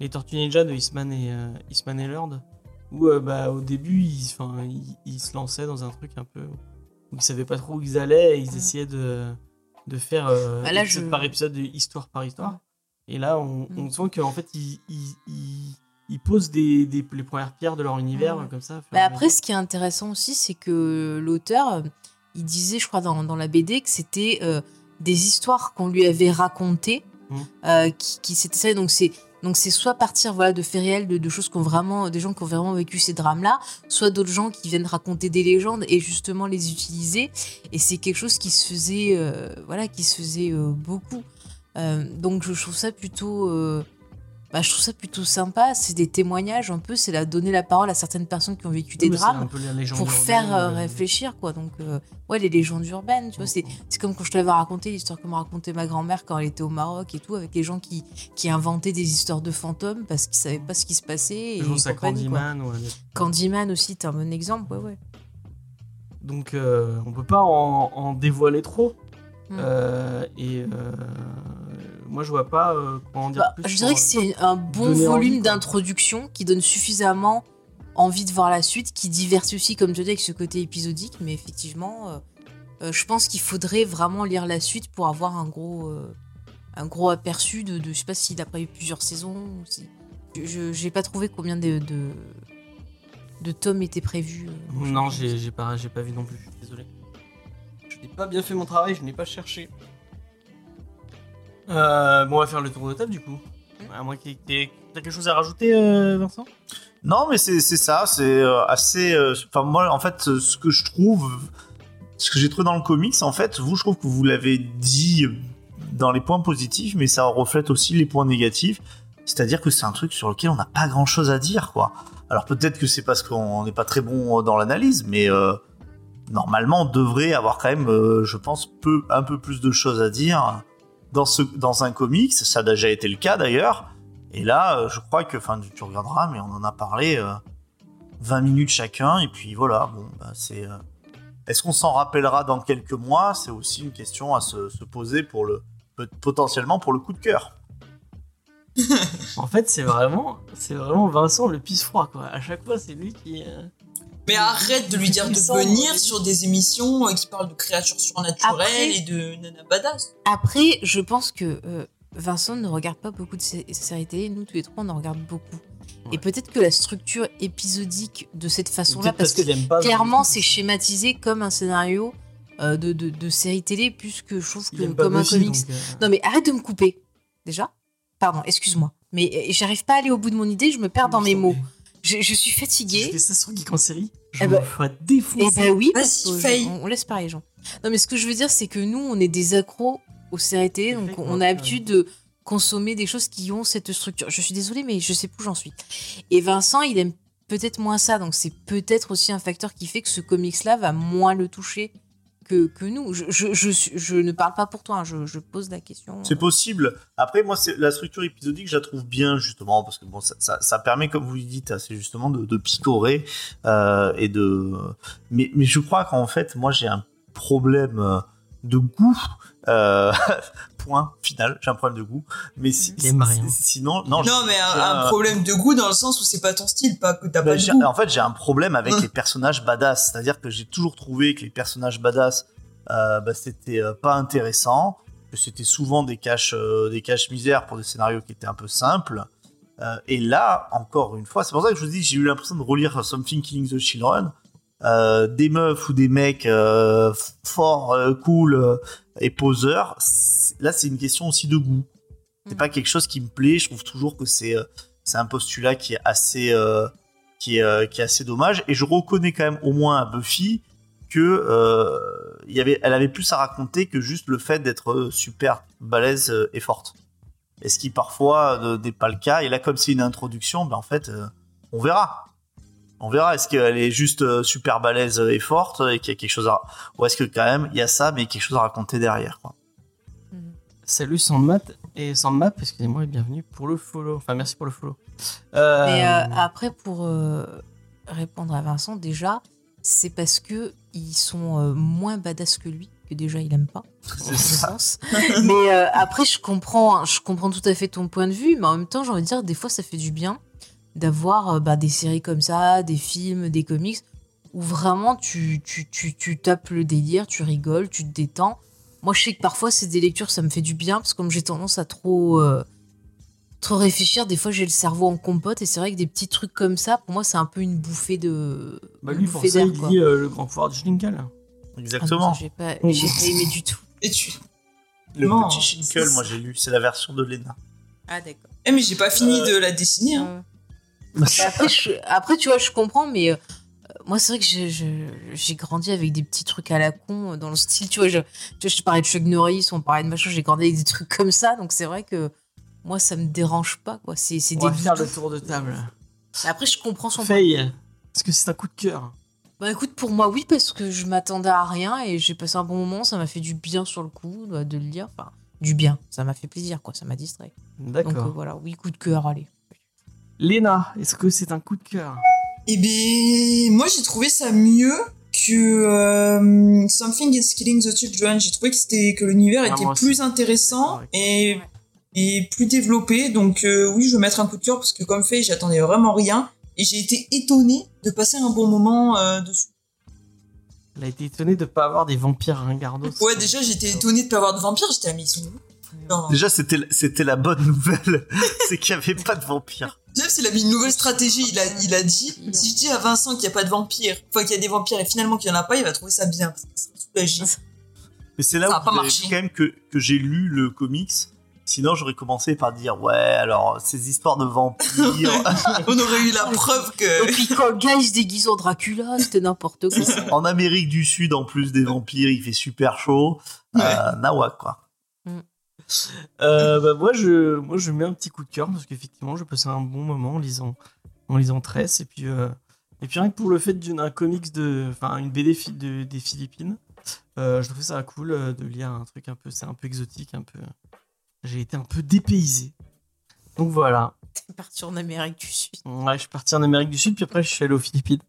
les Tortues Ninja de Eastman et euh, Eastman et Lord, où euh, bah, au début, ils, enfin, ils, ils se lançaient dans un truc un peu où ils savaient pas trop où ils allaient et ils Mm. essayaient de, de faire euh, Bah là, épisode je- par épisode, de histoire par histoire. Et là, on, Mm. on sent qu'en fait, ils, ils, ils, posent des, des, les premières pierres de leur univers Ouais. comme ça. Bah après, ce qui est intéressant aussi, c'est que l'auteur, il disait, je crois, dans, dans la BD, que c'était euh, des histoires qu'on lui avait racontées, Mhm. euh, qui, qui s'étaient ça. Donc c'est donc c'est soit partir voilà de faits réels, de, de choses qu'on vraiment, des gens qui ont vraiment vécu ces drames-là, soit d'autres gens qui viennent raconter des légendes et justement les utiliser. Et c'est quelque chose qui se faisait, euh, voilà, qui se faisait beaucoup. Donc je trouve ça plutôt bah, je trouve ça plutôt sympa. C'est des témoignages un peu, c'est la donner la parole à certaines personnes qui ont vécu des Oui, drames pour faire euh, euh, réfléchir quoi. Donc euh, ouais, les légendes urbaines, tu vois, c'est c'est comme quand je t'avais raconté l'histoire que m'a racontait ma grand-mère quand elle était au Maroc et tout, avec les gens qui qui inventaient des histoires de fantômes parce qu'ils savaient pas ce qui se passait. Je pense à. Candyman. ou Candyman aussi, t'es un bon exemple, ouais ouais. Donc euh, on peut pas en, en dévoiler trop. Mm. Euh, et moi je vois pas euh, comment en dire Bah, plus. je dirais que c'est un bon volume d'introduction qui donne suffisamment envie de voir la suite, qui diversifie aussi, comme je dis, avec ce côté épisodique. Mais effectivement, euh, euh, je pense qu'il faudrait vraiment lire la suite pour avoir un gros, euh, un gros aperçu de, de. Je sais pas s'il a prévu plusieurs saisons. ou si- je j'ai pas trouvé combien de, de, de tomes étaient prévus. euh, euh, Non, j'ai pas, j'ai pas vu non plus. Je suis désolé. Je n'ai pas bien fait mon travail. Je n'ai pas cherché. Euh, bon, on va faire le tour de table du coup. À moins t'as quelque chose à rajouter, euh, Vincent? Non, mais c'est c'est ça, c'est euh, assez. euh, Enfin, moi, en fait, ce que je trouve, ce que j'ai trouvé dans le comics, en fait, vous, je trouve que vous l'avez dit dans les points positifs, mais ça reflète aussi les points négatifs. C'est-à-dire que c'est un truc sur lequel on n'a pas grand-chose à dire, quoi. Alors peut-être que c'est parce qu'on n'est pas très bon dans l'analyse, mais euh, normalement on devrait avoir quand même, euh, je pense, peu, un peu plus de choses à dire dans, un comics. Ça a déjà été le cas d'ailleurs. Et là, euh, je crois que, enfin, tu regarderas, mais on en a parlé euh, 20 minutes chacun, et puis voilà, bon, bah, c'est. euh, Est-ce qu'on s'en rappellera dans quelques mois? C'est aussi une question à se, se poser pour le potentiellement pour le coup de cœur. En fait, c'est vraiment, c'est vraiment Vincent le pisse froid quoi. À chaque fois, c'est lui qui. euh, Mais arrête de lui dire de venir sur des émissions euh, qui parlent de créatures surnaturelles Après- et de nana badass. Après, je pense que euh, Vincent ne regarde pas beaucoup de sé- séries télé. Nous, tous les trois, on en regarde beaucoup. Ouais. Et peut-être que la structure épisodique de cette façon-là, parce que pas clairement, c'est schématisé comme un scénario euh, de, de, de série télé, plus que je trouve que comme un comics. donc, euh, Non, mais arrête de me couper. Déjà Pardon, excuse-moi. Mais euh, j'arrive pas à aller au bout de mon idée, je me perds dans mes mots. Je, je suis Si je fatiguée. fais ça sur Geek en série, je Eh me ben- défoncer. ben oui, parce que Faye. on, on laisse parler les gens. Non, mais ce que je veux dire, c'est que nous, on est des accros aux séries télé, donc Effectivement, on a l'habitude de consommer des choses qui ont cette structure. Je suis désolée, mais je sais plus où j'en suis. Et Vincent, il aime peut-être moins ça, donc c'est peut-être aussi un facteur qui fait que ce comics-là va moins le toucher que, nous. Je, je, je, ne parle pas pour toi, hein, je, pose la question. C'est possible. Après, moi, la structure épisodique, je la trouve bien justement parce que bon, ça, ça, permet, comme vous le dites, c'est justement de, picorer euh, et de. Mais, mais je crois qu'en fait, moi, j'ai un problème de goût. Euh, point final. J'ai un problème de goût. Mais si, si- sinon, non. Non, mais un, un problème de goût dans le sens où c'est pas ton style, pas que t'as Ben, pas de goût. en fait, j'ai un problème avec Hein. les personnages badass. C'est-à-dire que j'ai toujours trouvé que les personnages badass, euh, bah, c'était euh, pas intéressant, que c'était souvent des caches, euh, des caches misères pour des scénarios qui étaient un peu simples. Euh, et là, encore une fois, c'est pour ça que je vous dis, j'ai eu l'impression de relire Something Killing the Children. Euh, des meufs ou des mecs euh, forts, euh, cool et poseurs. Là, c'est une question aussi de goût. C'est Mm. pas quelque chose qui me plaît. Je trouve toujours que c'est c'est un postulat qui est assez qui est qui est assez dommage. Et je reconnais quand même au moins à Buffy que euh, il y avait, elle avait plus à raconter que juste le fait d'être super balèze et forte. Et ce qui parfois euh, n'est pas le cas. Et là, comme c'est une introduction, ben en fait, euh, on verra. On verra. Est-ce qu'elle est juste euh, super balèze et forte et qu'il y a quelque chose à, ou est-ce que quand même il y a ça, mais quelque chose à raconter derrière. Quoi. Mhm. Salut Sandmat et Sandmap, excusez-moi et bienvenue pour le follow. Enfin, merci pour le follow. Euh, Mais euh, après, pour euh, répondre à Vincent, déjà, c'est parce que ils sont euh, moins badass que lui, que déjà il aime pas. C'est ça. pense. mais euh, après, je comprends, je comprends tout à fait ton point de vue, mais en même temps, j'ai envie de dire, des fois, ça fait du bien d'avoir euh, bah, des séries comme ça, des films, des comics, où vraiment tu, tu, tu, tu tapes le délire, tu rigoles, tu te détends. Moi, je sais que parfois, c'est des lectures, ça me fait du bien, parce que comme j'ai tendance à trop, euh, trop réfléchir, des fois, j'ai le cerveau en compote, et c'est vrai que des petits trucs comme ça, pour moi, c'est un peu une bouffée de. bah, lui, pour ça, d'air, il quoi. lit euh, le grand pouvoir du. Ah non, Exactement. ça, j'ai pas, aimé du tout. Et tu. le Non, petit Shinkle, moi j'ai lu, c'est la version de Lena. Ah, d'accord. Eh, mais j'ai pas fini Euh, de la dessiner. hein. Mais après, je- après, tu vois, je comprends, mais euh, moi, c'est vrai que j'ai grandi avec des petits trucs à la con euh, dans le style, tu vois. Je, tu vois, je parlais de Chuck Norris, on parlait de machin, j'ai grandi avec des trucs comme ça, donc c'est vrai que moi, ça me dérange pas, quoi. C'est c'est On des va faire le tour de table. Après, je comprends son. Faye, est-ce que c'est un coup de cœur Bah écoute, pour moi, oui, parce que je m'attendais à rien et j'ai passé un bon moment, ça m'a fait du bien sur le coup de, de le lire. Enfin, du bien, ça m'a fait plaisir, quoi, ça m'a distrait. Donc euh, D'accord. voilà, oui, coup de cœur, allez. Léna, est-ce que c'est un coup de cœur? Eh bien, moi j'ai trouvé ça mieux que euh, Something is Killing the Children. J'ai trouvé que c'était que l'univers Ah, était plus intéressant et et plus développé. Donc euh, oui, je vais mettre un coup de cœur parce que comme fait, j'attendais vraiment rien et j'ai été étonnée de passer un bon moment euh, dessus. Elle a été étonnée de pas avoir des vampires ringardos. Ouais, déjà j'étais étonnée de pas avoir de vampires. J'étais à où Genre, Déjà, c'était c'était la bonne nouvelle, c'est qu'il y avait pas de vampires. Jeff, il a mis une nouvelle stratégie. Il a, il a dit, si je dis à Vincent qu'il n'y a pas de vampires, enfin qu'il y a des vampires et finalement qu'il n'y en a pas, il va trouver ça bien. soulagé. Mais c'est là Ça où pas marché. quand même que, que j'ai lu le comics. Sinon, j'aurais commencé par dire ouais, alors ces histoires de vampires. On aurait eu la preuve que. Et puis quand le gars il se déguise en Dracula, c'était n'importe quoi. en Amérique du Sud, en plus des vampires, il fait super chaud. Euh, Nawak, quoi. Euh, bah, moi, je, moi, je mets un petit coup de cœur parce qu'effectivement, je passais un bon moment en lisant, en lisant Tress. Et puis, euh, et puis rien que pour le fait d'un comics de. Enfin, une BD fi- de, des Philippines, euh, je trouvais ça cool euh, de lire un truc un peu. C'est un peu exotique, un peu. J'ai été un peu dépaysé. Donc voilà. T'es parti en Amérique du Sud. Ouais, je suis parti en Amérique du Sud, puis après, je suis allé aux Philippines.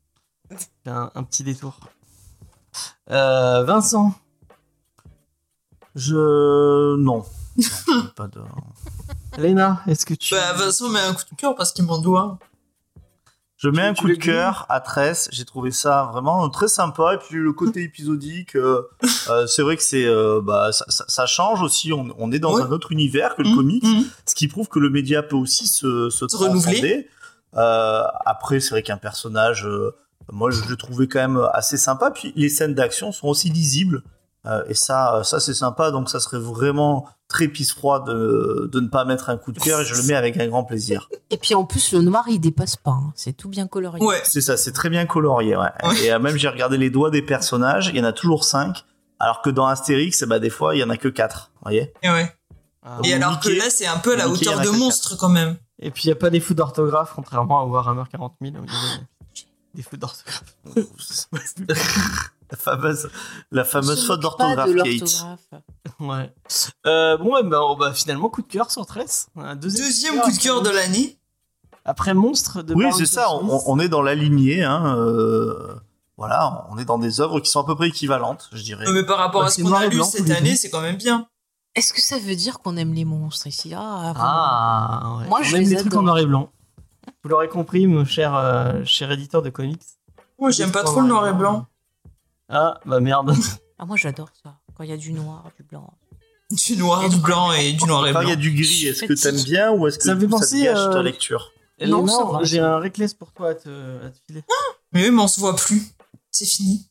Fait Un, un petit détour. Euh, Vincent, Je. Non. Non, pas de... Léna, est-ce que tu. Bah, Vincent met un coup de cœur parce qu'il m'en doit. Je mets Tu- un tu coup de cœur à Tress. J'ai trouvé ça vraiment très sympa. Et puis le côté épisodique, euh, euh, c'est vrai que c'est, euh, bah, ça, ça- ça change aussi. On, on est dans Ouais. un autre univers que le Mmh, comics, mmh. ce qui prouve que le média peut aussi se, se, Se renouveler. Euh, après, c'est vrai qu'un personnage, euh, moi, je le trouvais quand même assez sympa. Puis les scènes d'action sont aussi lisibles. Euh, et ça, ça c'est sympa. Donc ça serait vraiment très pisse froid de, de ne pas mettre un coup de cœur. Et je le mets avec un grand plaisir. Et puis en plus, le noir, il dépasse pas. hein. C'est tout bien coloré. Ouais. C'est ça, c'est très bien colorié. Ouais. Ouais. Et euh, même j'ai regardé les doigts des personnages, il y en a toujours 5, alors que dans Astérix, bah, des fois, il y en a que 4. Voyez Et ouais. Ah, Et alors Mickey. que là, c'est un peu à la Mickey, hauteur a de monstre quand même. Et puis il n'y a pas des fautes d'orthographe, contrairement à Warhammer 40 000. où il y avait des fautes d'orthographe. la fameuse, la fameuse se faute d'orthographe, Kate. ouais. Euh, bon, ouais, bah, bah, finalement, coup de cœur sur Tress. Un deuxième, Deuxième coup de cœur de l'année. Après Monstre de Oui, c'est ça, on, est dans la lignée. Hein, euh, voilà, on est dans des œuvres qui sont à peu près équivalentes, je dirais. Mais par rapport Bah, à ce qu'on a lu blanc, cette année, c'est quand même bien. Est-ce que ça veut dire qu'on aime les monstres ici? Ah. Ah, ouais. Moi, on je aime les les trucs adore. en noir et blanc. Vous l'aurez compris, mon cher, euh, cher éditeur de comics. Moi, j'aime pas trop le noir et blanc. Ah, bah merde. Ah, moi, j'adore ça. Quand il y a du noir, du blanc. Du noir, du blanc et du noir et Quand il y blanc. a du gris, est-ce que t'aimes bien ou est-ce que Ça me fait te penser, gâche euh, ta lecture Non, ça. J'ai un reckless pour toi à te, à te filer. Mais oui, mais on se voit plus. C'est fini.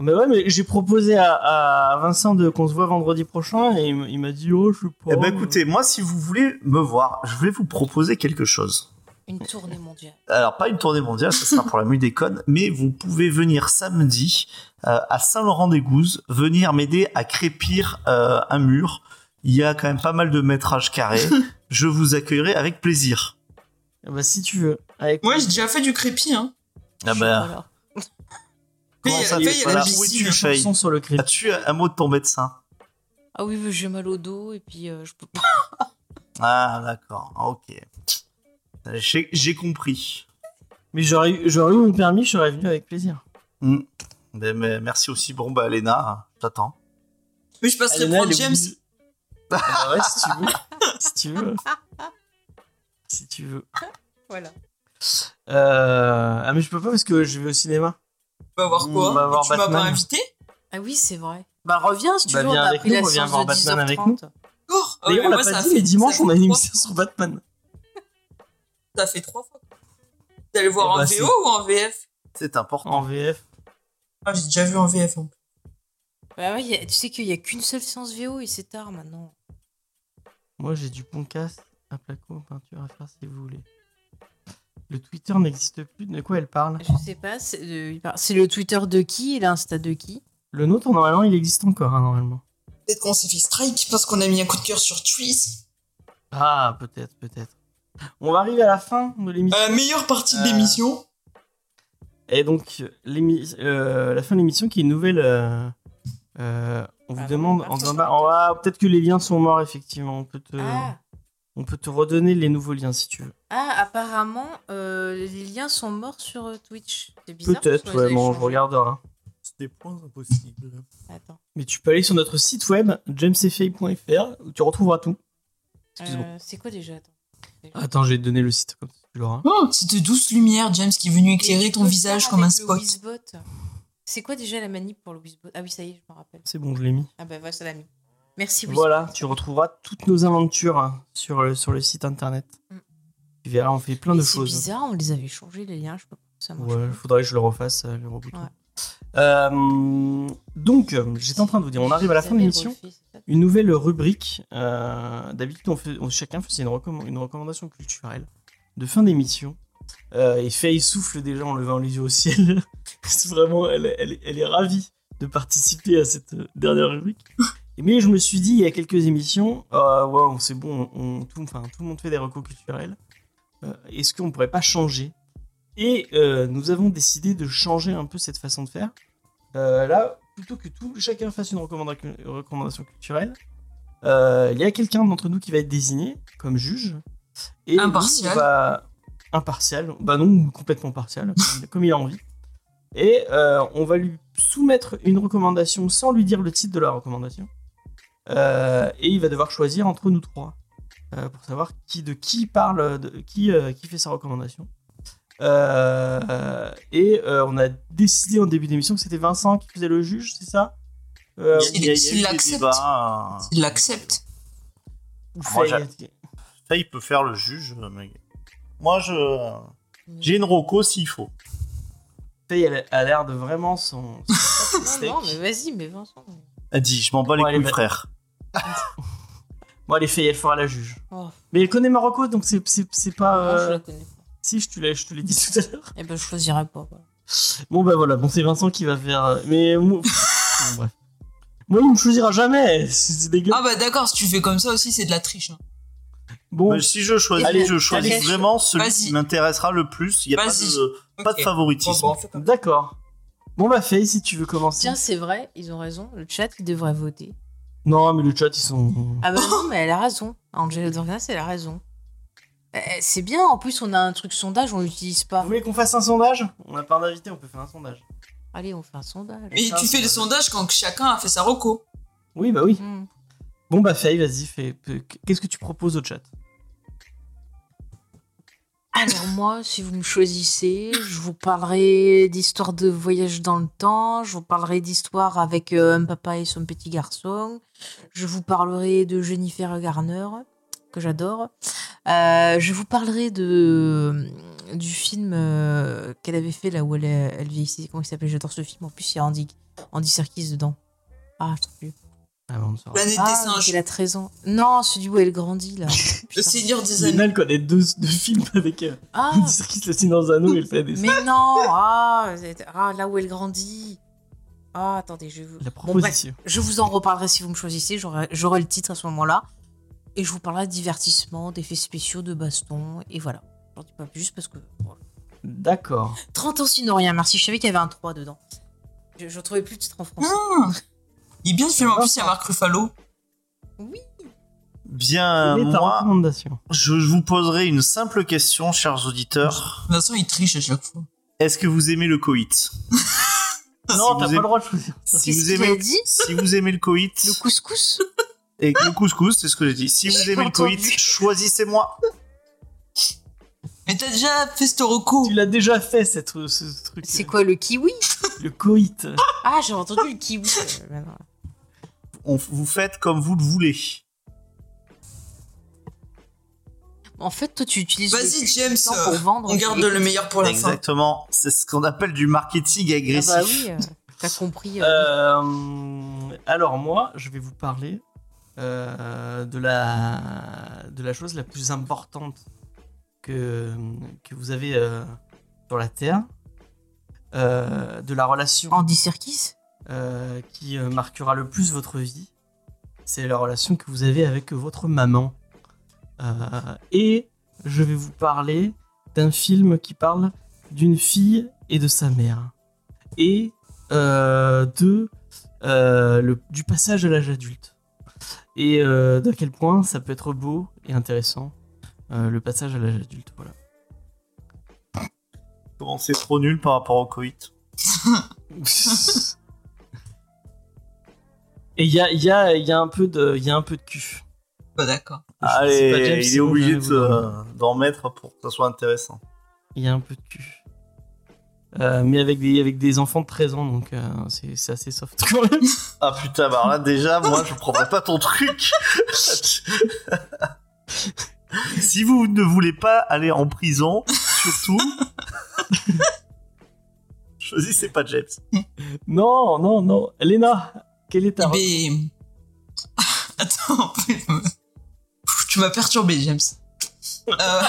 Mais ouais, mais j'ai proposé à, à Vincent de qu'on se voit vendredi prochain et il m'a dit oh je sais pas. Eh ben écoutez, moi si vous voulez me voir, je vais vous proposer quelque chose. Une tournée mondiale. Alors pas une tournée mondiale, ce sera pour la Codes, mais vous pouvez venir samedi euh, à Saint-Laurent-des-Gouzes, venir m'aider à crépir euh, un mur. Il y a quand même pas mal de métrages carrés. je vous accueillerai avec plaisir. Eh ben, si tu veux. Avec Moi, j'ai déjà fait du crépi, hein. Ah ben, Voilà. Comment ça, il est à pas la là Où es-tu, piscine. Faye chanson sur le cri. as-tu un mot de ton médecin? Ah oui, j'ai mal au dos et puis euh, je peux pas. Ah d'accord, Ah, ok. J'ai j'ai compris. Mais j'aurais eu, j'aurais mon permis, je serais venu avec plaisir. Hmm. Ben, mais merci aussi. Bon bah Léna, j'attends. Mais je passerai Alena, prendre James. Ah bah ouais, si tu veux. si tu veux. Si tu veux. Voilà. Euh... Ah mais je peux pas parce que je vais au cinéma. On va voir quoi On va voir Tu m'as pas invité Ah oui, c'est vrai. Bah reviens si tu Bah, veux. viens on a avec pris nous, la reviens voir Batman avec 10h30. nous. Oh, D'ailleurs, ouais, on l'a pas ça dit, fait- mais dimanche on a une émission sur Batman. Ça fait trois fois. T'allais voir Eh en bah, VO ou en VF C'est important. En VF. Ah, j'ai déjà vu en VF. en plus. Bah ouais, a- tu sais qu'il y a qu'une seule séance VO et c'est tard maintenant. Moi j'ai du Poncast à placo peinture à faire si vous voulez. Le Twitter n'existe plus. De quoi elle parle? Je sais pas, c'est le, Twitter de qui et l'Insta de qui? Le nôtre normalement il existe encore hein, normalement. Peut-être qu'on s'est fait strike parce qu'on a mis un coup de cœur sur Twist. Ah peut-être peut-être. On va arriver à la fin de l'émission. À la meilleure partie de Euh, l'émission. Et donc, euh, la fin de l'émission qui est une nouvelle. euh, euh, on vous Ah, demande. on bas- Peut-être que les liens sont morts, effectivement. On peut, te, ah. on peut te redonner les nouveaux liens si tu veux. ah, apparemment, euh, les liens sont morts sur euh, Twitch. C'est bizarre. Peut-être, ouais, bon, je regarderai. C'est des points impossibles. Attends. Mais tu peux aller sur notre site web, jamesfay.fr, où tu retrouveras tout. Excuse-moi. Euh, c'est quoi déjà Attends? Attends, j'ai donné le site comme ça, tu l'auras. Oh, cette douce lumière, James, qui est venu éclairer ton visage comme un spot. Wizbot. C'est quoi déjà la manip pour le Wizbot? Ah oui, ça y est, je me rappelle. C'est bon, je l'ai mis. Ah bah voilà, ça l'a mis. Merci Wizbot. Voilà, tu retrouveras toutes nos aventures hein, sur le, sur le site internet. Mm. Tu verras, on fait plein Mais de C'est choses. bizarre, on les avait changés les liens, je sais pas ça marche. Ouais, pas. faudrait que je le refasse, euh, le reboot. Ouais. Euh, donc, euh, j'étais en train de vous dire, on arrive à la fin de l'émission. Une nouvelle rubrique. Euh, D'habitude, on chacun faisait une, recomm- une recommandation culturelle de fin d'émission. Euh, et Faye souffle déjà en levant les yeux au ciel. Vraiment, elle, est ravie de participer à cette dernière rubrique. Mais je me suis dit il y a quelques émissions, euh, c'est bon, on, tout, tout le monde fait des recours culturels. Euh, Est-ce qu'on pourrait pas changer? Et nous avons décidé de changer un peu cette façon de faire. Là, plutôt que tout, chacun fasse une recommanda- recommandation culturelle, euh, il y a quelqu'un d'entre nous qui va être désigné comme juge. Et Impartial. va- Impartial. Bah non, complètement partial, comme- il a envie. Et euh, on va lui soumettre une recommandation sans lui dire le titre de la recommandation. Euh, et il va devoir choisir entre nous trois pour savoir qui de qui parle, de, qui, qui fait sa recommandation. Euh, et euh, on a décidé en début d'émission que c'était Vincent qui faisait le juge, c'est ça? Euh, Il l'accepte. Il l'accepte. Ça, il peut faire le juge. Mais... Moi, je j'ai une roco s'il faut. Faye, elle a l'air de vraiment son. Non, mais vas-y, mais Vincent. Elle dit, je m'en bats les couilles, frère. Bon, allez, Faye, elle fera la juge. Oh. Mais elle connaît Marocco, donc c'est pas. Non, je la connais pas. Si, je te l'ai je te l'ai dit tout à l'heure. Eh ben, je choisirais pas. voilà. Bon, bah voilà, bon, c'est Vincent qui va faire. euh, Mais. moi- bon, bref. Moi, il me choisira jamais. C'est c'est dégueu. Ah bah d'accord, si tu fais comme ça aussi, c'est de la triche. hein. Bon, Mais si je choisis, Allez, je choisis allez, vraiment celui qui m'intéressera le plus. Il n'y a pas Vas-y. de, pas de Ok. favoritisme. Bon, bon, on fait comme- d'accord. Bon, bah, Faye, si tu veux commencer. Tiens, c'est vrai, ils ont raison. Le chat, il devrait voter. Non, mais le chat, ils sont. Ah bah non, mais elle a raison. Angela Dornas, elle a raison. Eh, C'est bien, en plus, on a un truc sondage, on l'utilise pas. Vous voulez qu'on fasse un sondage? On n'a pas d'invité, on peut faire un sondage. Allez, on fait un sondage. Mais Ça, tu fais le sondage quand chacun a fait sa reco. Oui, bah oui. Hmm. Bon, bah, Faye, vas-y, fais. Qu'est-ce que tu proposes au chat? Alors moi, si vous me choisissez, je vous parlerai d'histoire de voyage dans le temps, je vous parlerai d'histoire avec euh, un papa et son petit garçon, je vous parlerai de Jennifer Garner, que j'adore, Euh, je vous parlerai de du film euh, qu'elle avait fait là où elle, elle vieillissait, comment il s'appelait, j'adore ce film, en plus il y a Andy, Andy Serkis dedans. Ah, je trouve plus. Ah, bon. Planète des Ah, singes. elle a 13 ans. Non, celui où elle grandit là. Le Putain. Seigneur des Anneaux. Elle connaît deux, deux films avec euh, Ah, Andy Serkis, le Seigneur des Anneaux et le Planète des Mais non ah, ah, là où elle grandit. Ah, attendez, je vous... La Bon, bref, proposition. je vous en reparlerai si vous me choisissez. J'aurai j'aurai le titre à ce moment-là. Et je vous parlerai de divertissement, d'effets spéciaux, de baston. Et voilà. J'en dis pas plus parce que... voilà. D'accord. 30 ans sinon rien, merci. Je savais qu'il y avait un 3 dedans. Je ne trouvais plus de titre en français. Ah. Il est bien ce film, en plus il y a Marc Ruffalo. Bien, est ta moi, recommandation je je vous poserai une simple question, chers auditeurs. De toute façon, il triche à chaque fois. Est-ce que vous aimez le coït Non, vous t'as pas aimez- le droit de choisir. Si Qu'est-ce vous aimez, dit si vous aimez le coït Le couscous et le couscous, c'est ce que j'ai dit. Si vous aimez le coït, choisissez-moi. Mais t'as déjà fait ce reco. Tu l'as déjà fait, cette, ce truc. C'est quoi, le kiwi Le coït. Ah, j'ai entendu le kiwi. Bah. On, vous faites comme vous le voulez. En fait, toi, tu utilises Vas-y, le James, temps pour vendre. On garde le meilleur pour la fin. Exactement. C'est ce qu'on appelle du marketing Ah agressif. bah oui, euh, t'as compris. euh. Euh, alors moi, je vais vous parler euh, de la de la chose la plus importante que que vous avez euh, sur la Terre, euh, de la relation Andy Serkis qui marquera le plus votre vie. C'est la relation que vous avez avec votre maman. Et je vais vous parler d'un film qui parle d'une fille et de sa mère. Et de, le, du passage à l'âge adulte. Et euh, d'à quel point ça peut être beau et intéressant, euh, le passage à l'âge adulte. Voilà. Comment c'est trop nul par rapport au coït. et il y a, il y, a, il y, a un peu de- il y a un peu de cul. Bah d'accord. Allez, James, il est obligé de d'en mettre pour que ça soit intéressant. Il y a un peu de cul. Euh, mais avec des, avec des enfants de 13 ans, donc euh, c'est assez soft quand même. Ah putain, bah alors là déjà, moi je prendrais pas ton truc. si vous ne voulez pas aller en prison, surtout, choisissez pas James. Non, non, non. Léna, quelle est ta Mais... Attends, tu m'as perturbé, James. Euh,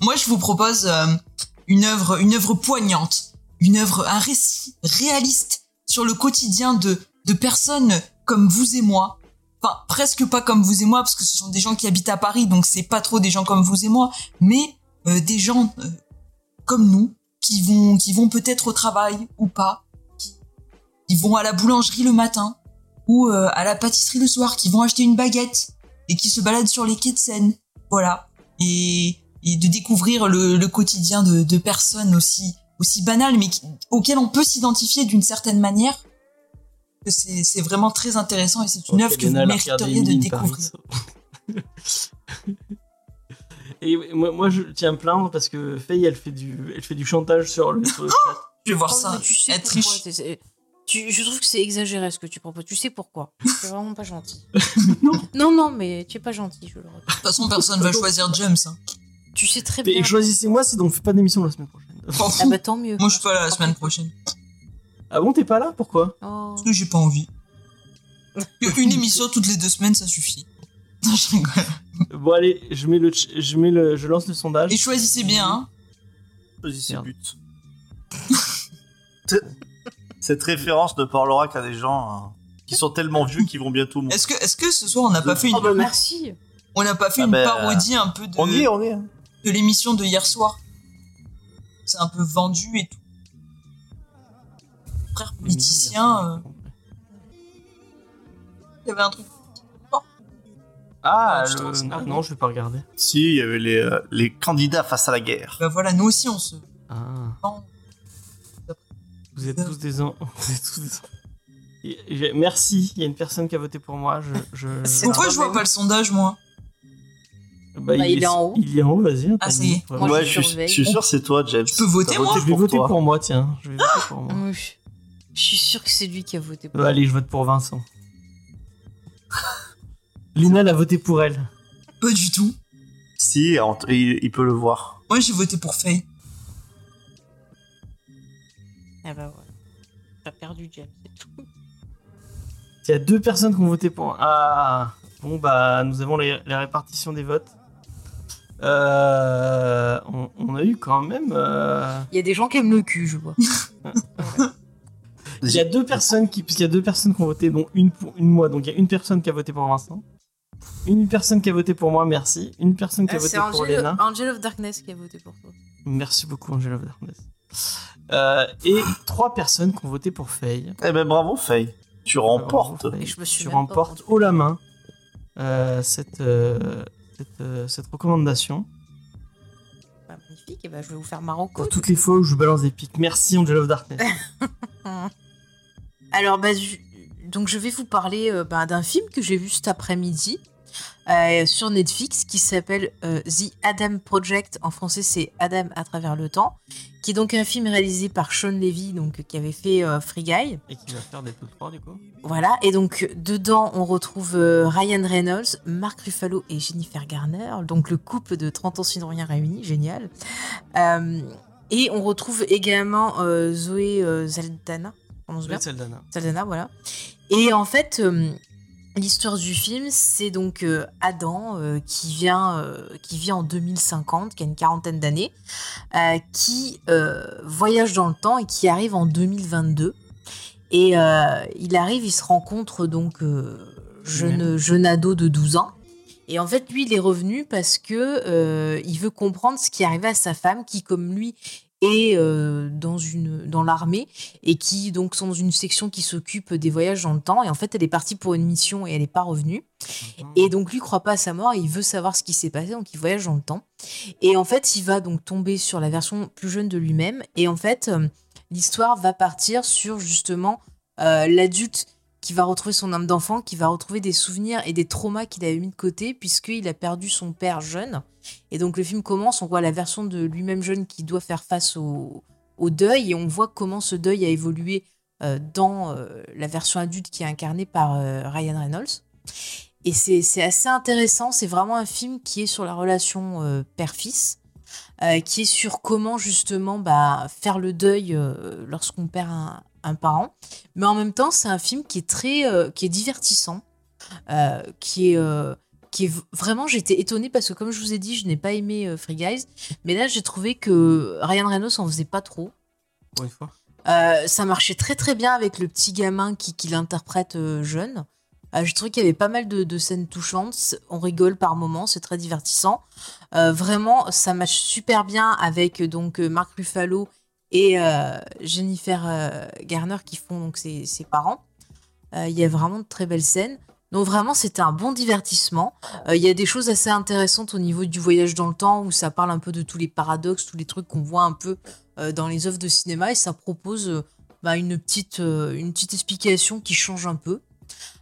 Moi, je vous propose euh, une œuvre, une œuvre poignante, une œuvre, un récit réaliste sur le quotidien de, de personnes comme vous et moi. Enfin, presque pas comme vous et moi, parce que ce sont des gens qui habitent à Paris, donc c'est pas trop des gens comme vous et moi, mais euh, des gens euh, comme nous, qui vont, qui vont peut-être au travail ou pas, qui, qui vont à la boulangerie le matin ou euh, à la pâtisserie le soir, qui vont acheter une baguette et qui se baladent sur les quais de Seine. Voilà. Et, et de découvrir le, le quotidien de, de personnes aussi, aussi banales, mais qui, auxquelles on peut s'identifier d'une certaine manière. C'est c'est vraiment très intéressant et c'est une œuvre que vous mériteriez de découvrir. Et moi, moi, je tiens à me plaindre parce que Faye, elle fait du, elle fait du chantage sur le, sur le chat. Je vais voir Oh, ça. tu sais tu- je trouve que c'est exagéré ce que tu proposes. Tu sais pourquoi? C'est vraiment pas gentil. non, non, mais tu es pas gentil, je le. De toute façon, personne va choisir James. Hein. Tu sais très Et bien. choisissez-moi sinon on fait pas d'émission la semaine prochaine. Ah fous. bah tant mieux. Moi, je suis pas là la semaine prochaine. Ah bon, t'es pas là? Pourquoi? Oh. Parce que j'ai pas envie. Une émission toutes les deux semaines, ça suffit. Non, je rigole. Bon allez, je mets le, ch- je mets le, je lance le sondage. Et choisissez bien, hein. Choisissez Merde. but. Cette référence ne parlera qu'à des gens hein, qui sont tellement vieux qu'ils vont bientôt mourir. Est-ce que, est-ce que ce soir on n'a pas fait une, Oh bah merci. on n'a pas fait Ah une ben, parodie un peu de, On y est, on y est. hein. De l'émission de hier soir C'est un peu vendu et tout. Frère politicien, euh, il y avait un truc. Ah, Ah, je le- trouve ça ah, non, je vais pas regarder. Si, il y avait les, euh, les candidats face à la guerre. Bah voilà, nous aussi on se Ah, vous êtes tous des ans. Vous êtes tous des ans. Et- et j'ai- Merci, il y a une personne qui a voté pour moi. Je, je, C'est Pourquoi trop je vois bien. pas le sondage, moi Bah, Bah, il est en haut. Il est en haut, vas-y. Ah, t'as ça mis. y est. Vraiment. Moi, ouais, je je suis, je suis sûr que c'est toi, James. Je peux voter, moi Je vais pour voter pour moi, tiens. Je vais voter pour moi. Oui. Je suis sûre que c'est lui qui a voté pour Bah, allez, je vote pour Vincent. Lina, elle a voté pour elle. Pas du tout. Si, il, il peut le voir. Moi j'ai voté pour Faye. Ah bah voilà. T'as perdu James, c'est tout. Il y a deux personnes qui ont voté pour. Ah Bon, bah, nous avons les, les répartitions des votes. Euh, on, on a eu quand même. euh, Il y a des gens qui aiment le cul, je vois. Il y a deux personnes qui, puisqu'il y a deux personnes qui ont voté, dont une pour une moi. Donc il y a une personne qui a voté pour Vincent, une personne qui a voté pour moi, merci. Une personne qui a Ah, voté c'est pour Angel, Léna. Angel of Darkness qui a voté pour toi. Merci beaucoup, Angela of Darkness. Euh, et trois personnes qui ont voté pour Faye. Eh ben bravo, Faye. Tu remportes. Bravo, Faye. Et je me suis Tu remportes haut la main euh, cette, euh, cette, euh, cette recommandation. Bah, magnifique, et bah, je vais vous faire Marocco. Pour toutes les fois où je balance des pics. Merci, Angela of Darkness. Alors, bah, je- donc je vais vous parler euh, bah, d'un film que j'ai vu cet après-midi euh, sur Netflix qui s'appelle euh, The Adam Project. En français, c'est Adam à travers le temps, qui est donc un film réalisé par Sean Levy, donc qui avait fait euh, Free Guy. Et qui va faire des tout trois, du coup. Voilà, et donc dedans, on retrouve euh, Ryan Reynolds, Mark Ruffalo et Jennifer Garner, donc le couple de 30 ans sinon rien réunis, génial. Euh, et on retrouve également Zoé Zaldana, bien Saldana. Saldana, voilà. Et en fait, l'histoire du film, c'est donc euh, Adam euh, qui vient, euh, qui vit en 2050, qui a une quarantaine d'années, euh, qui voyage dans le temps et qui arrive en 2022. Et il arrive, il se rencontre donc jeune, jeune ado de 12 ans. Et en fait, lui, il est revenu parce que il veut comprendre ce qui arrivait à sa femme, qui, comme lui, est euh, dans, une, dans l'armée et qui donc sont dans une section qui s'occupe des voyages dans le temps. Et en fait, elle est partie pour une mission et elle n'est pas revenue. Et donc lui croit pas à sa mort et il veut savoir ce qui s'est passé, donc il voyage dans le temps. Et en fait, il va donc tomber sur la version plus jeune de lui-même. Et en fait, euh, l'histoire va partir sur justement euh, l'adulte qui va retrouver son âme d'enfant, qui va retrouver des souvenirs et des traumas qu'il avait mis de côté puisqu'il a perdu son père jeune. Et donc le film commence, on voit la version de lui-même jeune qui doit faire face au, deuil et on voit comment ce deuil a évolué euh, dans euh, la version adulte qui est incarnée par euh, Ryan Reynolds. Et c'est assez intéressant, c'est vraiment un film qui est sur la relation père-fils, qui est sur comment justement bah, faire le deuil lorsqu'on perd un, un parent. Mais en même temps, c'est un film qui est très, euh, qui est divertissant, euh, qui est, euh, qui est vraiment, j'étais étonnée parce que comme je vous ai dit, je n'ai pas aimé Free Guys, mais là j'ai trouvé que Ryan Reynolds en faisait pas trop. Ça marchait très très bien avec le petit gamin qui, qui l'interprète jeune. Je trouve qu'il y avait pas mal de, de scènes touchantes. On rigole par moments, c'est très divertissant. Vraiment, ça match super bien avec donc Mark Ruffalo et euh, Jennifer euh, Garner qui font donc ses, parents. Euh, Il y a vraiment de très belles scènes. Donc vraiment, c'était un bon divertissement. Il y a des choses assez intéressantes au niveau du voyage dans le temps où ça parle un peu de tous les paradoxes, tous les trucs qu'on voit un peu dans les œuvres de cinéma et ça propose bah, une, petite, une petite explication qui change un peu.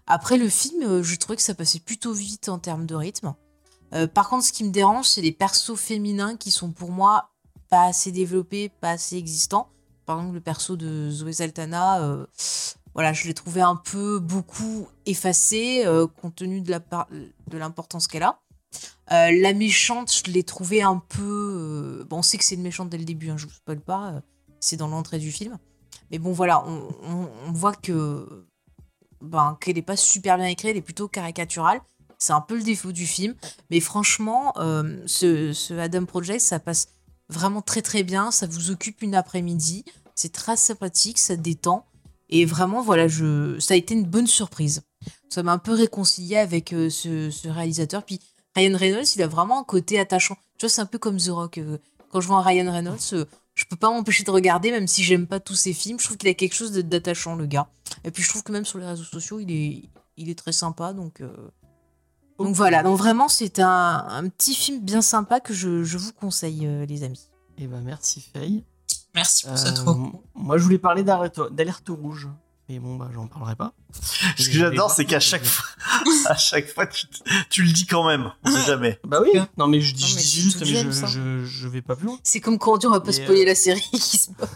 Après le film, je trouvais que ça passait plutôt vite en termes de rythme. Par contre, ce qui me dérange, c'est les persos féminins qui sont pour moi pas assez développés, pas assez existants. Par exemple, le perso de Zoé Saltana, euh, voilà, je l'ai trouvé un peu beaucoup effacé euh, compte tenu de l'importance qu'elle a. Euh, la méchante, je l'ai trouvée un peu. bon, on sait que c'est une méchante dès le début, hein, je vous spoil pas, c'est dans l'entrée du film. Mais bon, voilà, on, voit que ben, qu'elle n'est pas super bien écrite, elle est plutôt caricaturale. C'est un peu le défaut du film. Mais franchement, ce Adam Project, ça passe vraiment très très bien. Ça vous occupe une après-midi. C'est très sympathique, ça détend. Et vraiment, voilà, je... ça a été une bonne surprise. Ça m'a un peu réconcilié avec euh, ce, réalisateur. Puis Ryan Reynolds, il a vraiment un côté attachant. Tu vois, c'est un peu comme The Rock. euh, Quand je vois un Ryan Reynolds, euh, je peux pas m'empêcher de regarder, même si j'aime pas tous ses films. Je trouve qu'il a quelque chose d'attachant, le gars. Et puis je trouve que même sur les réseaux sociaux, il est, il est très sympa. Donc, euh, donc voilà. Donc vraiment, c'est un, un petit film bien sympa que je, je vous conseille, euh, les amis. Et ben merci Faye. Merci pour Euh, cette reco. moi je voulais parler d'alerte rouge. Mais bon bah j'en parlerai pas. Ce que j'adore, c'est qu'à chaque fois, à chaque fois, tu, tu le dis quand même. On sait jamais. Bah oui. Non mais je dis, Non, je mais dis c'est juste, mais je, ça. je, je vais pas plus loin. C'est comme quand on dit on va pas spoiler euh, la série qui spoil.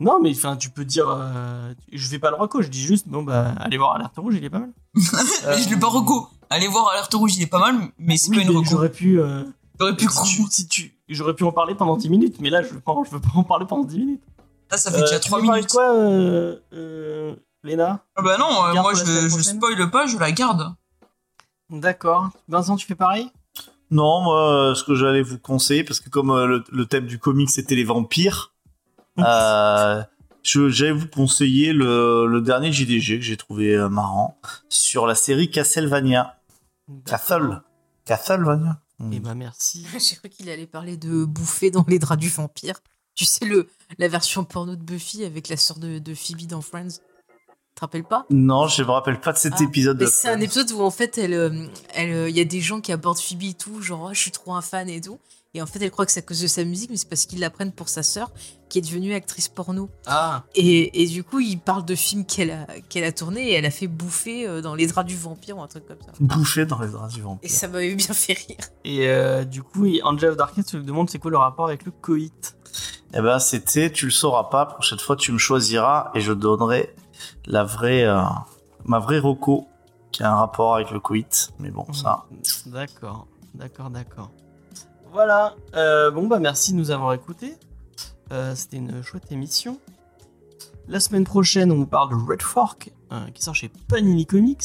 Non mais enfin tu peux dire, euh, je vais pas le reco, je dis juste bon bah allez voir alerte rouge, il est pas mal. Mais je l'ai pas reco. Allez voir Alerte Rouge, il est pas mal, mais c'est Oui, pas une mais reco. j'aurais pu, euh, J'aurais pu si tu- si tu- j'aurais pu en parler pendant 10 minutes, mais là je veux pas, je veux pas en parler pendant 10 minutes. Là, ça fait Euh, déjà tu 3 veux parler minutes. de quoi, euh, euh, Léna? Ah bah non, euh, moi je, je spoil pas, je la garde. D'accord. Vincent, tu fais pareil? Non, moi, euh, ce que j'allais vous conseiller, parce que comme euh, le, le thème du comic c'était les vampires, euh, je- j'allais vous conseiller le, le dernier JDG que j'ai trouvé euh, marrant sur la série Castlevania. Castle. Castlevania. Et bah merci. J'ai cru qu'il allait parler de bouffer dans les draps du vampire. Tu sais, le, la version porno de Buffy avec la sœur de, de Phoebe dans Friends. Tu te rappelles pas? Non, je me rappelle pas de cet Ah, épisode Mais de c'est un épisode où en fait, elle, euh, elle, euh, il y a des gens qui abordent Phoebe et tout, genre oh, je suis trop un fan et tout. Et en fait, elle croit que c'est à cause de sa musique, mais c'est parce qu'ils la prennent pour sa sœur, qui est devenue actrice porno. Ah, Et, et du coup, il parle de films qu'elle a, qu'elle a tourné et elle a fait bouffer euh, dans les draps du vampire ou un truc comme ça. Bouffé dans les draps du vampire. Et ça m'avait bien fait rire. et euh, du coup, Angel of Darkness se demande c'est quoi le rapport avec le coït? Eh ben, c'était, tu le sauras pas. Prochaine fois, tu me choisiras et je donnerai la vraie, euh, ma vraie roco qui a un rapport avec le coït. Mais bon, ça. D'accord, d'accord, d'accord. Voilà. Euh, bon bah merci de nous avoir écoutés. Euh, C'était une chouette émission. La semaine prochaine, on vous parle de Red Fork, euh, qui sort chez Panini Comics.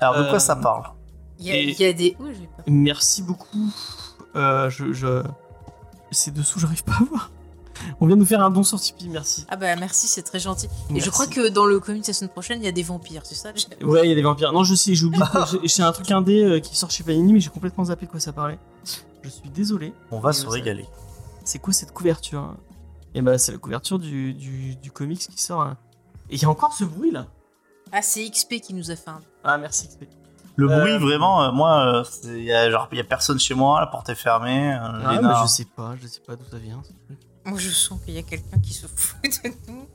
Alors, de Euh, quoi ça parle Il y a, y des. Ouh, j'ai pas- Merci beaucoup. Euh, je, je... C'est dessous, j'arrive pas à voir. On vient de nous faire un don sur Tipeee, merci. Ah bah merci, c'est très gentil. Et je crois que dans le comic la semaine prochaine, il y a des vampires, c'est ça Ouais, il y a des vampires. Non, je sais, que j'ai- C'est un truc indé euh, qui sort chez Panini, mais j'ai complètement zappé de quoi ça parlait. Je suis désolé. On va se ça- régaler. C'est quoi cette couverture Et bah, c'est la couverture du, du, du comics qui sort. hein. Et il y a encore ce bruit là. Ah, c'est XP qui nous a fait un. Ah, merci. XP. Le Euh, bruit, vraiment, euh, moi, euh, il y a, genre, il y a personne chez moi, la porte est fermée. euh, Ah, bah, je sais pas, je sais pas d'où ça vient. Moi, je sens qu'il y a quelqu'un qui se fout de nous.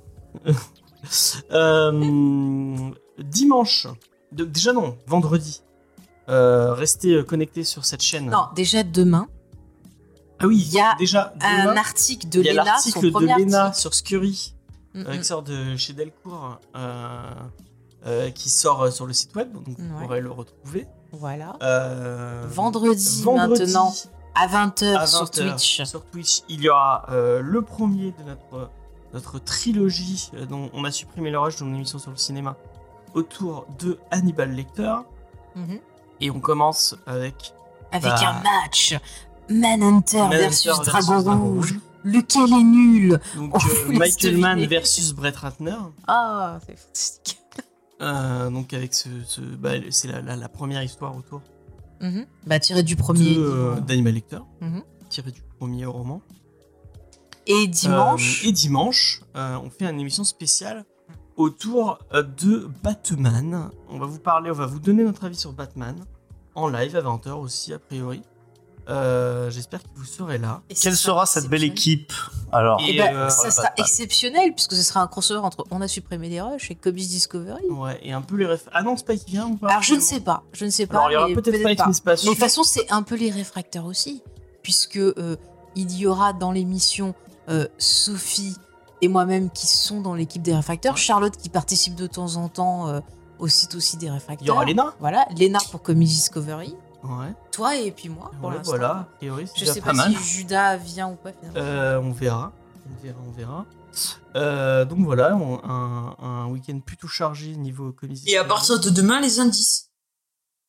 Euh, dimanche. De- déjà non, vendredi. Euh, restez euh, connectés sur cette chaîne. Non, déjà demain, Ah oui, il y a déjà un article de il y a Léna, son l'article de article. sur Scurry Mm, euh, mm. qui sort de chez Delcourt, euh, euh, qui sort sur le site web, donc vous Ouais. pourrez le retrouver. Voilà. Vendredi, vendredi, maintenant, à 20h à sur 20h Twitch. Sur Twitch, il y aura le premier de notre, notre trilogie dont on a supprimé le rush dans une émission sur le cinéma autour de Hannibal Lecter. Mhm. Et on commence avec Avec Bah. un match. Manhunter Manhunter versus, versus Dragon, Dragon Rouge. Lequel est nul Donc On euh, Michael Mann versus Brett Ratner. Ah, c'est fantastique. Euh, donc avec ce, ce- bah, c'est la, la- la première histoire autour Mhm. Bah, tiré du premier. euh, d'Animal Lecteur, Mhm. tiré du premier roman. Et dimanche. Euh, et dimanche, on fait une émission spéciale autour euh, de Batman. On va vous parler, on va vous donner notre avis sur Batman en live à 20h aussi a priori. Euh, J'espère que vous serez là. Et Quelle sera cette belle équipe Alors, Eh Et, ben, euh, ça sera Batman. exceptionnel puisque ce sera un crossover entre On a supprimé les rushs et Comics Discovery. Ouais, et un peu les ref... Ah non, Spike vient ou pas Alors je ne sais pas, je ne sais pas. Alors il y aura mais peut-être Spike, mais c'est pas Mais de toute façon, c'est un peu les réfracteurs aussi, puisque euh, il y aura dans l'émission euh, Sophie et moi-même qui sont dans l'équipe des réfracteurs, Charlotte qui participe de temps en temps euh, au site aussi des réfracteurs. Il y aura Léna Voilà, Léna pour Comics Discovery, Ouais, toi et puis moi pour ouais, voilà, c'est Je déjà sais pas, pas mal. si Judas vient ou pas finalement. Euh, on verra, on verra, on verra. Euh, donc voilà, on- un, un week-end plutôt chargé niveau comics. Et à partir de demain, les indices.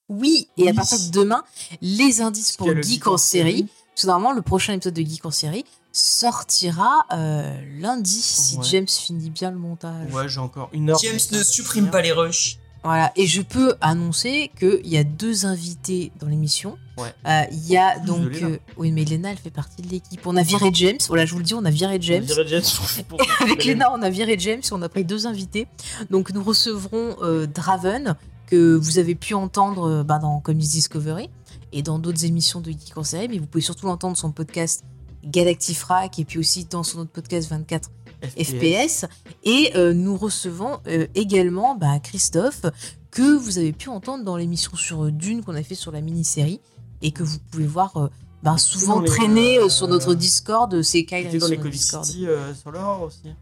Oui, et à partir de demain, les indices pour Geek en série. Parce que normalement, le prochain épisode de Geek en série sortira euh, lundi si Ouais. James finit bien le montage. Ouais, j'ai encore une heure. James ne supprime pas les rushs. Voilà, et je peux annoncer qu'il y a deux invités dans l'émission. Ouais. Euh, Il y a Plus donc. euh, oui, mais Léna, elle fait partie de l'équipe. On a viré James. Voilà, je vous le dis, on a viré On James. dirait James pour- pour- Avec Léna, on a viré James et on a pris deux invités. Donc nous recevrons euh, Draven, que vous avez pu entendre bah, dans Comics Discovery et dans d'autres émissions de Geek en série, mais vous pouvez surtout l'entendre sur son podcast Galactifrac et puis aussi dans son autre podcast 24 FPS. Et euh, nous recevons euh, également bah, Christophe, que vous avez pu entendre dans l'émission sur euh, Dune qu'on a fait sur la mini-série et que vous pouvez voir euh, bah, souvent traîner sur notre Discord. C'est Kyle dans sur les Discord. City sur l'or aussi.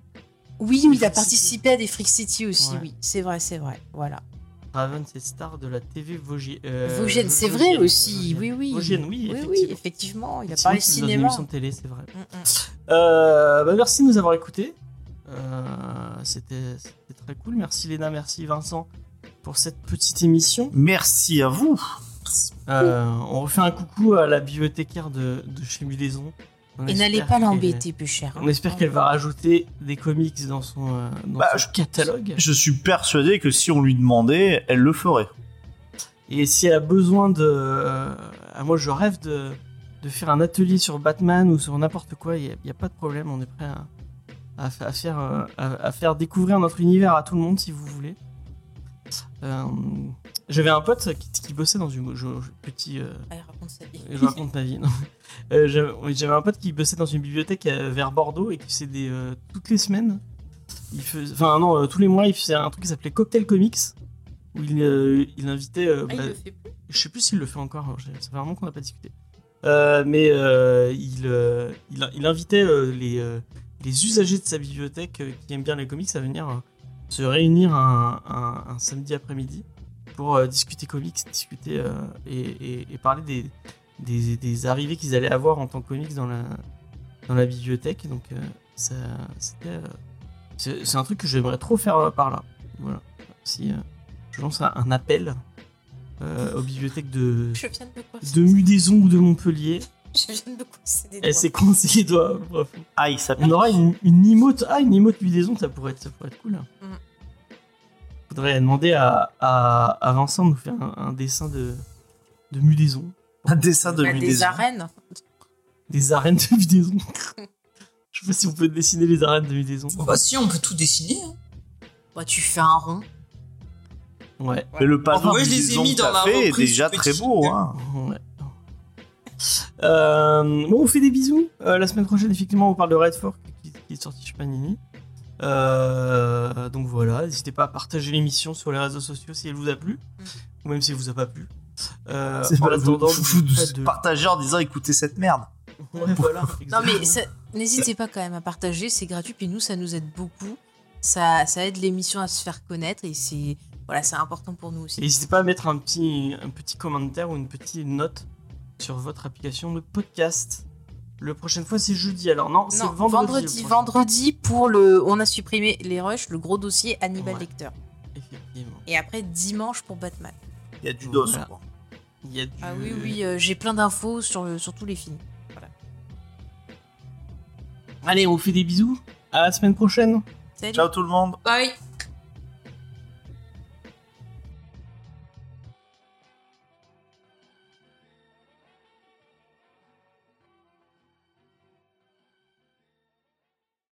Oui, oui, il a participé à des Freak City aussi, Ouais. oui. C'est vrai, c'est vrai. Voilà. Raven, c'est star de la TV Vosgi- euh, Vosgienne, c'est vrai Vosgienne, aussi. Vosgienne. Oui, oui. Vosgienne, oui, Oui, effectivement. oui, effectivement. Il a parlé cinéma. émission de télé, c'est vrai. Mm, mm. Euh, bah, merci de nous avoir écoutés. Euh, C'était très cool. Merci Léna, merci Vincent pour cette petite émission. merci à vous. Euh, on refait un coucou à la bibliothécaire de, de chez Mulaison. On Et n'allez pas l'embêter, plus cher. On espère qu'elle va rajouter des comics dans son, euh, dans Bah, son je- catalogue. Je suis persuadé que si on lui demandait, elle le ferait. Et si elle a besoin de. euh, ah, moi, je rêve de, de faire un atelier sur Batman ou sur n'importe quoi. Il n'y a, pas de problème. On est prêt à, à fa- à faire, euh, à, à faire découvrir notre univers à tout le monde si vous voulez. Euh, J'avais un pote qui, qui bossait dans une. je- je- petit. euh, Allez, raconte sa vie. je raconte ma vie. Euh, J'avais un pote qui bossait dans une bibliothèque vers Bordeaux et qui faisait des, toutes les semaines. Il faisait, enfin non, tous les mois, il faisait un truc qui s'appelait Cocktail Comics où il, il invitait. Ah, il bah, le fait plus? je sais plus s'il le fait encore, hein, ça fait vraiment qu'on n'a pas discuté. Mais il, il, il invitait les, les usagers de sa bibliothèque qui aiment bien les comics à venir se réunir un, un- un samedi après-midi pour euh, discuter comics, discuter euh, et, et- et parler des, des, des arrivées qu'ils allaient avoir en tant que comics dans la, dans la bibliothèque. Donc euh, ça, c'était, c'est c'est un truc que j'aimerais trop faire par là. Voilà. Si je lance un, appel aux bibliothèques de, Je viens de me coincer. de Mudaison ou de Montpellier. Je viens de me coincer des Elle s'est coincée les doigts. Bref. Aïe, ça On aura une, une emote. Ah, une emote Mudaison, ça pourrait être, ça pourrait être cool. Mm. Faudrait demander à, à, à Vincent de nous faire un, un dessin de, de Mudaison. Un dessin de Bah, des arènes. Des arènes de Mudaison. Je sais pas si on peut dessiner les arènes de Mudaison. Bah si, on peut tout dessiner. hein. Bah, tu fais un rond. Ouais. Mais le panneau de je les ai mis que dans ma fait est déjà très beau. Hein. Ouais. Euh, bon, on fait des bisous. Euh, la semaine prochaine, effectivement, on parle de Red Fork qui, qui est sorti chez Panini. Euh, donc voilà, n'hésitez pas à partager l'émission sur les réseaux sociaux si elle vous a plu, ou même si elle vous a pas plu. Euh, C'est en pas vous, attendant, vous, vous de- partagez en disant écoutez cette merde. Ouais, voilà, Non, mais ça- n'hésitez pas quand même à partager. C'est gratuit. Puis nous, ça nous aide beaucoup. Ça, ça aide l'émission à se faire connaître. Et c'est voilà, c'est important pour nous aussi. Et N'hésitez pas à mettre un petit, un petit commentaire ou une petite note sur votre application de podcast. Le prochaine fois, c'est jeudi. Alors non, c'est vendredi. vendredi, pour le. On a supprimé les rushs, le gros dossier Hannibal Ouais. Lecter. Effectivement. Et après, dimanche pour Batman. Il y a du dos. Voilà. quoi. Il y a du... Ah oui, oui, euh, j'ai plein d'infos sur, le- sur tous les films. Allez, on vous fait des bisous. À la semaine prochaine. Salut Ciao tout le monde. Bye